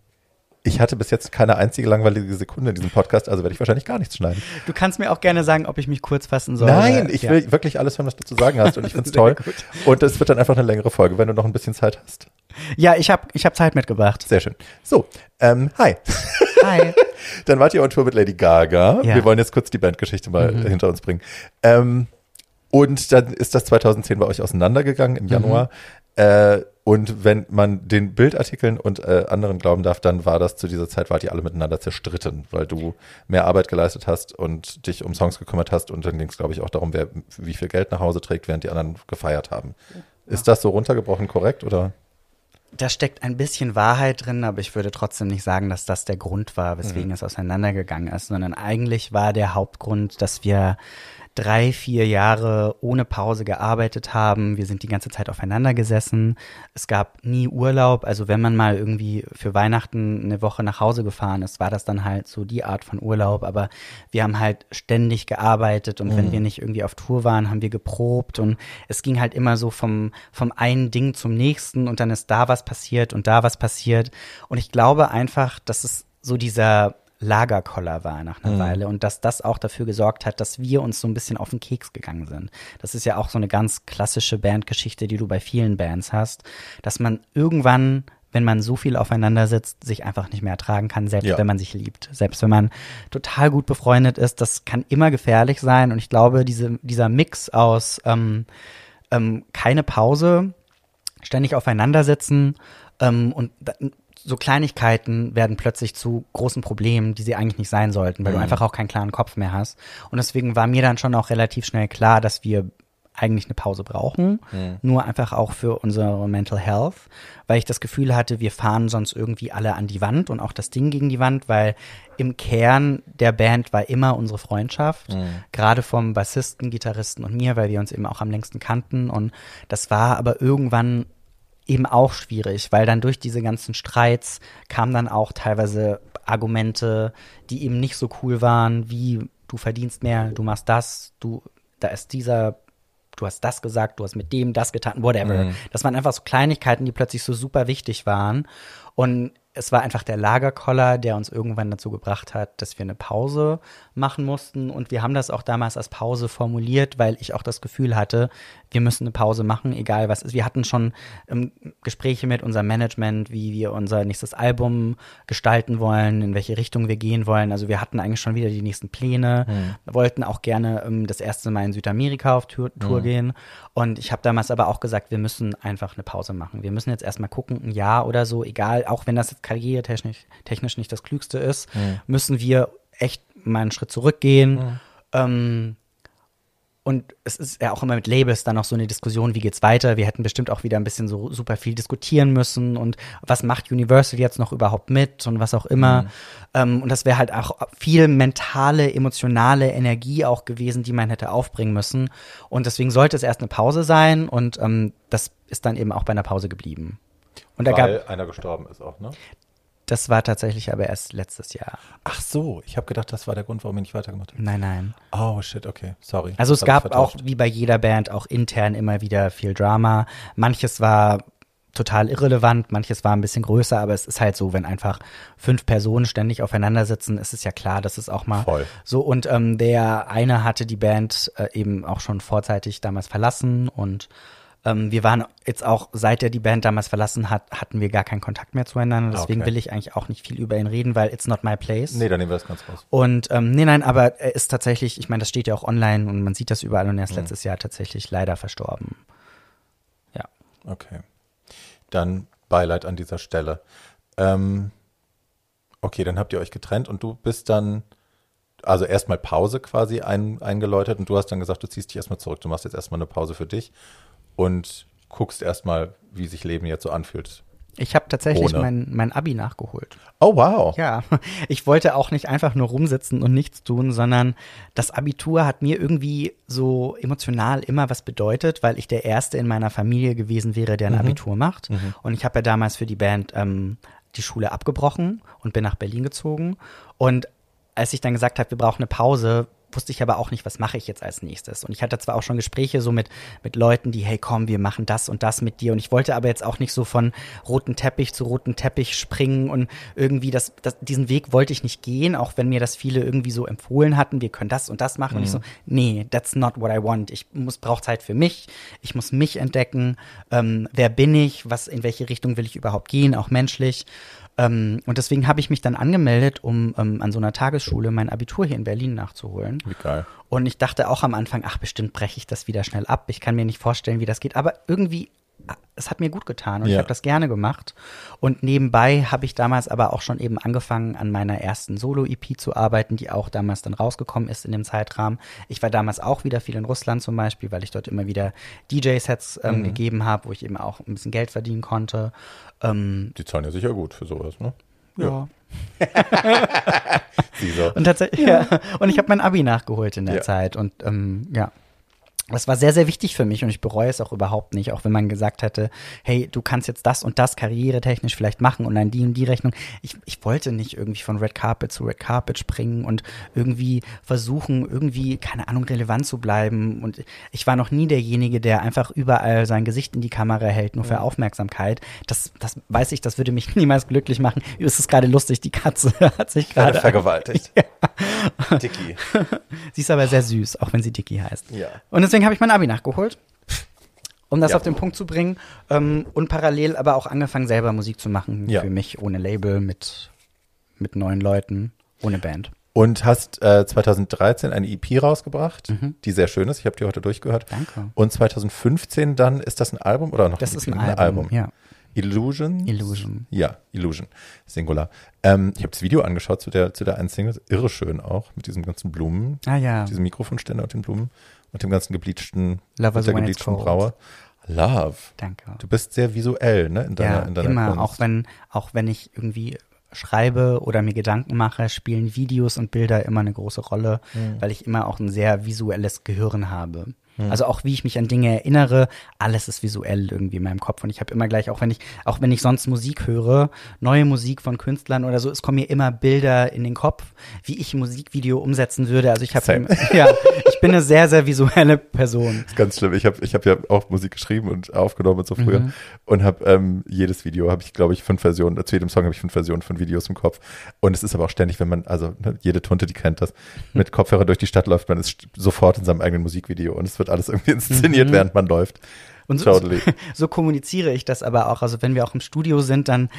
[SPEAKER 2] ich hatte bis jetzt keine einzige langweilige Sekunde in diesem Podcast, also werde ich wahrscheinlich gar nichts schneiden.
[SPEAKER 3] Du kannst mir auch gerne sagen, ob ich mich kurz fassen soll.
[SPEAKER 2] Nein,
[SPEAKER 3] oder-
[SPEAKER 2] ich
[SPEAKER 3] ja.
[SPEAKER 2] will wirklich alles hören, was du zu sagen hast und ich finde es toll.
[SPEAKER 3] gut.
[SPEAKER 2] Und es wird dann einfach eine längere Folge, wenn du noch ein bisschen Zeit hast.
[SPEAKER 3] Ja, ich habe ich hab Zeit mitgebracht.
[SPEAKER 2] Sehr schön. So, ähm, hi.
[SPEAKER 3] Hi.
[SPEAKER 2] Dann wart ihr on Tour mit Lady Gaga.
[SPEAKER 3] Ja. Mhm.
[SPEAKER 2] Wir wollen jetzt kurz die Bandgeschichte mal hinter uns bringen. Ähm, und dann ist das 2010 bei euch auseinandergegangen im Januar.
[SPEAKER 3] Mhm.
[SPEAKER 2] Äh, und wenn man den Bildartikeln und äh, anderen glauben darf, dann war das zu dieser Zeit, wart ihr alle miteinander zerstritten, weil du mehr Arbeit geleistet hast und dich um Songs gekümmert hast. Und dann ging es, glaube ich, auch darum, wer wie viel Geld nach Hause trägt, während die anderen gefeiert haben. Ist das so runtergebrochen korrekt oder?
[SPEAKER 3] Da steckt ein bisschen Wahrheit drin, aber ich würde trotzdem nicht sagen, dass das der Grund war, weswegen
[SPEAKER 2] Mhm.
[SPEAKER 3] es auseinandergegangen ist, sondern eigentlich war der Hauptgrund, dass wir drei, vier Jahre ohne Pause gearbeitet haben. Wir sind die ganze Zeit aufeinander gesessen. Es gab nie Urlaub. Also wenn man mal irgendwie für Weihnachten eine Woche nach Hause gefahren ist, war das dann halt so die Art von Urlaub. Aber wir haben halt ständig gearbeitet und wenn wir nicht irgendwie auf Tour waren, haben wir geprobt und es ging halt immer so vom, vom einen Ding zum nächsten und dann ist da was passiert und da was passiert. Und ich glaube einfach, dass es so dieser Lagerkoller war nach einer Weile und dass das auch dafür gesorgt hat, dass wir uns so ein bisschen auf den Keks gegangen sind. Das ist ja auch so eine ganz klassische Bandgeschichte, die du bei vielen Bands hast, dass man irgendwann wenn man so viel aufeinander sitzt, sich einfach nicht mehr ertragen kann, selbst
[SPEAKER 2] Ja.
[SPEAKER 3] wenn man sich liebt. Selbst wenn man total gut befreundet ist, das kann immer gefährlich sein. Und ich glaube, diese, dieser Mix aus ähm, ähm, keine Pause, ständig aufeinander sitzen ähm, und so Kleinigkeiten werden plötzlich zu großen Problemen, die sie eigentlich nicht sein sollten, weil du einfach auch keinen klaren Kopf mehr hast. Und deswegen war mir dann schon auch relativ schnell klar, dass wir eigentlich eine Pause brauchen, nur einfach auch für unsere Mental Health, weil ich das Gefühl hatte, wir fahren sonst irgendwie alle an die Wand und auch das Ding gegen die Wand, weil im Kern der Band war immer unsere Freundschaft, gerade vom Bassisten, Gitarristen und mir, weil wir uns eben auch am längsten kannten. Und das war aber irgendwann eben auch schwierig, weil dann durch diese ganzen Streits kamen dann auch teilweise Argumente, die eben nicht so cool waren, wie du verdienst mehr, du machst das, du, da ist dieser, du hast das gesagt, du hast mit dem das getan, whatever. Das waren einfach so Kleinigkeiten, die plötzlich so super wichtig waren. Und es war einfach der Lagerkoller, der uns irgendwann dazu gebracht hat, dass wir eine Pause machen mussten. Und wir haben das auch damals als Pause formuliert, weil ich auch das Gefühl hatte, wir müssen eine Pause machen, egal was ist. Wir hatten schon ähm, Gespräche mit unserem Management, wie wir unser nächstes Album gestalten wollen, in welche Richtung wir gehen wollen. Also wir hatten eigentlich schon wieder die nächsten Pläne, mhm. wollten auch gerne ähm, das erste Mal in Südamerika auf Tour, Tour mhm. gehen. Und ich habe damals aber auch gesagt, wir müssen einfach eine Pause machen. Wir müssen jetzt erstmal gucken, ein Jahr oder so, egal, auch wenn das jetzt karrieretechnisch technisch nicht das Klügste ist, mhm. müssen wir echt mal einen Schritt zurückgehen. Mhm. Ähm, und es ist ja auch immer mit Labels dann noch so eine Diskussion, wie geht's weiter? Wir hätten bestimmt auch wieder ein bisschen so super viel diskutieren müssen und was macht Universal jetzt noch überhaupt mit und was auch immer. Mhm. Ähm, und das wäre halt auch viel mentale, emotionale Energie auch gewesen, die man hätte aufbringen müssen. Und deswegen sollte es erst eine Pause sein und ähm, das ist dann eben auch bei einer Pause geblieben.
[SPEAKER 2] Und da Weil gab, einer gestorben ist auch, ne?
[SPEAKER 3] Das war tatsächlich aber erst letztes Jahr.
[SPEAKER 2] Ach so, ich habe gedacht, das war der Grund, warum ich nicht weitergemacht habe.
[SPEAKER 3] Nein, nein.
[SPEAKER 2] Oh shit, okay, sorry.
[SPEAKER 3] Also es gab auch, wie bei jeder Band, auch intern immer wieder viel Drama. Manches war total irrelevant, manches war ein bisschen größer, aber es ist halt so, wenn einfach fünf Personen ständig aufeinander sitzen, ist es ja klar, dass es auch mal
[SPEAKER 2] Voll.
[SPEAKER 3] so und ähm, der eine hatte die Band äh, eben auch schon vorzeitig damals verlassen und ähm, wir waren jetzt auch, seit er die Band damals verlassen hat, hatten wir gar keinen Kontakt mehr zueinander. Deswegen okay. will ich eigentlich auch nicht viel über ihn reden, weil it's not my place.
[SPEAKER 2] Nee, dann nehmen wir das ganz raus.
[SPEAKER 3] Und ähm, nee, nein, aber er ist tatsächlich, ich meine, das steht ja auch online und man sieht das überall und er ist mhm. letztes Jahr tatsächlich leider verstorben. Ja.
[SPEAKER 2] Okay. Dann Beileid an dieser Stelle. Ähm, okay, dann habt ihr euch getrennt und du bist dann also erstmal Pause quasi ein, eingeläutet und du hast dann gesagt, du ziehst dich erstmal zurück, du machst jetzt erstmal eine Pause für dich und guckst erstmal, wie sich Leben jetzt so anfühlt.
[SPEAKER 3] Ich habe tatsächlich mein, mein Abi nachgeholt.
[SPEAKER 2] Oh, wow.
[SPEAKER 3] Ja, ich wollte auch nicht einfach nur rumsitzen und nichts tun, sondern das Abitur hat mir irgendwie so emotional immer was bedeutet, weil ich der Erste in meiner Familie gewesen wäre, der ein mhm. Abitur macht. Mhm. Und ich habe ja damals für die Band ähm, die Schule abgebrochen und bin nach Berlin gezogen. Und als ich dann gesagt habe, wir brauchen eine Pause, wusste ich aber auch nicht, was mache ich jetzt als nächstes. Und ich hatte zwar auch schon Gespräche so mit, mit Leuten, die, hey komm, wir machen das und das mit dir. Und ich wollte aber jetzt auch nicht so von roten Teppich zu roten Teppich springen und irgendwie das, das, diesen Weg wollte ich nicht gehen, auch wenn mir das viele irgendwie so empfohlen hatten, wir können das und das machen. Mhm. Und ich so, mhm. nee, that's not what I want. Ich muss, brauche Zeit für mich. Ich muss mich entdecken. Ähm, wer bin ich? Was, in welche Richtung will ich überhaupt gehen? Auch menschlich. Ähm, und deswegen habe ich mich dann angemeldet, um ähm, an so einer Tagesschule mein Abitur hier in Berlin nachzuholen.
[SPEAKER 2] Wie geil.
[SPEAKER 3] Und ich dachte auch am Anfang, ach, bestimmt breche ich das wieder schnell ab. Ich kann mir nicht vorstellen, wie das geht. Aber irgendwie es hat mir gut getan und ja. ich habe das gerne gemacht. Und nebenbei habe ich damals aber auch schon eben angefangen, an meiner ersten Solo-EP zu arbeiten, die auch damals dann rausgekommen ist in dem Zeitrahmen. Ich war damals auch wieder viel in Russland zum Beispiel, weil ich dort immer wieder DJ-Sets ähm, mhm. gegeben habe, wo ich eben auch ein bisschen Geld verdienen konnte.
[SPEAKER 2] Ähm, die zahlen ja sicher gut für sowas, ne?
[SPEAKER 3] Ja. und tatsächlich, ja. ja. Und ich habe mein Abi nachgeholt in der ja. Zeit und ähm, ja das war sehr, sehr wichtig für mich und ich bereue es auch überhaupt nicht, auch wenn man gesagt hätte, hey, du kannst jetzt das und das karrieretechnisch vielleicht machen und dann die und die Rechnung. Ich, ich wollte nicht irgendwie von Red Carpet zu Red Carpet springen und irgendwie versuchen, irgendwie, keine Ahnung, relevant zu bleiben. Und ich war noch nie derjenige, der einfach überall sein Gesicht in die Kamera hält, nur für. Aufmerksamkeit. Das, das weiß ich, das würde mich niemals glücklich machen. Es ist gerade lustig, die Katze hat sich gerade
[SPEAKER 2] vergewaltigt.
[SPEAKER 3] Ja. Dicky. sie ist aber sehr süß, auch wenn sie Dicky heißt. Ja. Und deswegen deswegen habe ich mein Abi nachgeholt, um das ja. auf den Punkt zu bringen. Ähm, und parallel aber auch angefangen, selber Musik zu machen. Ja. Für mich ohne Label, mit, mit neuen Leuten, ohne Band.
[SPEAKER 2] Und hast äh, 2013 eine EP rausgebracht, mhm. die sehr schön ist. Ich habe die heute durchgehört.
[SPEAKER 3] Danke.
[SPEAKER 2] Und 2015 dann, ist das ein Album oder noch
[SPEAKER 3] das ein ist ein, ein Album, Album? Ja.
[SPEAKER 2] Illusion?
[SPEAKER 3] Illusion.
[SPEAKER 2] Ja, Illusion. Singular. Ähm, ich habe das Video angeschaut zu der, zu der einen Single. Irre schön auch, mit diesem ganzen Blumen.
[SPEAKER 3] Ah ja.
[SPEAKER 2] Diesem Mikrofonständer und den Blumen und dem ganzen gebleachten,
[SPEAKER 3] Love
[SPEAKER 2] mit der gebleachten Braue. Love.
[SPEAKER 3] Danke.
[SPEAKER 2] Du bist sehr visuell, ne?
[SPEAKER 3] In deiner, ja, in deiner immer. Kunst. Auch wenn, auch wenn ich irgendwie schreibe oder mir Gedanken mache, spielen Videos und Bilder immer eine große Rolle, mhm. weil ich immer auch ein sehr visuelles Gehirn habe. Also auch wie ich mich an Dinge erinnere, alles ist visuell irgendwie in meinem Kopf. Und ich habe immer gleich, auch wenn ich, auch wenn ich sonst Musik höre, neue Musik von Künstlern oder so, es kommen mir immer Bilder in den Kopf, wie ich ein Musikvideo umsetzen würde. Also ich habe ja, ich bin eine sehr, sehr visuelle Person.
[SPEAKER 2] Das ist ganz schlimm. Ich habe ich hab ja auch Musik geschrieben und aufgenommen und so früher
[SPEAKER 3] Mhm.
[SPEAKER 2] und habe ähm, jedes Video habe ich glaube ich fünf Versionen, zu jedem Song habe ich fünf Versionen von Videos im Kopf und es ist aber auch ständig, wenn man also ne, jede Tunte, die kennt das, mit Kopfhörer durch die Stadt läuft, man ist st- sofort in seinem eigenen Musikvideo und es wird alles irgendwie inszeniert, während man läuft.
[SPEAKER 3] Mhm. Und so,
[SPEAKER 2] Totally.
[SPEAKER 3] so kommuniziere ich das aber auch. Also wenn wir auch im Studio sind, dann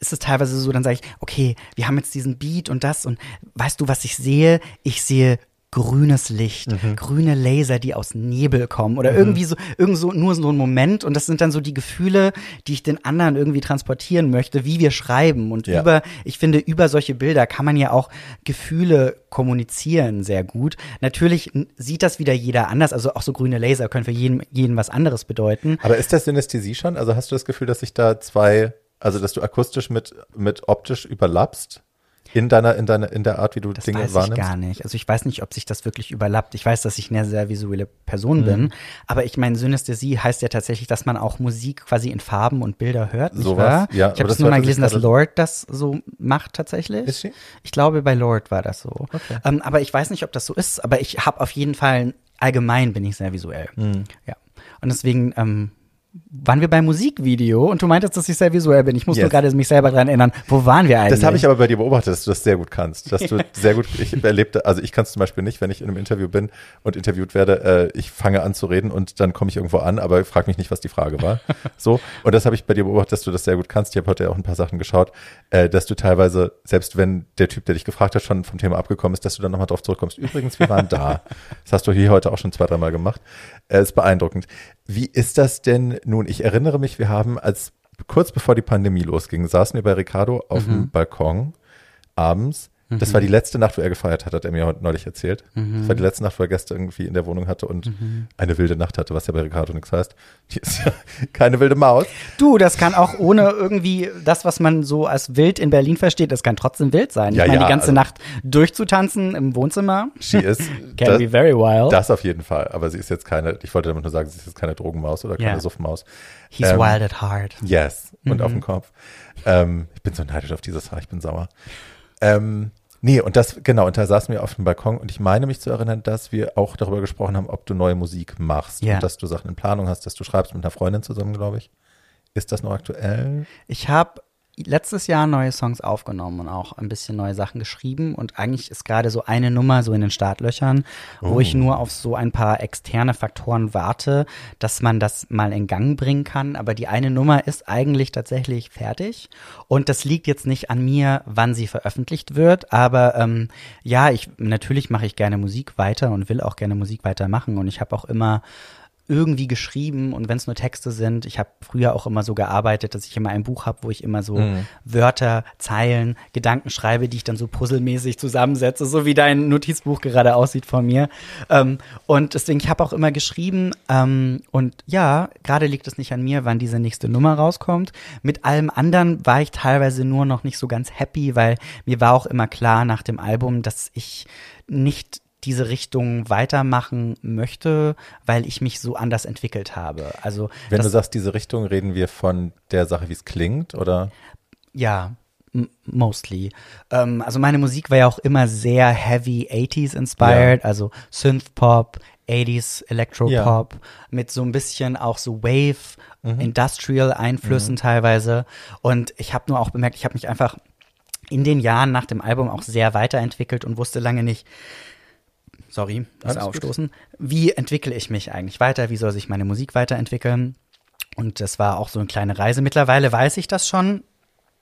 [SPEAKER 3] ist es teilweise so, dann sage ich, okay, wir haben jetzt diesen Beat und das und weißt du, was ich sehe? Ich sehe grünes Licht,
[SPEAKER 2] Mhm.
[SPEAKER 3] grüne Laser, die aus Nebel kommen oder irgendwie so, irgend so, nur so ein Moment und das sind dann so die Gefühle, die ich den anderen irgendwie transportieren möchte, wie wir schreiben und
[SPEAKER 2] Ja.
[SPEAKER 3] über, ich finde, über solche Bilder kann man ja auch Gefühle kommunizieren sehr gut. Natürlich sieht das wieder jeder anders, also auch so grüne Laser können für jeden, jeden was anderes bedeuten.
[SPEAKER 2] Aber ist das Synästhesie schon? Also hast du das Gefühl, dass sich da zwei, also dass du akustisch mit, mit optisch überlappst in deiner, in deiner, in der Art, wie du
[SPEAKER 3] Das
[SPEAKER 2] Dinge
[SPEAKER 3] weiß
[SPEAKER 2] wahrnimmst?
[SPEAKER 3] ich gar nicht. Also ich weiß nicht, ob sich das wirklich überlappt. Ich weiß, dass ich eine sehr visuelle Person
[SPEAKER 2] Mhm.
[SPEAKER 3] bin, aber ich meine, Synästhesie heißt ja tatsächlich, dass man auch Musik quasi in Farben und Bilder hört, nicht
[SPEAKER 2] Sowas,
[SPEAKER 3] wahr?
[SPEAKER 2] ja,
[SPEAKER 3] ich habe
[SPEAKER 2] das
[SPEAKER 3] nur mal gelesen, dass Lord das so macht tatsächlich.
[SPEAKER 2] Ist sie?
[SPEAKER 3] Ich glaube, bei Lord war das so. Ähm, aber ich weiß nicht, ob das so ist, aber ich habe auf jeden Fall, allgemein bin ich sehr visuell.
[SPEAKER 2] Mhm.
[SPEAKER 3] Ja. Und deswegen, ähm, waren wir beim Musikvideo und du meintest, dass ich sehr visuell bin. Ich muss
[SPEAKER 2] Yes.
[SPEAKER 3] nur gerade mich selber dran erinnern. Wo waren wir eigentlich?
[SPEAKER 2] Das habe ich aber bei dir beobachtet, dass du das sehr gut kannst. Dass du sehr gut, ich erlebte, also ich kann es zum Beispiel nicht, wenn ich in einem Interview bin und interviewt werde, äh, ich fange an zu reden und dann komme ich irgendwo an, aber frag mich nicht, was die Frage war. So. Und das habe ich bei dir beobachtet, dass du das sehr gut kannst. Ich habe heute auch ein paar Sachen geschaut, äh, dass du teilweise, selbst wenn der Typ, der dich gefragt hat, schon vom Thema abgekommen ist, dass du dann nochmal drauf zurückkommst. Übrigens, wir waren da. Das hast du hier heute auch schon zwei, dreimal gemacht. Äh, ist beeindruckend. Wie ist das denn nun? Ich erinnere mich, wir haben als kurz bevor die Pandemie losging, saßen wir bei Ricardo auf dem Balkon abends. Das war die letzte Nacht, wo er gefeiert hat, hat er mir heute neulich erzählt. Das war die letzte Nacht, wo er Gäste irgendwie in der Wohnung hatte und eine wilde Nacht hatte, was ja bei Ricardo nichts heißt. Die ist ja keine wilde Maus.
[SPEAKER 3] Du, das kann auch ohne irgendwie das, was man so als wild in Berlin versteht, das kann trotzdem wild sein.
[SPEAKER 2] Ja,
[SPEAKER 3] ich meine,
[SPEAKER 2] ja,
[SPEAKER 3] die ganze
[SPEAKER 2] also-
[SPEAKER 3] Nacht durchzutanzen im Wohnzimmer
[SPEAKER 2] She is.
[SPEAKER 3] can
[SPEAKER 2] das,
[SPEAKER 3] be very wild.
[SPEAKER 2] das auf jeden Fall. Aber sie ist jetzt keine, ich wollte damit nur sagen, sie ist jetzt keine Drogenmaus oder keine
[SPEAKER 3] Ja.
[SPEAKER 2] Suffmaus.
[SPEAKER 3] He's
[SPEAKER 2] ähm,
[SPEAKER 3] wild at heart.
[SPEAKER 2] Yes. Und
[SPEAKER 3] Mhm.
[SPEAKER 2] auf dem Kopf. Ähm, ich bin so neidisch auf dieses Haar, ich bin sauer. Ähm, nee, und das, genau, und da saßen wir auf dem Balkon und ich meine mich zu erinnern, dass wir auch darüber gesprochen haben, ob du neue Musik machst
[SPEAKER 3] Ja.
[SPEAKER 2] und dass du Sachen in Planung hast, dass du schreibst mit einer Freundin zusammen, glaube ich. Ist das noch aktuell?
[SPEAKER 3] Ich habe letztes Jahr neue Songs aufgenommen und auch ein bisschen neue Sachen geschrieben und eigentlich ist gerade so eine Nummer so in den Startlöchern, wo ich nur auf so ein paar externe Faktoren warte, dass man das mal in Gang bringen kann. Aber die eine Nummer ist eigentlich tatsächlich fertig und das liegt jetzt nicht an mir, wann sie veröffentlicht wird. Aber ähm, ja, ich natürlich mache ich gerne Musik weiter und will auch gerne Musik weitermachen und ich habe auch immer irgendwie geschrieben und wenn es nur Texte sind, ich habe früher auch immer so gearbeitet, dass ich immer ein Buch habe, wo ich immer so Wörter, Zeilen, Gedanken schreibe, die ich dann so puzzelmäßig zusammensetze, so wie dein Notizbuch gerade aussieht von mir. Ähm, und deswegen, ich habe auch immer geschrieben ähm, und ja, gerade liegt es nicht an mir, wann diese nächste Nummer rauskommt. Mit allem anderen war ich teilweise nur noch nicht so ganz happy, weil mir war auch immer klar nach dem Album, dass ich nicht diese Richtung weitermachen möchte, weil ich mich so anders entwickelt habe. Also
[SPEAKER 2] Wenn du sagst, diese Richtung, reden wir von der Sache, wie es klingt, oder?
[SPEAKER 3] ja, mostly. Ähm, also meine Musik war ja auch immer sehr heavy 80s inspired, also Synth-Pop, 80s Electro-Pop, mit so ein bisschen auch so Wave, Industrial-Einflüssen teilweise. Und ich habe nur auch bemerkt, ich habe mich einfach in den Jahren nach dem Album auch sehr weiterentwickelt und wusste lange nicht, sorry, das
[SPEAKER 2] Alles gut.
[SPEAKER 3] Aufstoßen, wie entwickle ich mich eigentlich weiter, wie soll sich meine Musik weiterentwickeln? Und das war auch so eine kleine Reise. Mittlerweile weiß ich das schon.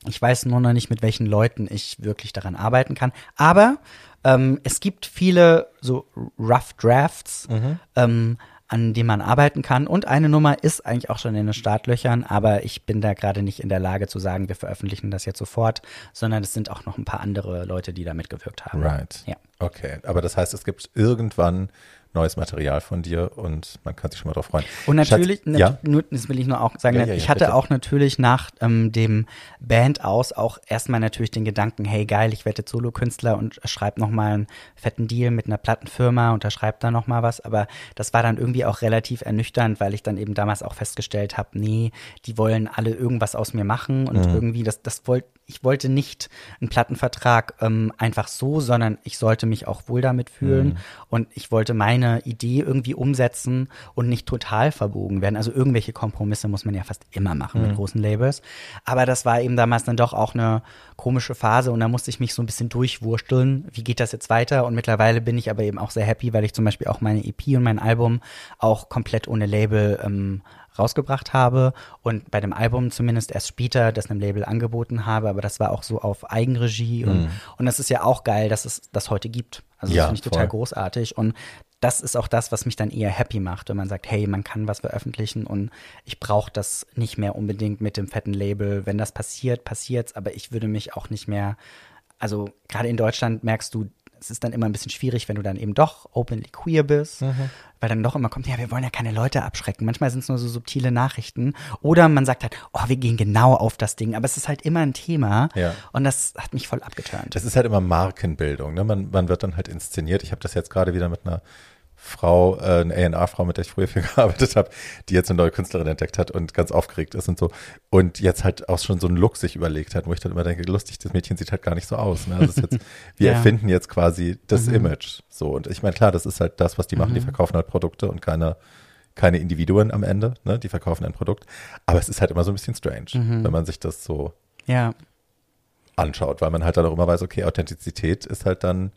[SPEAKER 3] Ich weiß nur noch nicht, mit welchen Leuten ich wirklich daran arbeiten kann. Aber ähm, es gibt viele so Rough Drafts, ähm, an denen man arbeiten kann. Und eine Nummer ist eigentlich auch schon in den Startlöchern, aber ich bin da gerade nicht in der Lage zu sagen, wir veröffentlichen das jetzt sofort, sondern es sind auch noch ein paar andere Leute, die da mitgewirkt haben.
[SPEAKER 2] Right.
[SPEAKER 3] Ja.
[SPEAKER 2] Okay, aber das heißt, es gibt irgendwann neues Material von dir und man kann sich schon mal drauf freuen.
[SPEAKER 3] Und natürlich,
[SPEAKER 2] Schatz, ja?
[SPEAKER 3] nur, das will ich nur auch sagen,
[SPEAKER 2] Ja, ja,
[SPEAKER 3] ich hatte
[SPEAKER 2] bitte.
[SPEAKER 3] auch natürlich nach ähm, dem Band aus auch erstmal natürlich den Gedanken, hey geil, ich werde jetzt Solokünstler und schreibe nochmal einen fetten Deal mit einer Plattenfirma, unterschreibe da nochmal was, aber das war dann irgendwie auch relativ ernüchternd, weil ich dann eben damals auch festgestellt habe, nee, die wollen alle irgendwas aus mir machen und
[SPEAKER 2] Mhm.
[SPEAKER 3] irgendwie, das, das wollte ich wollte nicht einen Plattenvertrag ähm, einfach so, sondern ich sollte mich auch wohl damit fühlen
[SPEAKER 2] Mhm.
[SPEAKER 3] und ich wollte meine Idee irgendwie umsetzen und nicht total verbogen werden. Also irgendwelche Kompromisse muss man ja fast immer machen
[SPEAKER 2] Mhm.
[SPEAKER 3] mit großen Labels. Aber das war eben damals dann doch auch eine komische Phase und da musste ich mich so ein bisschen durchwursteln. Wie geht das jetzt weiter? Und mittlerweile bin ich aber eben auch sehr happy, weil ich zum Beispiel auch meine EP und mein Album auch komplett ohne Label ähm, rausgebracht habe und bei dem Album zumindest erst später das einem Label angeboten habe, aber das war auch so auf Eigenregie und, und das ist ja auch geil, dass es das heute gibt. Also
[SPEAKER 2] Mhm. Ja,
[SPEAKER 3] das finde ich total
[SPEAKER 2] voll.
[SPEAKER 3] großartig und das ist auch das, was mich dann eher happy macht, wenn man sagt, hey, man kann was veröffentlichen und ich brauche das nicht mehr unbedingt mit dem fetten Label. Wenn das passiert, passiert's, aber ich würde mich auch nicht mehr, also gerade in Deutschland merkst du, es ist dann immer ein bisschen schwierig, wenn du dann eben doch openly queer bist,
[SPEAKER 2] Mhm.
[SPEAKER 3] weil dann doch immer kommt, ja, wir wollen ja keine Leute abschrecken. Manchmal sind es nur so subtile Nachrichten. Oder man sagt halt, oh, wir gehen genau auf das Ding. Aber es ist halt immer ein Thema.
[SPEAKER 2] Ja.
[SPEAKER 3] Und das hat mich voll abgeturnt.
[SPEAKER 2] Das ist halt immer Markenbildung. Ne? Man, man wird dann halt inszeniert. Ich habe das jetzt gerade wieder mit einer Frau, äh, eine A&R-Frau, mit der ich früher viel gearbeitet habe, die jetzt eine neue Künstlerin entdeckt hat und ganz aufgeregt ist und so. Und jetzt halt auch schon so einen Look sich überlegt hat, wo ich dann immer denke, lustig, das Mädchen sieht halt gar nicht so aus. Ne? Ist jetzt, wir
[SPEAKER 3] Ja.
[SPEAKER 2] erfinden jetzt quasi das Image. So. Und ich meine, klar, das ist halt das, was die machen. Die verkaufen halt Produkte und keine, keine Individuen am Ende. Ne? Die verkaufen ein Produkt. Aber es ist halt immer so ein bisschen strange, wenn man sich das so
[SPEAKER 3] Ja.
[SPEAKER 2] anschaut, weil man halt dann auch immer weiß, okay, Authentizität ist halt dann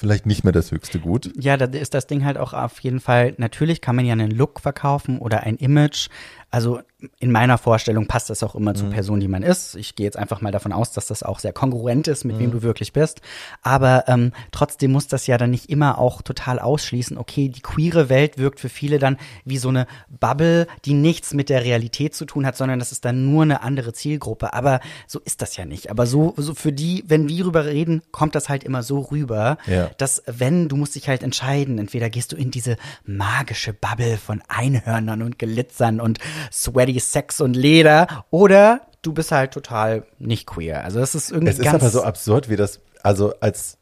[SPEAKER 2] vielleicht nicht mehr das höchste Gut.
[SPEAKER 3] Ja, da ist das Ding halt auch auf jeden Fall, natürlich kann man ja einen Look verkaufen oder ein Image. Also in meiner Vorstellung passt das auch immer zur Person, die man ist. Ich gehe jetzt einfach mal davon aus, dass das auch sehr kongruent ist, mit wem du wirklich bist. Aber ähm, trotzdem muss das ja dann nicht immer auch total ausschließen, okay, die queere Welt wirkt für viele dann wie so eine Bubble, die nichts mit der Realität zu tun hat, sondern das ist dann nur eine andere Zielgruppe. Aber so ist das ja nicht. Aber so, so für die, wenn wir drüber reden, kommt das halt immer so rüber,
[SPEAKER 2] Ja.
[SPEAKER 3] dass wenn, du musst dich halt entscheiden, entweder gehst du in diese magische Bubble von Einhörnern und Glitzern und sweaty Sex und Leder oder du bist halt total nicht queer. Also das ist irgendwie
[SPEAKER 2] Es ist
[SPEAKER 3] ganz
[SPEAKER 2] aber so absurd, wie das, also als,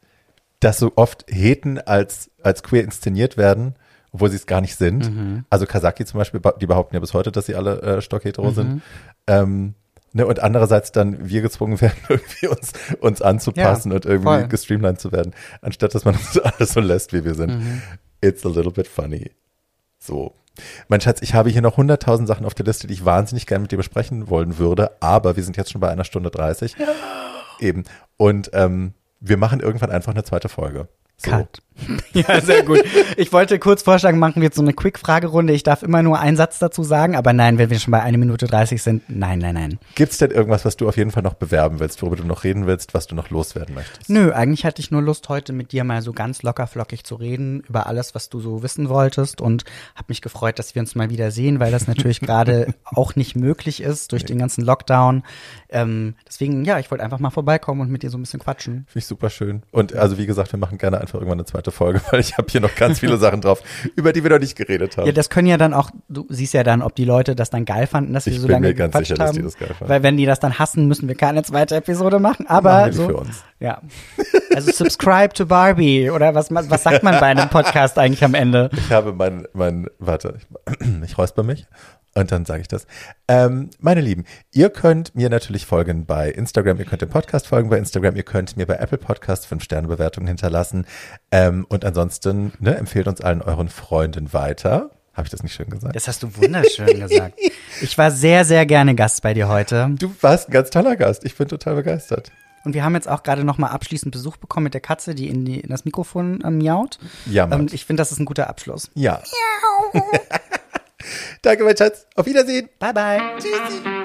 [SPEAKER 2] dass so oft Heten als, als queer inszeniert werden, obwohl sie es gar nicht sind.
[SPEAKER 3] Mhm.
[SPEAKER 2] Also Kasaki zum Beispiel, die behaupten ja bis heute, dass sie alle äh, stockhetero
[SPEAKER 3] Mhm.
[SPEAKER 2] sind. Ähm, ne, und andererseits dann wir gezwungen werden, irgendwie uns, uns anzupassen
[SPEAKER 3] Ja,
[SPEAKER 2] und irgendwie
[SPEAKER 3] voll.
[SPEAKER 2] gestreamlined zu werden, anstatt dass man uns alles so lässt, wie wir sind.
[SPEAKER 3] Mhm.
[SPEAKER 2] It's a little bit funny. So. Mein Schatz, ich habe hier noch 100.000 Sachen auf der Liste, die ich wahnsinnig gerne mit dir besprechen wollen würde, aber wir sind jetzt schon bei einer Stunde 30. Eben. Und ähm, wir machen irgendwann einfach eine zweite Folge. So.
[SPEAKER 3] Cut. Ja, sehr gut. Ich wollte kurz vorschlagen, machen wir jetzt so eine Quick-Fragerunde. Ich darf immer nur einen Satz dazu sagen, aber nein, wenn wir schon bei 1 Minute 30 sind, nein, nein, nein.
[SPEAKER 2] Gibt es denn irgendwas, was du auf jeden Fall noch bewerben willst, worüber du noch reden willst, was du noch loswerden möchtest?
[SPEAKER 3] Nö, eigentlich hatte ich nur Lust, heute mit dir mal so ganz locker flockig zu reden über alles, was du so wissen wolltest und habe mich gefreut, dass wir uns mal wieder sehen, weil das natürlich gerade auch nicht möglich ist durch den ganzen Lockdown. Ähm, deswegen, ja, ich wollte einfach mal vorbeikommen und mit dir so ein bisschen quatschen.
[SPEAKER 2] Finde ich super schön. Und also wie gesagt, wir machen gerne einfach irgendwann eine zweite Folge, weil ich habe hier noch ganz viele Sachen drauf, über die wir noch nicht geredet haben.
[SPEAKER 3] Ja, das können ja dann auch, du siehst ja dann, ob die Leute das dann geil fanden, dass wir
[SPEAKER 2] Ich
[SPEAKER 3] so
[SPEAKER 2] bin
[SPEAKER 3] lange
[SPEAKER 2] mir ganz
[SPEAKER 3] gequatscht
[SPEAKER 2] sicher, dass
[SPEAKER 3] haben.
[SPEAKER 2] die das geil fanden.
[SPEAKER 3] Weil wenn die das dann hassen, müssen wir keine zweite Episode machen. Aber
[SPEAKER 2] Machen
[SPEAKER 3] so,
[SPEAKER 2] für uns.
[SPEAKER 3] ja. Also subscribe to Barbie oder was, was sagt man bei einem Podcast eigentlich am Ende?
[SPEAKER 2] Ich habe mein, mein, warte, ich, ich räusper mich und dann sage ich das. Ähm, meine Lieben, ihr könnt mir natürlich folgen bei Instagram, ihr könnt dem Podcast folgen bei Instagram, ihr könnt mir bei Apple Podcast 5-Sterne-Bewertungen hinterlassen ähm, und ansonsten ne, empfehlt uns allen euren Freunden weiter. Habe ich das nicht schön gesagt?
[SPEAKER 3] Das hast du wunderschön gesagt. Ich war sehr, sehr gerne Gast bei dir heute.
[SPEAKER 2] Du warst ein ganz toller Gast. Ich bin total begeistert.
[SPEAKER 3] Und wir haben jetzt auch gerade nochmal abschließend Besuch bekommen mit der Katze, die in, die, in das Mikrofon ähm, miaut.
[SPEAKER 2] Jammert.
[SPEAKER 3] Ähm, ich finde, das ist ein guter Abschluss.
[SPEAKER 2] Ja. Danke, mein Schatz. Auf Wiedersehen.
[SPEAKER 3] Bye, bye.
[SPEAKER 2] Tschüssi.